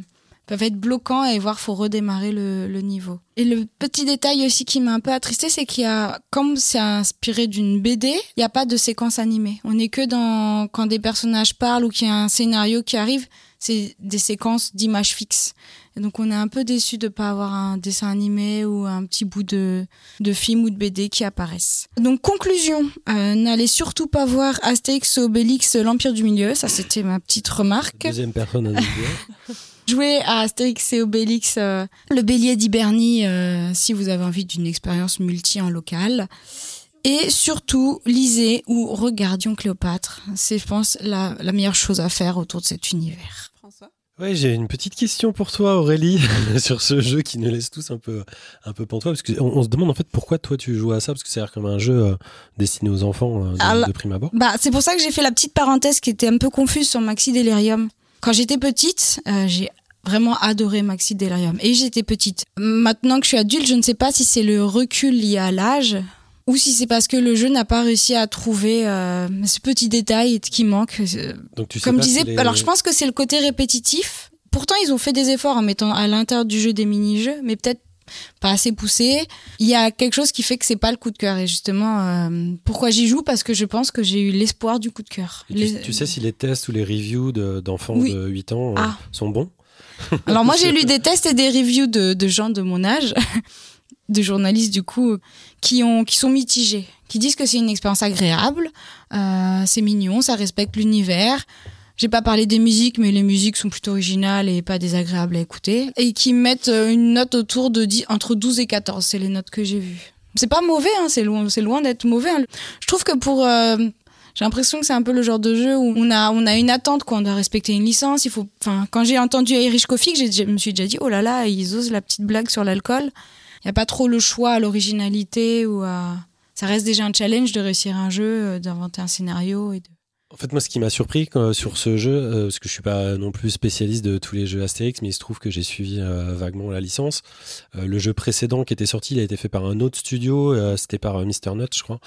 peuvent être bloquants et voire faut redémarrer le, le niveau. Et le petit détail aussi qui m'a un peu attristé, c'est qu'il y a, comme c'est inspiré d'une BD, il n'y a pas de séquence animée. On n'est que dans quand des personnages parlent ou qu'il y a un scénario qui arrive, c'est des séquences d'images fixes. Et donc on est un peu déçu de pas avoir un dessin animé ou un petit bout de, de film ou de BD qui apparaissent. Donc conclusion, euh, n'allez surtout pas voir Astérix et Obélix l'Empire du Milieu, ça c'était ma petite remarque. Deuxième personne individuelle. Jouez à Astérix et Obélix, euh, le bélier d'Hibernie, euh, si vous avez envie d'une expérience multi en local. Et surtout, lisez ou regardions Cléopâtre. C'est, je pense, la, la meilleure chose à faire autour de cet univers. François? Ouais, j'ai une petite question pour toi, Aurélie, sur ce jeu qui nous laisse tous un peu, un peu pantois. Parce qu'on on se demande en fait pourquoi toi tu joues à ça, parce que c'est l'air comme un jeu euh, destiné aux enfants euh, de, Alors- de prime abord. Bah, c'est pour ça que j'ai fait la petite parenthèse qui était un peu confuse sur Maxi Delirium. Quand j'étais petite, euh, j'ai vraiment adoré Maxi Delirium. Et j'étais petite. Maintenant que je suis adulte, je ne sais pas si c'est le recul lié à l'âge ou si c'est parce que le jeu n'a pas réussi à trouver euh, ce petit détail qui manque. Euh, Donc tu sais Comme je disais, les- alors je pense que c'est le côté répétitif. Pourtant, ils ont fait des efforts en mettant à l'intérieur du jeu des mini-jeux, mais peut-être pas assez poussé. Il y a quelque chose qui fait que c'est pas le coup de cœur. Et justement, euh, pourquoi j'y joue? Parce que je pense que j'ai eu l'espoir du coup de cœur. Tu, Les- tu sais si les tests ou les reviews de- d'enfants Oui. de 8 ans euh, Ah. sont bons? Alors moi, j'ai lu des tests et des reviews de, de gens de mon âge, de journalistes du coup, qui ont qui sont mitigés, qui disent que c'est une expérience agréable, euh, c'est mignon, ça respecte l'univers. J'ai pas parlé des musiques, mais les musiques sont plutôt originales et pas désagréables à écouter. Et qui mettent euh, une note autour de 10, entre 12 et 14, c'est les notes que j'ai vues. C'est pas mauvais, hein, c'est loin, loin d'être mauvais. hein. Je trouve que pour euh, J'ai l'impression que c'est un peu le genre de jeu où on a, on a une attente, quoi. On doit respecter une licence. Il faut, quand j'ai entendu Irish Coffee, je me suis déjà dit, oh là là, ils osent la petite blague sur l'alcool. Il n'y a pas trop le choix à l'originalité ou à. Ça reste déjà un challenge de réussir un jeu, euh, d'inventer un scénario et de. En fait, moi, ce qui m'a surpris quand- sur ce jeu, euh, parce que je suis pas non plus spécialiste de tous les jeux Astérix, mais il se trouve que j'ai suivi euh, vaguement la licence. Euh, le jeu précédent qui était sorti, il a été fait par un autre studio, euh, c'était par euh, Mr. Nut, je crois,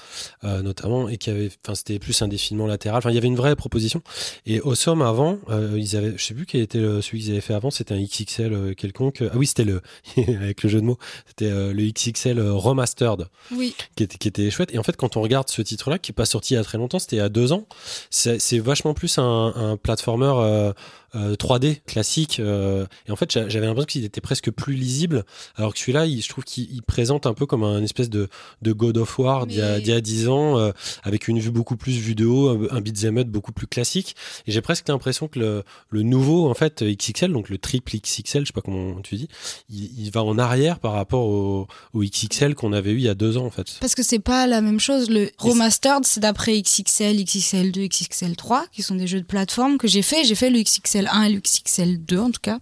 euh, notamment, et qui avait, enfin, c'était plus un défilement latéral. Enfin, il y avait une vraie proposition. Et au somme avant, euh, ils avaient, je sais plus quel était le- celui qu'ils avaient fait avant, c'était un XXL euh, quelconque. Ah oui, c'était le, avec le jeu de mots, c'était euh, le XXL euh, remastered Oui. qui était, qui était chouette. Et en fait, quand on regarde ce titre-là, qui est pas sorti il y a très longtemps, c'était il y a deux ans, c'est vachement plus un, un platformer euh, euh, 3D classique. euh, et en fait, j'a- j'avais l'impression qu'il était presque plus lisible, alors que celui-là, il- je trouve qu'il il présente un peu comme un espèce de, de God of War d'il y, a- Mais- d'il y a 10 ans, euh, avec une vue beaucoup plus vue de haut, un, beat'em up beaucoup plus classique. Et j'ai presque l'impression que le, le nouveau, en fait, XXL, donc le triple XXL, je sais pas comment tu dis, il, il va en arrière par rapport au, au XXL qu'on avait eu il y a deux ans, en fait. Parce que c'est pas la même chose. Le remastered, c'est d'après XXL, XXL2, XXL3, qui sont des jeux de plateforme que j'ai fait. J'ai fait le XXL1 et le XXL2 en tout cas,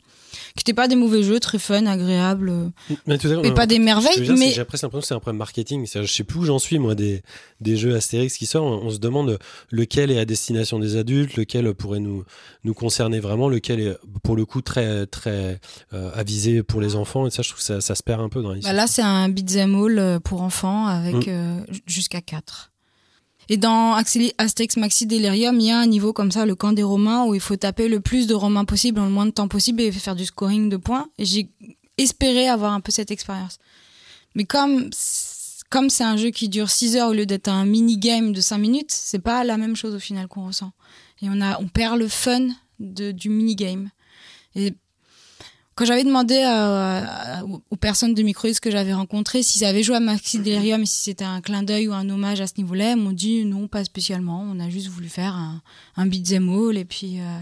qui n'étaient pas des mauvais jeux, très fun, agréables, euh, Mais, tout à fait, et pas des merveilles. dire, Mais J'ai presque l'impression que c'est un problème marketing. Je sais plus où j'en suis, moi, des, des jeux Astérix qui sortent. On, on se demande lequel est à destination des adultes, lequel pourrait nous, nous concerner vraiment, lequel est, pour le coup, très, très euh, avisé pour les enfants. Et ça, je trouve que ça, ça se perd un peu dans bah l'histoire. là, c'est un beat'em all euh, pour enfants avec Mm. euh, jusqu'à 4. Et dans Astérix Maxi Delirium, il y a un niveau comme ça, le camp des Romains, où il faut taper le plus de Romains possible en le moins de temps possible et faire du scoring de points. J'ai espéré avoir un peu cette expérience. Mais comme comme c'est un jeu qui dure 6 heures au lieu d'être un mini-game de 5 minutes, c'est pas la même chose au final qu'on ressent. Et on, a, on perd le fun du mini-game. Quand j'avais demandé à- aux personnes de Microïs que j'avais rencontrées s'ils avaient joué à Maxi Delirium et si c'était un clin d'œil ou un hommage à ce niveau-là, ils m'ont dit non, pas spécialement. On a juste voulu faire un, un beat'em all et puis euh,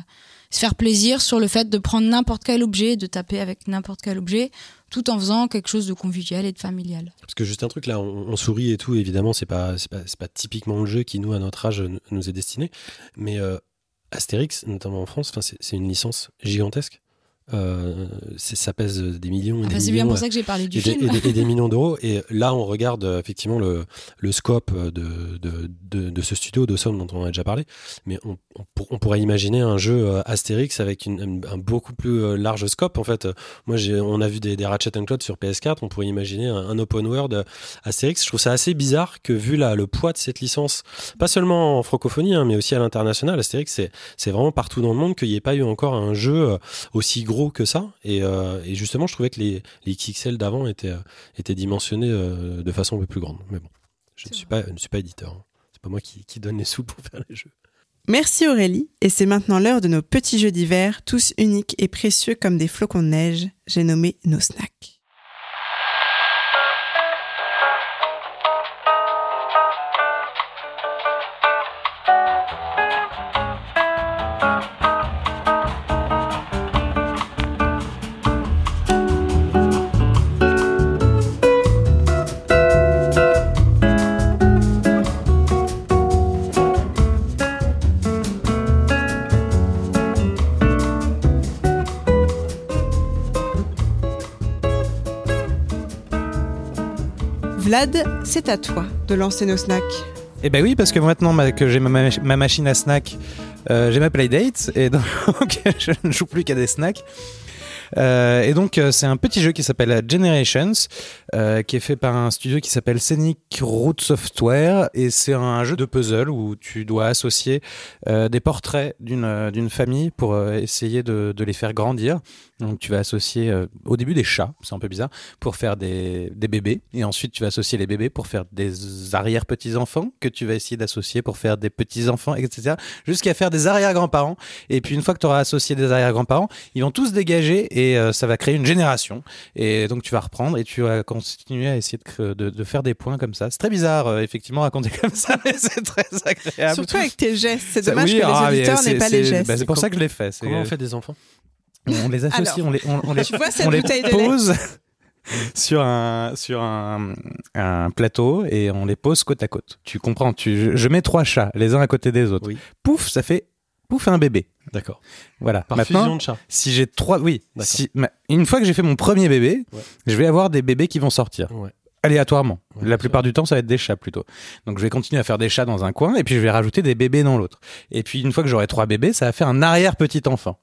se faire plaisir sur le fait de prendre n'importe quel objet, de taper avec n'importe quel objet, tout en faisant quelque chose de convivial et de familial. Parce que juste un truc là, on, sourit et tout. Évidemment, c'est pas, pas, typiquement le jeu qui nous, à notre âge, nous est destiné. Mais euh, Astérix, notamment en France, c'est une licence gigantesque. Euh, ça pèse des millions. et des c'est bien millions, pour ça que j'ai parlé du et des, et des- et des millions d'euros. Et là, on regarde euh, effectivement le, le scope de, de, de, de ce studio de Somme dont on a déjà parlé. Mais on, on, pour- on pourrait imaginer un jeu euh, Astérix avec une, un, un beaucoup plus large scope. En fait, moi, on a vu des, des Ratchet Clank sur PS4. On pourrait imaginer un, un open world Astérix. Je trouve ça assez bizarre que vu là, le poids de cette licence, pas seulement en francophonie, hein, mais aussi à l'international, Astérix, c'est, vraiment partout dans le monde qu'il n'y ait pas eu encore un jeu aussi gros que ça. Et, euh, et justement, je trouvais que les, les XXL d'avant étaient, euh, étaient dimensionnés euh, de façon un peu plus grande. Mais bon, je ne suis pas, je ne suis pas éditeur. hein. C'est pas moi qui, qui donne les sous pour faire les jeux. Merci Aurélie, et c'est maintenant l'heure de nos petits jeux d'hiver, tous uniques et précieux comme des flocons de neige. J'ai nommé nos snacks. Vlad, c'est à toi de lancer nos snacks. Eh ben oui, parce que maintenant ma- que j'ai ma, ma- ma machine à snack, euh, j'ai ma Playdate et donc je ne joue plus qu'à des snacks. Euh, et donc euh, c'est un petit jeu qui s'appelle Generations, qui est fait par un studio qui s'appelle Scenic Root Software et c'est un jeu de puzzle où tu dois associer des portraits d'une famille pour essayer de les faire grandir. Donc tu vas associer euh, au début des chats, c'est un peu bizarre, pour faire des, des bébés et ensuite tu vas associer les bébés pour faire des arrière petits enfants que tu vas essayer d'associer pour faire des petits enfants, etc. Jusqu'à faire des arrière grands-parents. Et puis une fois que tu auras associé des arrière grands-parents, ils vont tous dégager et euh, ça va créer une génération. Et donc tu vas reprendre et tu vas continuer à essayer de, de, de faire des points comme ça. C'est très bizarre, euh, effectivement, raconter comme ça, mais c'est très agréable. Surtout avec tes gestes. C'est Ça- dommage oui, que ah, les mais auditeurs n'aient pas les gestes. bah, c'est pour ça que je l'ai fait. C'est- Comment on fait des enfants? On les associe, Alors, on les, on, on les, vois on les pose. sur un sur un, un plateau et on les pose côte à côte. Tu comprends tu, je, je mets trois chats les uns à côté des autres. Oui. Pouf, ça fait pouf un bébé. D'accord. Voilà. Par Maintenant, fusion de chat. si j'ai trois, oui, si, ma- une fois que j'ai fait mon premier bébé, Ouais. je vais avoir des bébés qui vont sortir Ouais. aléatoirement. Ouais, La plupart du temps, ça va être des chats plutôt. Donc je vais continuer à faire des chats dans un coin et puis je vais rajouter des bébés dans l'autre. Et puis une fois que j'aurai trois bébés, ça va faire un arrière petit enfant.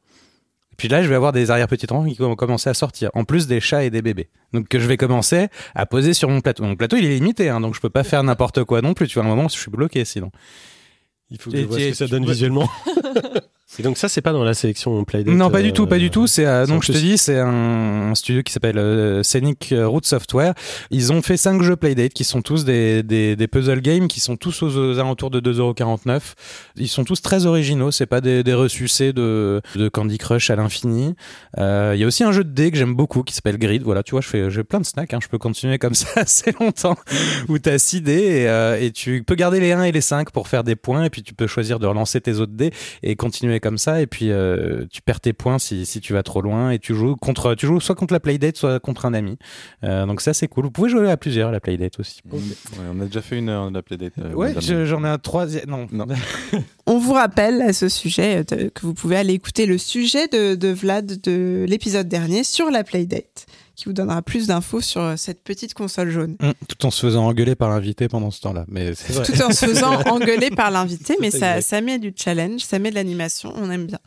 Et puis là, je vais avoir des arrière petits enfants qui vont commencer à sortir, en plus des chats et des bébés. Donc que je vais commencer à poser sur mon plateau. Mon plateau, il est limité, hein, donc je peux pas faire n'importe quoi non plus. Tu vois, à un moment, je suis bloqué sinon. Il faut que Et je vois ce que ça donne visuellement. Et donc ça, c'est pas dans la sélection Playdate Non, pas du euh, tout, pas du tout. C'est euh, donc je te dis, c'est un, un studio qui s'appelle euh, Scenic Root Software. Ils ont fait cinq jeux Playdate qui sont tous des, des, des puzzle games qui sont tous aux, aux alentours de 2,49€. Ils sont tous très originaux. C'est pas des, des ressucés de, de Candy Crush à l'infini. Euh, Il y a aussi un jeu de dés que j'aime beaucoup qui s'appelle Grid. Voilà, tu vois, je fais j'ai plein de snacks. Hein. Je peux continuer comme ça assez longtemps. Où t'as six dés et, euh, et tu peux garder les 1 et les 5 pour faire des points et puis tu peux choisir de relancer tes autres dés et continuer comme ça et puis euh, tu perds tes points si, si tu vas trop loin et tu joues contre tu joues soit contre la playdate soit contre un ami. Euh, donc ça c'est cool. Vous pouvez jouer à plusieurs la playdate aussi. Ouais, on a déjà fait une heure de la Playdate. euh, ouais j'en ai un troisième non, Non. On vous rappelle à ce sujet euh, que vous pouvez aller écouter le sujet de, de Vlad de l'épisode dernier sur la Playdate, qui vous donnera plus d'infos sur euh, cette petite console jaune. Hum, tout en se faisant engueuler par l'invité pendant ce temps-là mais c'est vrai Tout en se faisant engueuler par l'invité, mais ça, ça met du challenge, ça met de l'animation, on aime bien.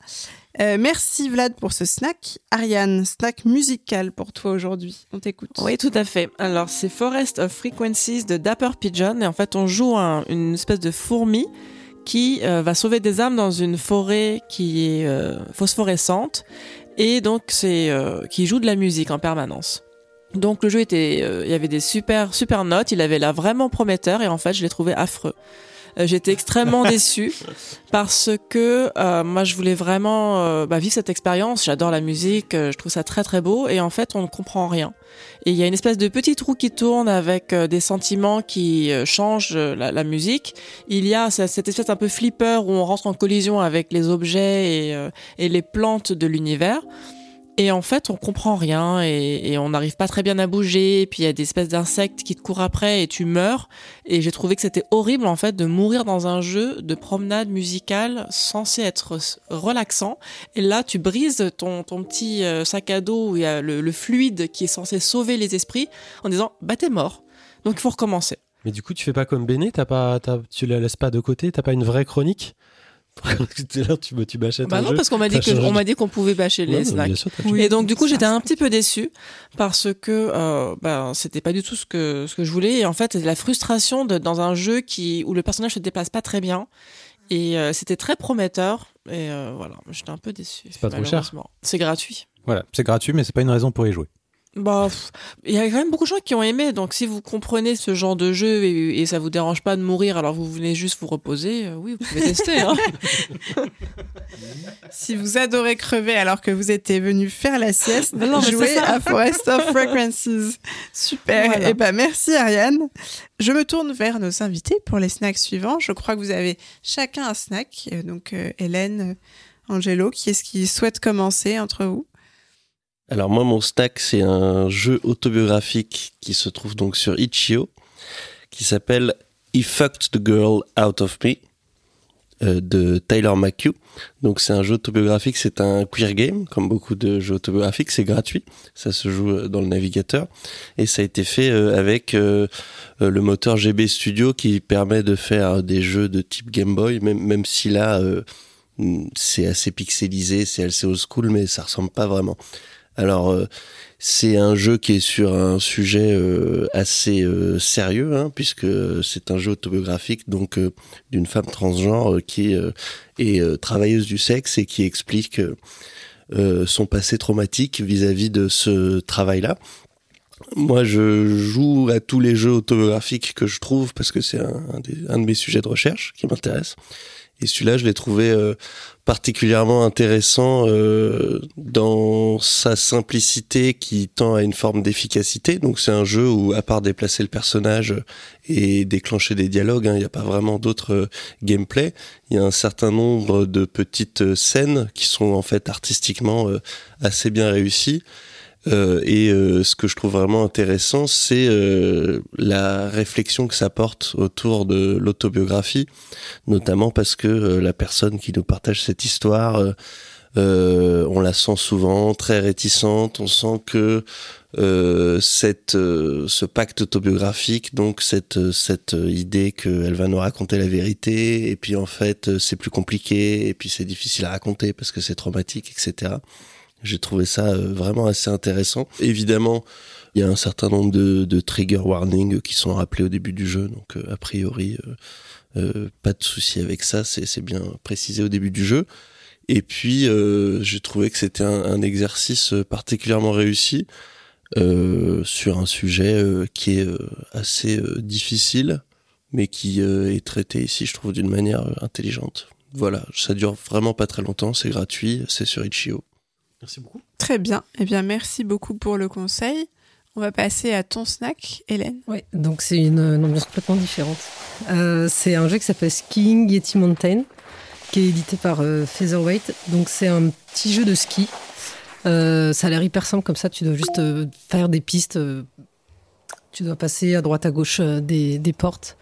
Euh, merci Vlad pour ce snack. Ariane, snack musical pour toi aujourd'hui. On t'écoute. Oui, tout à fait. Alors, c'est Forest of Frequencies de Dapper Pigeon. Et en fait, on joue un- une espèce de fourmi qui euh, va sauver des âmes dans une forêt qui est euh, phosphorescente. Et donc, c'est euh, qui joue de la musique en permanence. Donc, le jeu était. euh, il y avait des super, super notes. Il avait l'air vraiment prometteur. Et en fait, je l'ai trouvé affreux. Euh, J'étais extrêmement déçue parce que euh, moi je voulais vraiment euh, bah, vivre cette expérience. J'adore la musique, euh, je trouve ça très très beau et en fait on ne comprend rien. Et il y a une espèce de petit trou qui tourne avec des sentiments qui changent la, la musique. Il y a ce- cette espèce un peu flipper où on rentre en collision avec les objets et, euh, et les plantes de l'univers. Et en fait, on comprend rien et, on n'arrive pas très bien à bouger. Et puis il y a des espèces d'insectes qui te courent après et tu meurs. Et j'ai trouvé que c'était horrible en fait de mourir dans un jeu de promenade musicale censé être relaxant. Et là, tu brises ton, petit euh, sac à dos où il y a le, fluide qui est censé sauver les esprits en disant bah t'es mort. Donc il faut recommencer. Mais du coup, tu fais pas comme Béné, t'as pas, tu la laisses pas de côté, t'as pas une vraie chronique? Tout à l'heure, tu tu bâchais Bah non jeu. parce qu'on m'a dit m'a qu'on pouvait bâcher Ouais, les snacks. sûr, Et donc du coup j'étais un petit peu déçue parce que euh, ben c'était pas du tout ce que ce que je voulais et en fait la frustration de, dans un jeu qui où le personnage se déplace pas très bien et euh, c'était très prometteur et euh, voilà j'étais un peu déçue. C'est pas trop cher. C'est gratuit. voilà c'est gratuit mais c'est pas une raison pour y jouer Bah il y a quand même beaucoup de gens qui ont aimé donc si vous comprenez ce genre de jeu et, et ça vous dérange pas de mourir alors vous venez juste vous reposer euh, oui vous pouvez tester. Hein. Si vous adorez crever alors que vous étiez venu faire la sieste, Non, non, jouez à Forest of Frequencies. Super. Voilà. Et ben merci Ariane. Je me tourne vers nos invités pour les snacks suivants. Je crois que vous avez chacun un snack. Euh, Donc euh, Hélène, Angelo, qui est-ce qui souhaite commencer entre vous? Alors moi, mon stack, c'est un jeu autobiographique qui se trouve donc sur Itch.io, qui s'appelle He Fucked the Girl Out of Me euh, de Tyler McHugh. Donc c'est un jeu autobiographique, c'est un queer game, comme beaucoup de jeux autobiographiques, c'est gratuit, ça se joue euh, dans le navigateur, et ça a été fait euh, avec le moteur GB Studio qui permet de faire des jeux de type Game Boy, même, même si là c'est assez pixelisé, c'est assez old school, mais ça ressemble pas vraiment. Alors, euh, c'est un jeu qui est sur un sujet euh, assez euh, sérieux, hein, puisque c'est un jeu autobiographique donc d'une femme transgenre qui est travailleuse du sexe et qui explique son passé traumatique vis-à-vis de ce travail-là. Moi, je joue à tous les jeux autobiographiques que je trouve parce que c'est un, de mes sujets de recherche qui m'intéresse. Et celui-là, je l'ai trouvé particulièrement intéressant euh, dans sa simplicité qui tend à une forme d'efficacité. Donc c'est un jeu où, à part déplacer le personnage et déclencher des dialogues, hein, il n'y a pas vraiment d'autres euh, gameplay. Il y a un certain nombre de petites euh, scènes qui sont en fait artistiquement euh, assez bien réussies. Euh, et euh, ce que je trouve vraiment intéressant, c'est euh, la réflexion que ça porte autour de l'autobiographie, notamment parce que la personne qui nous partage cette histoire, on la sent souvent très réticente. On sent que cette, ce pacte autobiographique, donc cette, cette idée qu'elle va nous raconter la vérité, et puis en fait c'est plus compliqué, et puis c'est difficile à raconter parce que c'est traumatique, etc. J'ai trouvé ça euh, vraiment assez intéressant. Évidemment, il y a un certain nombre de, de trigger warnings qui sont rappelés au début du jeu, donc euh, a priori, euh, pas de souci avec ça, c'est bien précisé au début du jeu. Et puis, j'ai trouvé que c'était un, exercice particulièrement réussi sur un sujet qui est assez difficile, mais qui est traité ici, je trouve, d'une manière intelligente. Voilà, ça dure vraiment pas très longtemps, c'est gratuit, c'est sur Itch.io. Merci beaucoup. Très bien. Eh bien, merci beaucoup pour le conseil. On va passer à ton snack, Hélène. Oui, donc c'est une, une, ambiance complètement différente. Euh, c'est un jeu qui s'appelle Skiing Yeti Mountain, qui est édité par euh, Featherweight. Donc c'est un petit jeu de ski. Euh, ça a l'air hyper simple comme ça. Tu dois juste euh, faire des pistes. Euh, tu dois passer à droite à gauche euh, des, des portes.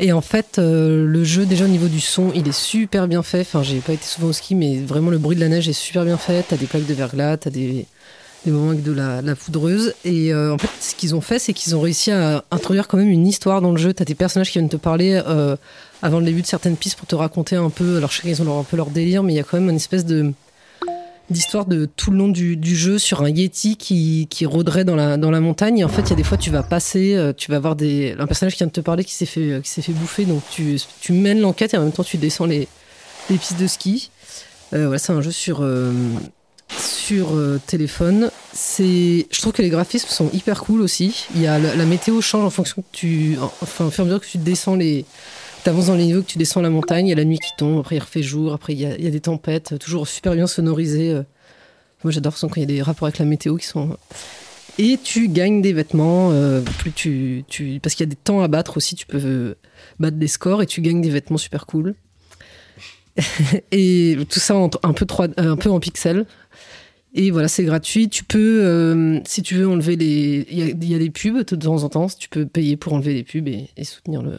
Et en fait, euh, le jeu, déjà au niveau du son, il est super bien fait. Enfin, j'ai pas été souvent au ski, mais vraiment le bruit de la neige est super bien fait. T'as des plaques de verglas, t'as des, moments avec de la, poudreuse. Et euh, en fait, ce qu'ils ont fait, c'est qu'ils ont réussi à introduire quand même une histoire dans le jeu. T'as des personnages qui viennent te parler euh, avant le début de certaines pistes pour te raconter un peu. Alors, je sais ont un peu leur délire, mais il y a quand même une espèce de d'histoire de tout le long du, jeu sur un yeti qui, qui rôderait dans la, dans la montagne. Et en fait, il y a des fois, tu vas passer, euh, tu vas voir des, un personnage qui vient de te parler qui s'est fait, euh, qui s'est fait bouffer. Donc, tu, tu mènes l'enquête et en même temps, tu descends les, les pistes de ski. Euh, c'est un jeu sur, sur téléphone. C'est, je trouve que les graphismes sont hyper cool aussi. Il y a la, la météo change en fonction que tu, enfin, au fur et à mesure que tu descends les, T'avances dans les niveaux, que tu descends la montagne, il y a la nuit qui tombe, après il refait jour, après il y a, des tempêtes, toujours super bien sonorisé. Moi j'adore quand il y a des rapports avec la météo qui sont. Et tu gagnes des vêtements, euh, plus tu, tu... parce qu'il y a des temps à battre aussi, tu peux battre des scores et tu gagnes des vêtements super cool. et tout ça un, peu 3, un peu en pixels. Et voilà, c'est gratuit. Tu peux, euh, si tu veux enlever les. Il y, a des pubs de temps en temps, tu peux payer pour enlever les pubs et soutenir le,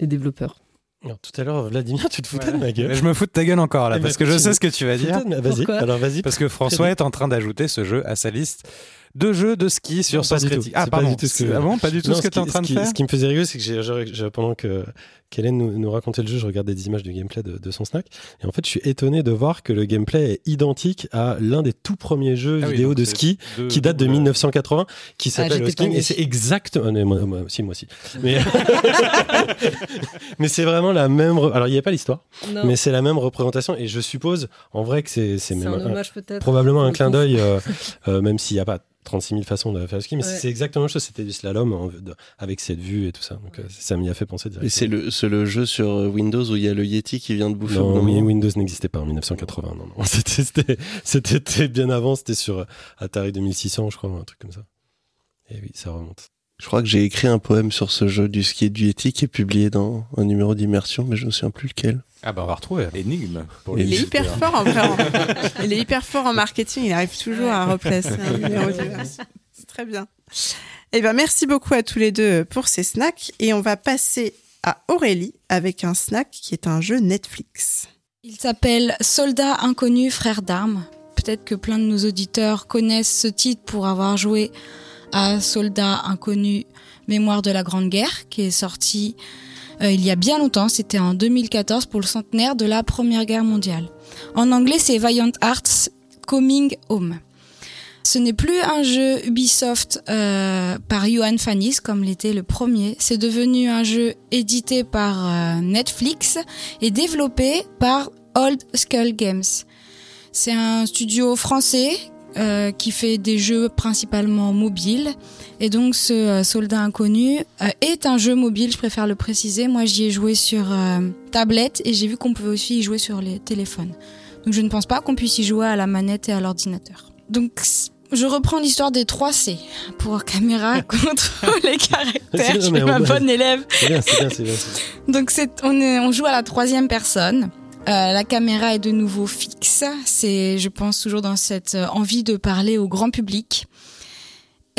les développeurs. Alors, tout à l'heure, Vladimir, tu te foutais de ma gueule. Je me fous de ta gueule encore là, Eh ben, parce que je sais ce que tu vas dire. Vas-y, alors vas-y. Parce que François est en train d'ajouter ce jeu à sa liste de jeux de ski sur Sens du tout. Critique. Ah, C'est pas pardon. du tout ce que- Ah bon, pas du tout Non, ce que tu es en qui- train de qui- faire Ce qui me faisait rigoler, c'est que j'ai- j'ai- j'ai- pendant que qu'Hélène nous, nous racontait le jeu, je regardais des images du gameplay de, de son snack. Et en fait, je suis étonné de voir que le gameplay est identique à l'un des tout premiers jeux Ah oui, vidéo de ski qui date de double- 1980, qui s'appelle j'étais le skiing. Et c'est exactement. ah, moi, moi aussi, moi aussi. Mais, mais c'est vraiment la même. re- Alors, il n'y a pas l'histoire, mais c'est la même représentation. Et je suppose, en vrai, que c'est c'est même un un- hommage peut-être. probablement un clin d'œil, euh, euh, même s'il n'y a pas 36 000 façons de faire le ski, mais Ouais. c'est exactement la même chose. C'était du slalom en- de- avec cette vue et tout ça. Donc euh, ça m'y a fait penser Et directement. c'est le, c'est le jeu sur euh, Windows où il y a le Yeti qui vient de bouffer Non, oui. Windows n'existait pas en 1980. Non, non. C'était, bien avant. C'était sur Atari 2600, je crois, un truc comme ça. Et oui, ça remonte. Je crois que j'ai écrit un poème sur ce jeu du ski et du Yeti qui est publié dans un numéro d'immersion, mais je ne me souviens plus lequel. Ah bah on va retrouver. Énigme. Pour Il est hyper fort en vrai. en- Il est hyper fort en marketing. Il arrive toujours à replacer un numéro d'immersion. C'est très bien. Eh ben, merci beaucoup à tous les deux pour ces snacks. Et on va passer à Aurélie avec un snack qui est un jeu Netflix. Il s'appelle Soldat inconnu, frère d'armes. Peut-être que plein de nos auditeurs connaissent ce titre pour avoir joué à Soldat inconnu, Mémoire de la Grande Guerre, qui est sorti euh, il y a bien longtemps. C'était en 2014 pour le centenaire de la Première Guerre mondiale. En anglais, c'est Valiant Hearts Coming Home. Ce n'est plus un jeu Ubisoft euh, par Johan Fanis comme l'était le premier. C'est devenu un jeu édité par euh, Netflix et développé par Old Skull Games. C'est un studio français euh, qui fait des jeux principalement mobiles. Et donc ce euh, Soldat Inconnu euh, est un jeu mobile, je préfère le préciser. Moi j'y ai joué sur tablette et j'ai vu qu'on pouvait aussi y jouer sur les téléphones. Donc je ne pense pas qu'on puisse y jouer à la manette et à l'ordinateur. Donc je reprends l'histoire des 3 C pour caméra, contrôle et caractère. C'est- Je suis ma bonne élève. C'est bien, c'est bien, c'est bien. c'est bien. Donc c'est on est on joue à la troisième personne. Euh, la caméra est de nouveau fixe. C'est, je pense, toujours dans cette euh, envie de parler au grand public.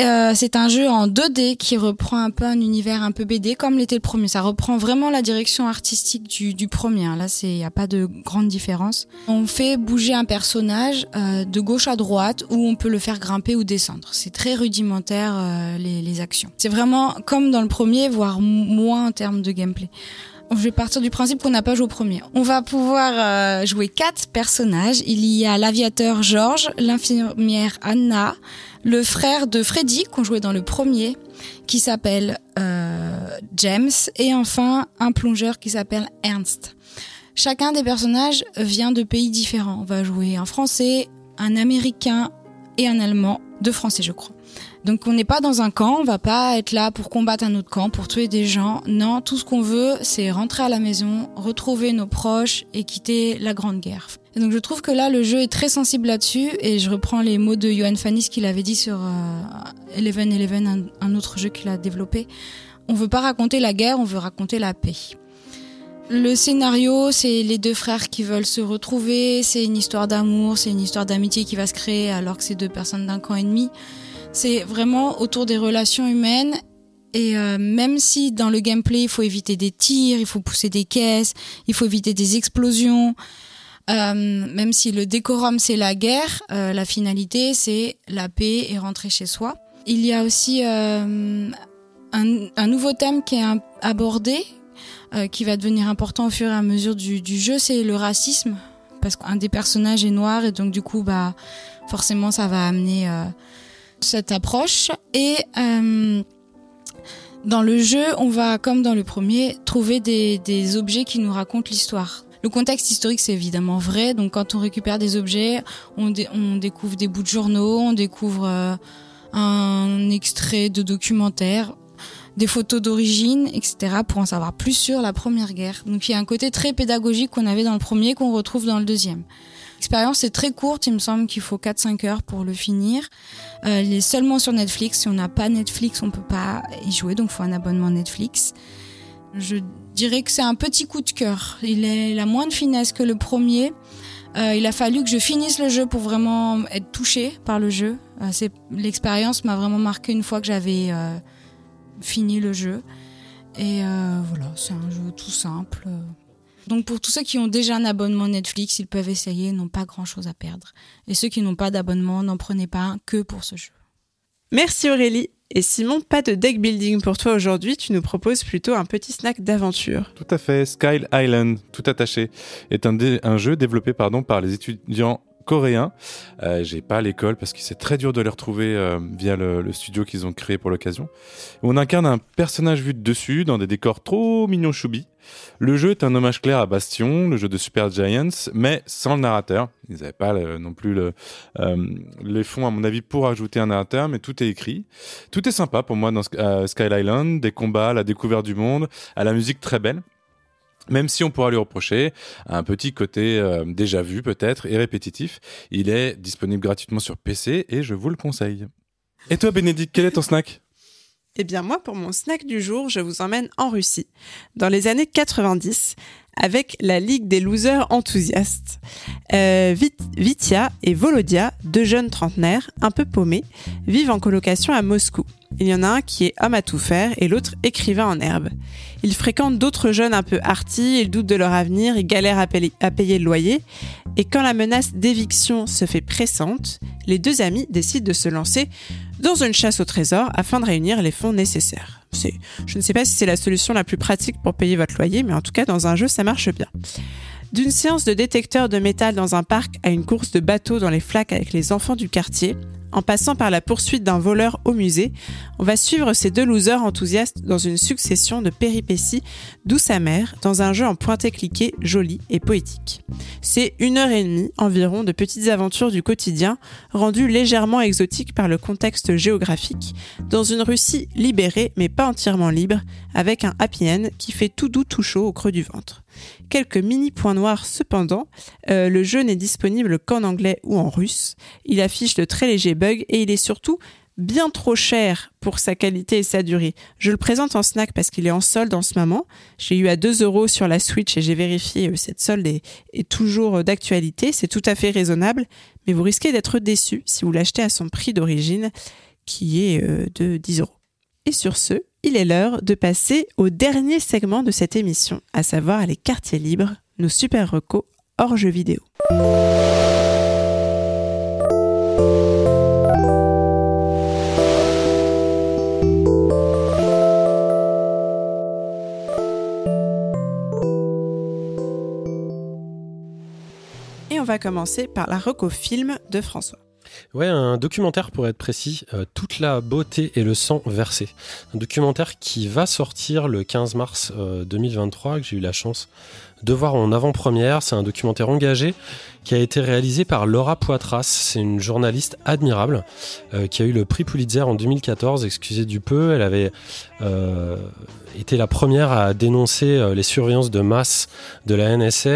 Euh, c'est un jeu en 2D qui reprend un peu un univers un peu BD comme l'était le premier. Ça reprend vraiment la direction artistique du, premier. Là, c'est y a pas de grande différence. On fait bouger un personnage de gauche à droite ou on peut le faire grimper ou descendre. C'est très rudimentaire les actions. C'est vraiment comme dans le premier, voire moins en termes de gameplay. Je vais partir du principe qu'on n'a pas joué au premier. On va pouvoir euh, jouer quatre personnages. Il y a l'aviateur George, l'infirmière Anna, le frère de Freddy qu'on jouait dans le premier, qui s'appelle euh, James, et enfin un plongeur qui s'appelle Ernst. Chacun des personnages vient de pays différents. On va jouer un français, un américain et un allemand, deux français je crois. Donc on n'est pas dans un camp, on va pas être là pour combattre un autre camp, pour tuer des gens. Non, tout ce qu'on veut, c'est rentrer à la maison, retrouver nos proches et quitter la grande guerre. Et donc je trouve que là le jeu est très sensible là-dessus et je reprends les mots de Johan Fanis qu'il avait dit sur euh, Eleven Eleven, un, un autre jeu qu'il a développé. On veut pas raconter la guerre, on veut raconter la paix. Le scénario, c'est les deux frères qui veulent se retrouver, c'est une histoire d'amour, c'est une histoire d'amitié qui va se créer alors que c'est deux personnes d'un camp ennemi. C'est vraiment autour des relations humaines. Et euh, même si dans le gameplay, il faut éviter des tirs, il faut pousser des caisses, il faut éviter des explosions, euh, même si le décorum c'est la guerre, euh, la finalité c'est la paix et rentrer chez soi. Il y a aussi euh, un, un, nouveau thème qui est un, abordé, euh, qui va devenir important au fur et à mesure du, du jeu, c'est le racisme, parce qu'un des personnages est noir et donc du coup bah forcément ça va amener cette approche et euh, dans le jeu, on va, comme dans le premier, trouver des, objets qui nous racontent l'histoire. Le contexte historique, c'est évidemment vrai. Donc, quand on récupère des objets, on découvre des bouts de journaux, on découvre euh, un extrait de documentaire, des photos d'origine, etc., pour en savoir plus sur la Première Guerre. Donc, il y a un côté très pédagogique qu'on avait dans le premier, qu'on retrouve dans le deuxième. L'expérience est très courte, il me semble qu'il faut 4-5 heures pour le finir. Euh, il est seulement sur Netflix. Si on n'a pas Netflix, on peut pas y jouer, donc il faut un abonnement Netflix. Je dirais que c'est un petit coup de cœur. Il est la moins de finesse que le premier. Euh, il a fallu que je finisse le jeu pour vraiment être touché par le jeu. Euh, l'expérience m'a vraiment marqué une fois que j'avais euh, fini le jeu. Et voilà, c'est un jeu tout simple. Donc pour tous ceux qui ont déjà un abonnement Netflix, ils peuvent essayer, n'ont pas grand-chose à perdre. Et ceux qui n'ont pas d'abonnement, n'en prenez pas un que pour ce jeu. Merci Aurélie. Et Simon, pas de deck building pour toi aujourd'hui, tu nous proposes plutôt un petit snack d'aventure. Tout à fait, Sky Island, tout attaché, est un, un jeu développé pardon, par les étudiants coréens. Euh, J'ai pas l'école parce que c'est très dur de les retrouver euh, via le, studio qu'ils ont créé pour l'occasion. On incarne un personnage vu de dessus dans des décors trop mignons choubi. Le jeu est un hommage clair à Bastion, le jeu de Super Giants, mais sans le narrateur. Ils n'avaient pas non plus le, euh, les fonds, à mon avis, pour ajouter un narrateur, mais tout est écrit. Tout est sympa pour moi dans Sky Island, des combats, la découverte du monde, à la musique très belle. Même si on pourra lui reprocher un petit côté euh, déjà vu peut-être et répétitif, il est disponible gratuitement sur PC et je vous le conseille. Et toi Bénédicte, quel est ton snack? Eh bien moi, pour mon snack du jour, je vous emmène en Russie, dans les années 90, avec la Ligue des losers enthousiastes. Euh, Vit Vitia et Volodia, deux jeunes trentenaires, un peu paumés, vivent en colocation à Moscou. Il y en a un qui est homme à tout faire et l'autre écrivain en herbe. Ils fréquentent d'autres jeunes un peu artis, ils doutent de leur avenir, ils galèrent à payer le loyer. Et quand la menace d'éviction se fait pressante, les deux amis décident de se lancer dans une chasse au trésor afin de réunir les fonds nécessaires. Je ne sais pas si c'est la solution la plus pratique pour payer votre loyer, mais en tout cas dans un jeu ça marche bien. D'une séance de détecteur de métal dans un parc à une course de bateau dans les flaques avec les enfants du quartier, en passant par la poursuite d'un voleur au musée, on va suivre ces deux losers enthousiastes dans une succession de péripéties douce amères dans un jeu en pointé-cliqué joli et poétique. C'est une heure et demie environ de petites aventures du quotidien rendues légèrement exotiques par le contexte géographique dans une Russie libérée mais pas entièrement libre avec un happy end qui fait tout doux tout chaud au creux du ventre. Quelques mini points noirs cependant, euh, le jeu n'est disponible qu'en anglais ou en russe. Il affiche de très légers bugs et il est surtout bien trop cher pour sa qualité et sa durée. Je le présente en snack parce qu'il est en solde en ce moment. J'ai eu à 2 euros sur la Switch et j'ai vérifié, euh, cette solde est, est toujours euh, d'actualité. C'est tout à fait raisonnable, mais vous risquez d'être déçu si vous l'achetez à son prix d'origine, qui est de 10 euros. Et sur ce, il est l'heure de passer au dernier segment de cette émission, à savoir les quartiers libres, nos super recos hors jeux vidéo. Et on va commencer par la reco film de François. Ouais, un documentaire pour être précis, euh, Toute la beauté et le sang versé. Un documentaire qui va sortir le 15 mars euh, 2023, que j'ai eu la chance de voir en avant-première. C'est un documentaire engagé qui a été réalisé par Laura Poitras. C'est une journaliste admirable euh, qui a eu le prix Pulitzer en 2014. Excusez du peu, elle avait euh, été la première à dénoncer euh, les surveillances de masse de la NSA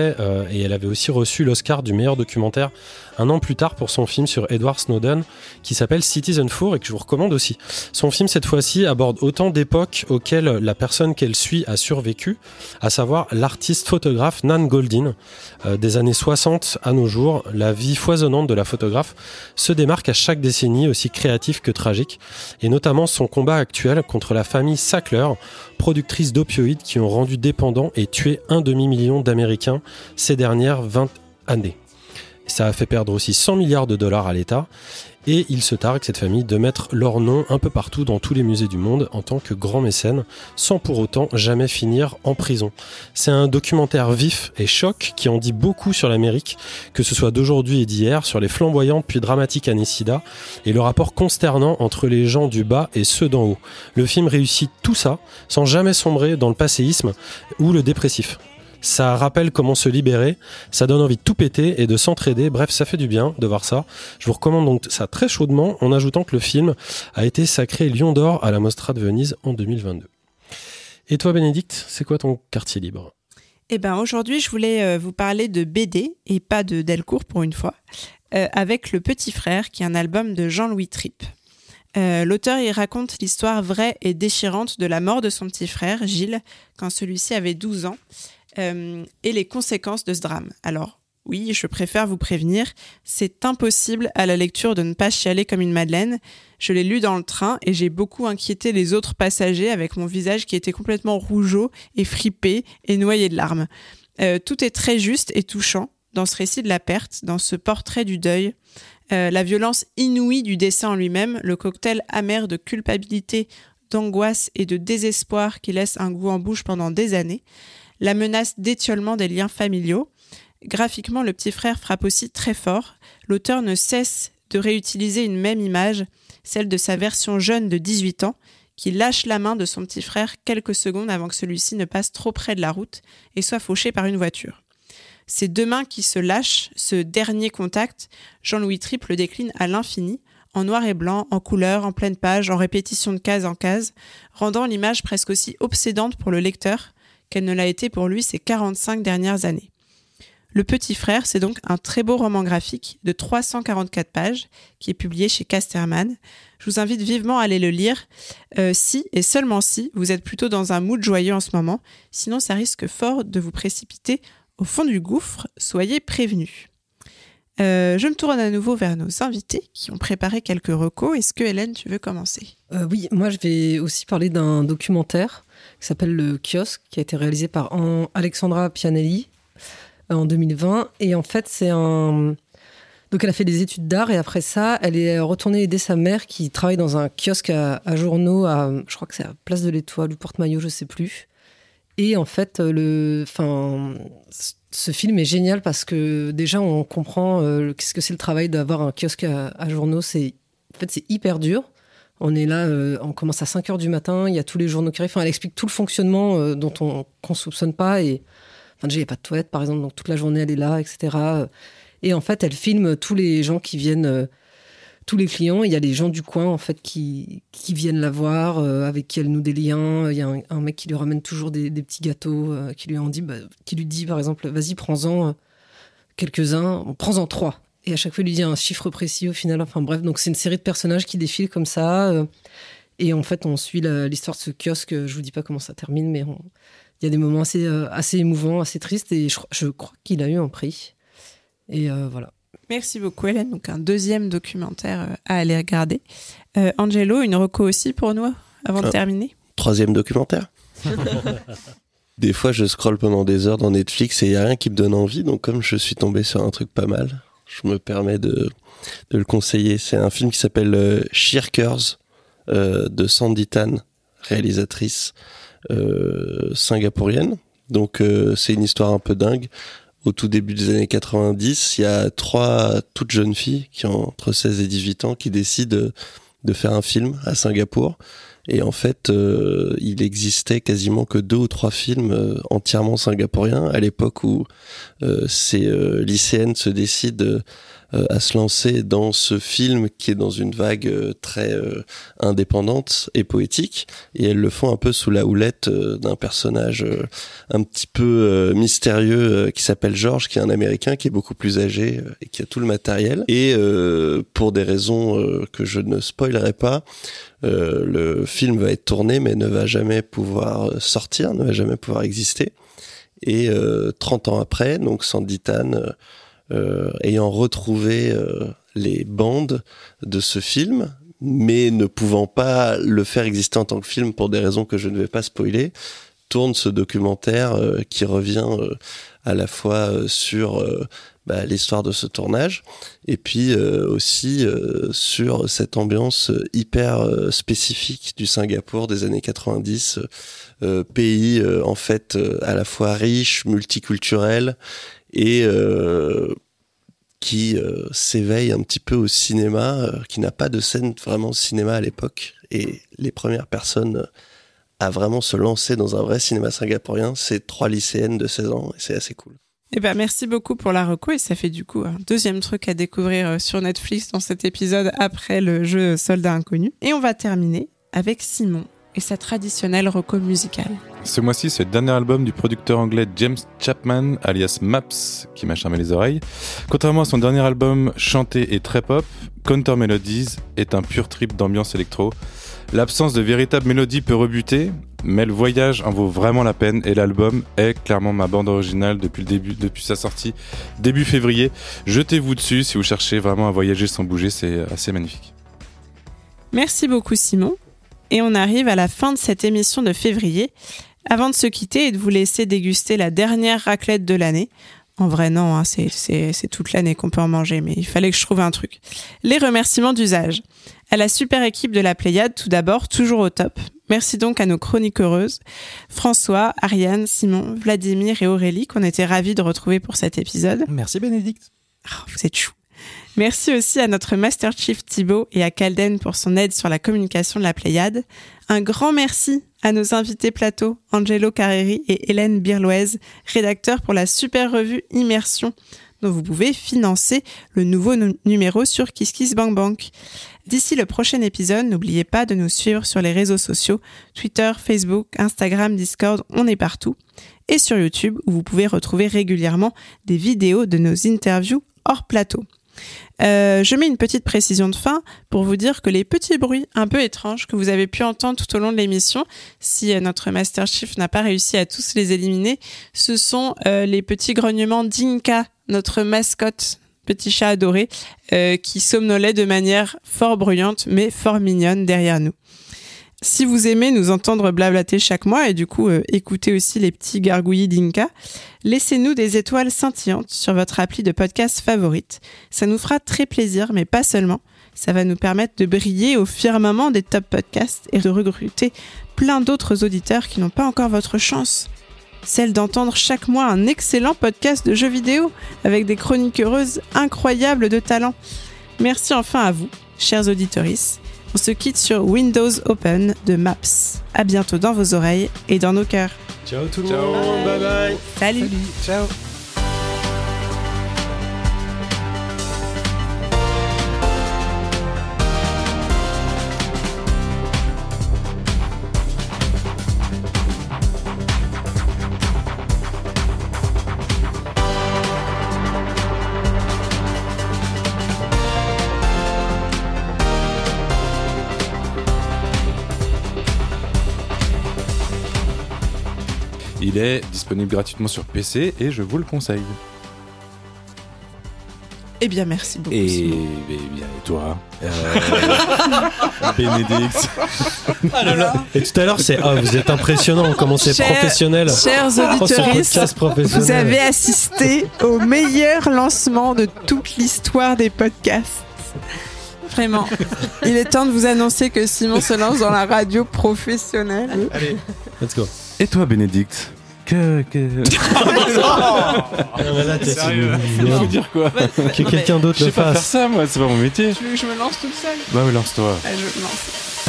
et elle avait aussi reçu l'Oscar du meilleur documentaire un an plus tard pour son film sur Edward Snowden qui s'appelle Citizen Four et que je vous recommande aussi. Son film cette fois-ci aborde autant d'époques auxquelles la personne qu'elle suit a survécu, à savoir l'artiste photographe Nan Goldin. Des années 60 à nos jours, la vie foisonnante de la photographe se démarque à chaque décennie aussi créative que tragique et notamment son combat actuel contre la famille Sackler, productrice d'opioïdes qui ont rendu dépendants et tué un demi-million d'Américains ces dernières 20 années. Ça a fait perdre aussi 100 milliards de dollars à l'État. Et il se targue, cette famille, de mettre leur nom un peu partout dans tous les musées du monde en tant que grand mécène, sans pour autant jamais finir en prison. C'est un documentaire vif et choc qui en dit beaucoup sur l'Amérique, que ce soit d'aujourd'hui et d'hier, sur les flamboyantes puis dramatiques années et le rapport consternant entre les gens du bas et ceux d'en haut. Le film réussit tout ça, sans jamais sombrer dans le passéisme ou le dépressif. Ça rappelle comment se libérer, ça donne envie de tout péter et de s'entraider. Bref, ça fait du bien de voir ça. Je vous recommande donc ça très chaudement en ajoutant que le film a été sacré Lion d'Or à la Mostra de Venise en 2022. Et toi, Bénédicte, c'est quoi ton quartier libre? Eh ben aujourd'hui, je voulais euh, vous parler de BD et pas de Delcourt pour une fois, euh, avec Le Petit Frère, qui est un album de Jean-Louis Tripp. Euh, L'auteur y raconte l'histoire vraie et déchirante de la mort de son petit frère, Gilles, quand celui-ci avait 12 ans, euh, et les conséquences de ce drame. Alors, oui, je préfère vous prévenir, c'est impossible à la lecture de ne pas chialer comme une madeleine. Je l'ai lu dans le train et j'ai beaucoup inquiété les autres passagers avec mon visage qui était complètement rougeau et fripé et noyé de larmes. Euh, tout est très juste et touchant dans ce récit de la perte, dans ce portrait du deuil. Euh, la violence inouïe du dessin en lui-même, le cocktail amer de culpabilité, d'angoisse et de désespoir qui laisse un goût en bouche pendant des années la menace d'étiolement des liens familiaux. Graphiquement, le petit frère frappe aussi très fort. L'auteur ne cesse de réutiliser une même image, celle de sa version jeune de 18 ans, qui lâche la main de son petit frère quelques secondes avant que celui-ci ne passe trop près de la route et soit fauché par une voiture. Ces deux mains qui se lâchent, ce dernier contact, Jean-Louis Tripp le décline à l'infini, en noir et blanc, en couleur, en pleine page, en répétition de case en case, rendant l'image presque aussi obsédante pour le lecteur qu'elle ne l'a été pour lui ces 45 dernières années. Le Petit Frère, c'est donc un très beau roman graphique de 344 pages qui est publié chez Casterman. Je vous invite vivement à aller le lire euh, si et seulement si vous êtes plutôt dans un mood joyeux en ce moment. Sinon, ça risque fort de vous précipiter au fond du gouffre. Soyez prévenus. Euh, je me tourne à nouveau vers nos invités qui ont préparé quelques recos. Est-ce que Hélène, tu veux commencer? Euh, oui, moi je vais aussi parler d'un documentaire qui s'appelle Le Kiosque, qui a été réalisé par An- Alexandra Pianelli euh, en 2020. Et en fait, c'est un. Donc, elle a fait des études d'art et après ça, elle est retournée aider sa mère qui travaille dans un kiosque à, journaux, à, je crois que c'est à Place de l'Étoile ou Porte-Maillot, je sais plus. Et en fait, le, enfin, ce film est génial parce que déjà, on comprend euh, qu'est-ce que c'est le travail d'avoir un kiosque à, journaux. C'est, en fait, c'est hyper dur. On est là, euh, on commence à 5 heures du matin, il y a tous les journaux qui arrivent. Enfin, elle explique tout le fonctionnement euh, dont on qu'on soupçonne pas. Et enfin, déjà, il n'y a pas de toilette, par exemple, donc toute la journée, elle est là, etc. Et en fait, elle filme tous les gens qui viennent, tous les clients. Il y a les gens du coin, en fait, qui, qui viennent la voir, euh, avec qui elle noue des liens. Il y a un, mec qui lui ramène toujours des, petits gâteaux, euh, qui, lui en dit, bah, qui lui dit, par exemple, vas-y, prends-en euh, quelques-uns, prends-en trois. Et à chaque fois, il lui dit un chiffre précis au final. Enfin bref, donc c'est une série de personnages qui défilent comme ça. et en fait, on suit l'histoire de ce kiosque. Je vous dis pas comment ça termine, mais il y a des moments assez, assez émouvants, assez tristes. Et je, crois qu'il a eu un prix. Et voilà. Merci beaucoup Hélène. Donc un deuxième documentaire euh, à aller regarder. Euh, Angelo, une reco aussi pour nous avant de Ah. terminer? Troisième documentaire. des fois, je scrolle pendant des heures dans Netflix et il n'y a rien qui me donne envie. Donc, comme je suis tombé sur un truc pas mal, je me permets de, de le conseiller. C'est un film qui s'appelle euh, Shirkers euh, de Sandy Tan, réalisatrice euh, singapourienne. Donc, euh, c'est une histoire un peu dingue. Au tout début des années 90, il y a trois toutes jeunes filles qui ont entre 16 et 18 ans qui décident de, faire un film à Singapour. Et en fait, euh, il existait quasiment que deux ou trois films euh, entièrement singapouriens à l'époque où euh, ces lycéennes se décident à se lancer dans ce film qui est dans une vague euh, très euh, indépendante et poétique. Et elles le font un peu sous la houlette euh, d'un personnage euh, un petit peu euh, mystérieux euh, qui s'appelle George, qui est un Américain qui est beaucoup plus âgé euh, et qui a tout le matériel. Et euh, pour des raisons euh, que je ne spoilerai pas, euh, le film va être tourné mais ne va jamais pouvoir euh, sortir, ne va jamais pouvoir exister. Et euh, 30 ans après, donc Sandy Tan, euh, euh, ayant retrouvé euh, les bandes de ce film, mais ne pouvant pas le faire exister en tant que film pour des raisons que je ne vais pas spoiler, tourne ce documentaire euh, qui revient euh, à la fois euh, sur euh, bah, l'histoire de ce tournage et puis euh, aussi euh, sur cette ambiance euh, hyper euh, spécifique du Singapour des années 90, euh, pays euh, en fait euh, à la fois riche, multiculturel et euh, qui euh, s'éveille un petit peu au cinéma, euh, qui n'a pas de scène vraiment cinéma à l'époque. Et les premières personnes euh, à vraiment se lancer dans un vrai cinéma singapourien, c'est trois lycéennes de 16 ans, et c'est assez cool. Eh ben, merci beaucoup pour la reco et ça fait du coup un deuxième truc à découvrir sur Netflix dans cet épisode après le jeu Soldat Inconnu. Et on va terminer avec Simon et sa traditionnelle reco musicale. Ce mois-ci, c'est le dernier album du producteur anglais James Chapman, alias Maps, qui m'a charmé les oreilles. Contrairement à son dernier album chanté et très pop, Counter Melodies est un pur trip d'ambiance électro. L'absence de véritable mélodie peut rebuter, mais le voyage en vaut vraiment la peine et l'album est clairement ma bande originale depuis le début, depuis sa sortie début février. Jetez-vous dessus si vous cherchez vraiment à voyager sans bouger, c'est assez magnifique. Merci beaucoup Simon. Et on arrive à la fin de cette émission de février. Avant de se quitter et de vous laisser déguster la dernière raclette de l'année. En vrai, non, hein, c'est- toute l'année qu'on peut en manger, mais il fallait que je trouve un truc. Les remerciements d'usage. À la super équipe de la Pléiade, tout d'abord, toujours au top. Merci donc à nos chroniques heureuses, François, Ariane, Simon, Vladimir et Aurélie, qu'on était ravis de retrouver pour cet épisode. Merci Bénédicte. Oh, vous êtes chou. Merci aussi à notre Master Chief Thibaut et à Calden pour son aide sur la communication de la Pléiade. Un grand merci à nos invités plateau, Angelo Carreri et Hélène Birloise, rédacteurs pour la super revue Immersion, dont vous pouvez financer le nouveau nu- numéro sur KissKissBankBank. D'ici le prochain épisode, n'oubliez pas de nous suivre sur les réseaux sociaux, Twitter, Facebook, Instagram, Discord, on est partout. Et sur YouTube, où vous pouvez retrouver régulièrement des vidéos de nos interviews hors plateau. Euh, je mets une petite précision de fin pour vous dire que les petits bruits un peu étranges que vous avez pu entendre tout au long de l'émission, si euh, notre Master Chief n'a pas réussi à tous les éliminer, ce sont euh, les petits grognements d'Inka, notre mascotte, petit chat adoré, qui somnolait de manière fort bruyante mais fort mignonne derrière nous. Si vous aimez nous entendre blablater chaque mois et du coup euh, écouter aussi les petits gargouillis d'Inka, laissez-nous des étoiles scintillantes sur votre appli de podcast favorite. Ça nous fera très plaisir, mais pas seulement. Ça va nous permettre de briller au firmament des top podcasts et de recruter plein d'autres auditeurs qui n'ont pas encore votre chance. Celle d'entendre chaque mois un excellent podcast de jeux vidéo avec des chroniques heureuses incroyables de talent. Merci enfin à vous, chers auditorices. On se quitte sur Windows Open de Maps. À bientôt dans vos oreilles et dans nos cœurs. Ciao tout le Ciao. monde, bye bye. Salut. Ciao. Il est disponible gratuitement sur PC et je vous le conseille. Eh bien, merci beaucoup. Et, Simon. et bien, et toi euh, Bénédicte Et tout à l'heure, c'est ah, vous êtes impressionnant, comment c'est Cher- professionnel. Chers Oh, auditeurs, vous avez assisté au meilleur lancement de toute l'histoire des podcasts. Vraiment. Il est temps de vous annoncer que Simon se lance dans la radio professionnelle. Let's go. Et toi, Bénédicte? Que, que... Ah, mais là, t'es- Sérieux c'est- Il faut dire quoi que quelqu'un d'autre Je le sais pas faire fasse. ça, moi, c'est pas mon métier. Tu veux que je me lance toute seule Bah, ouais, lance-toi. Je me lance.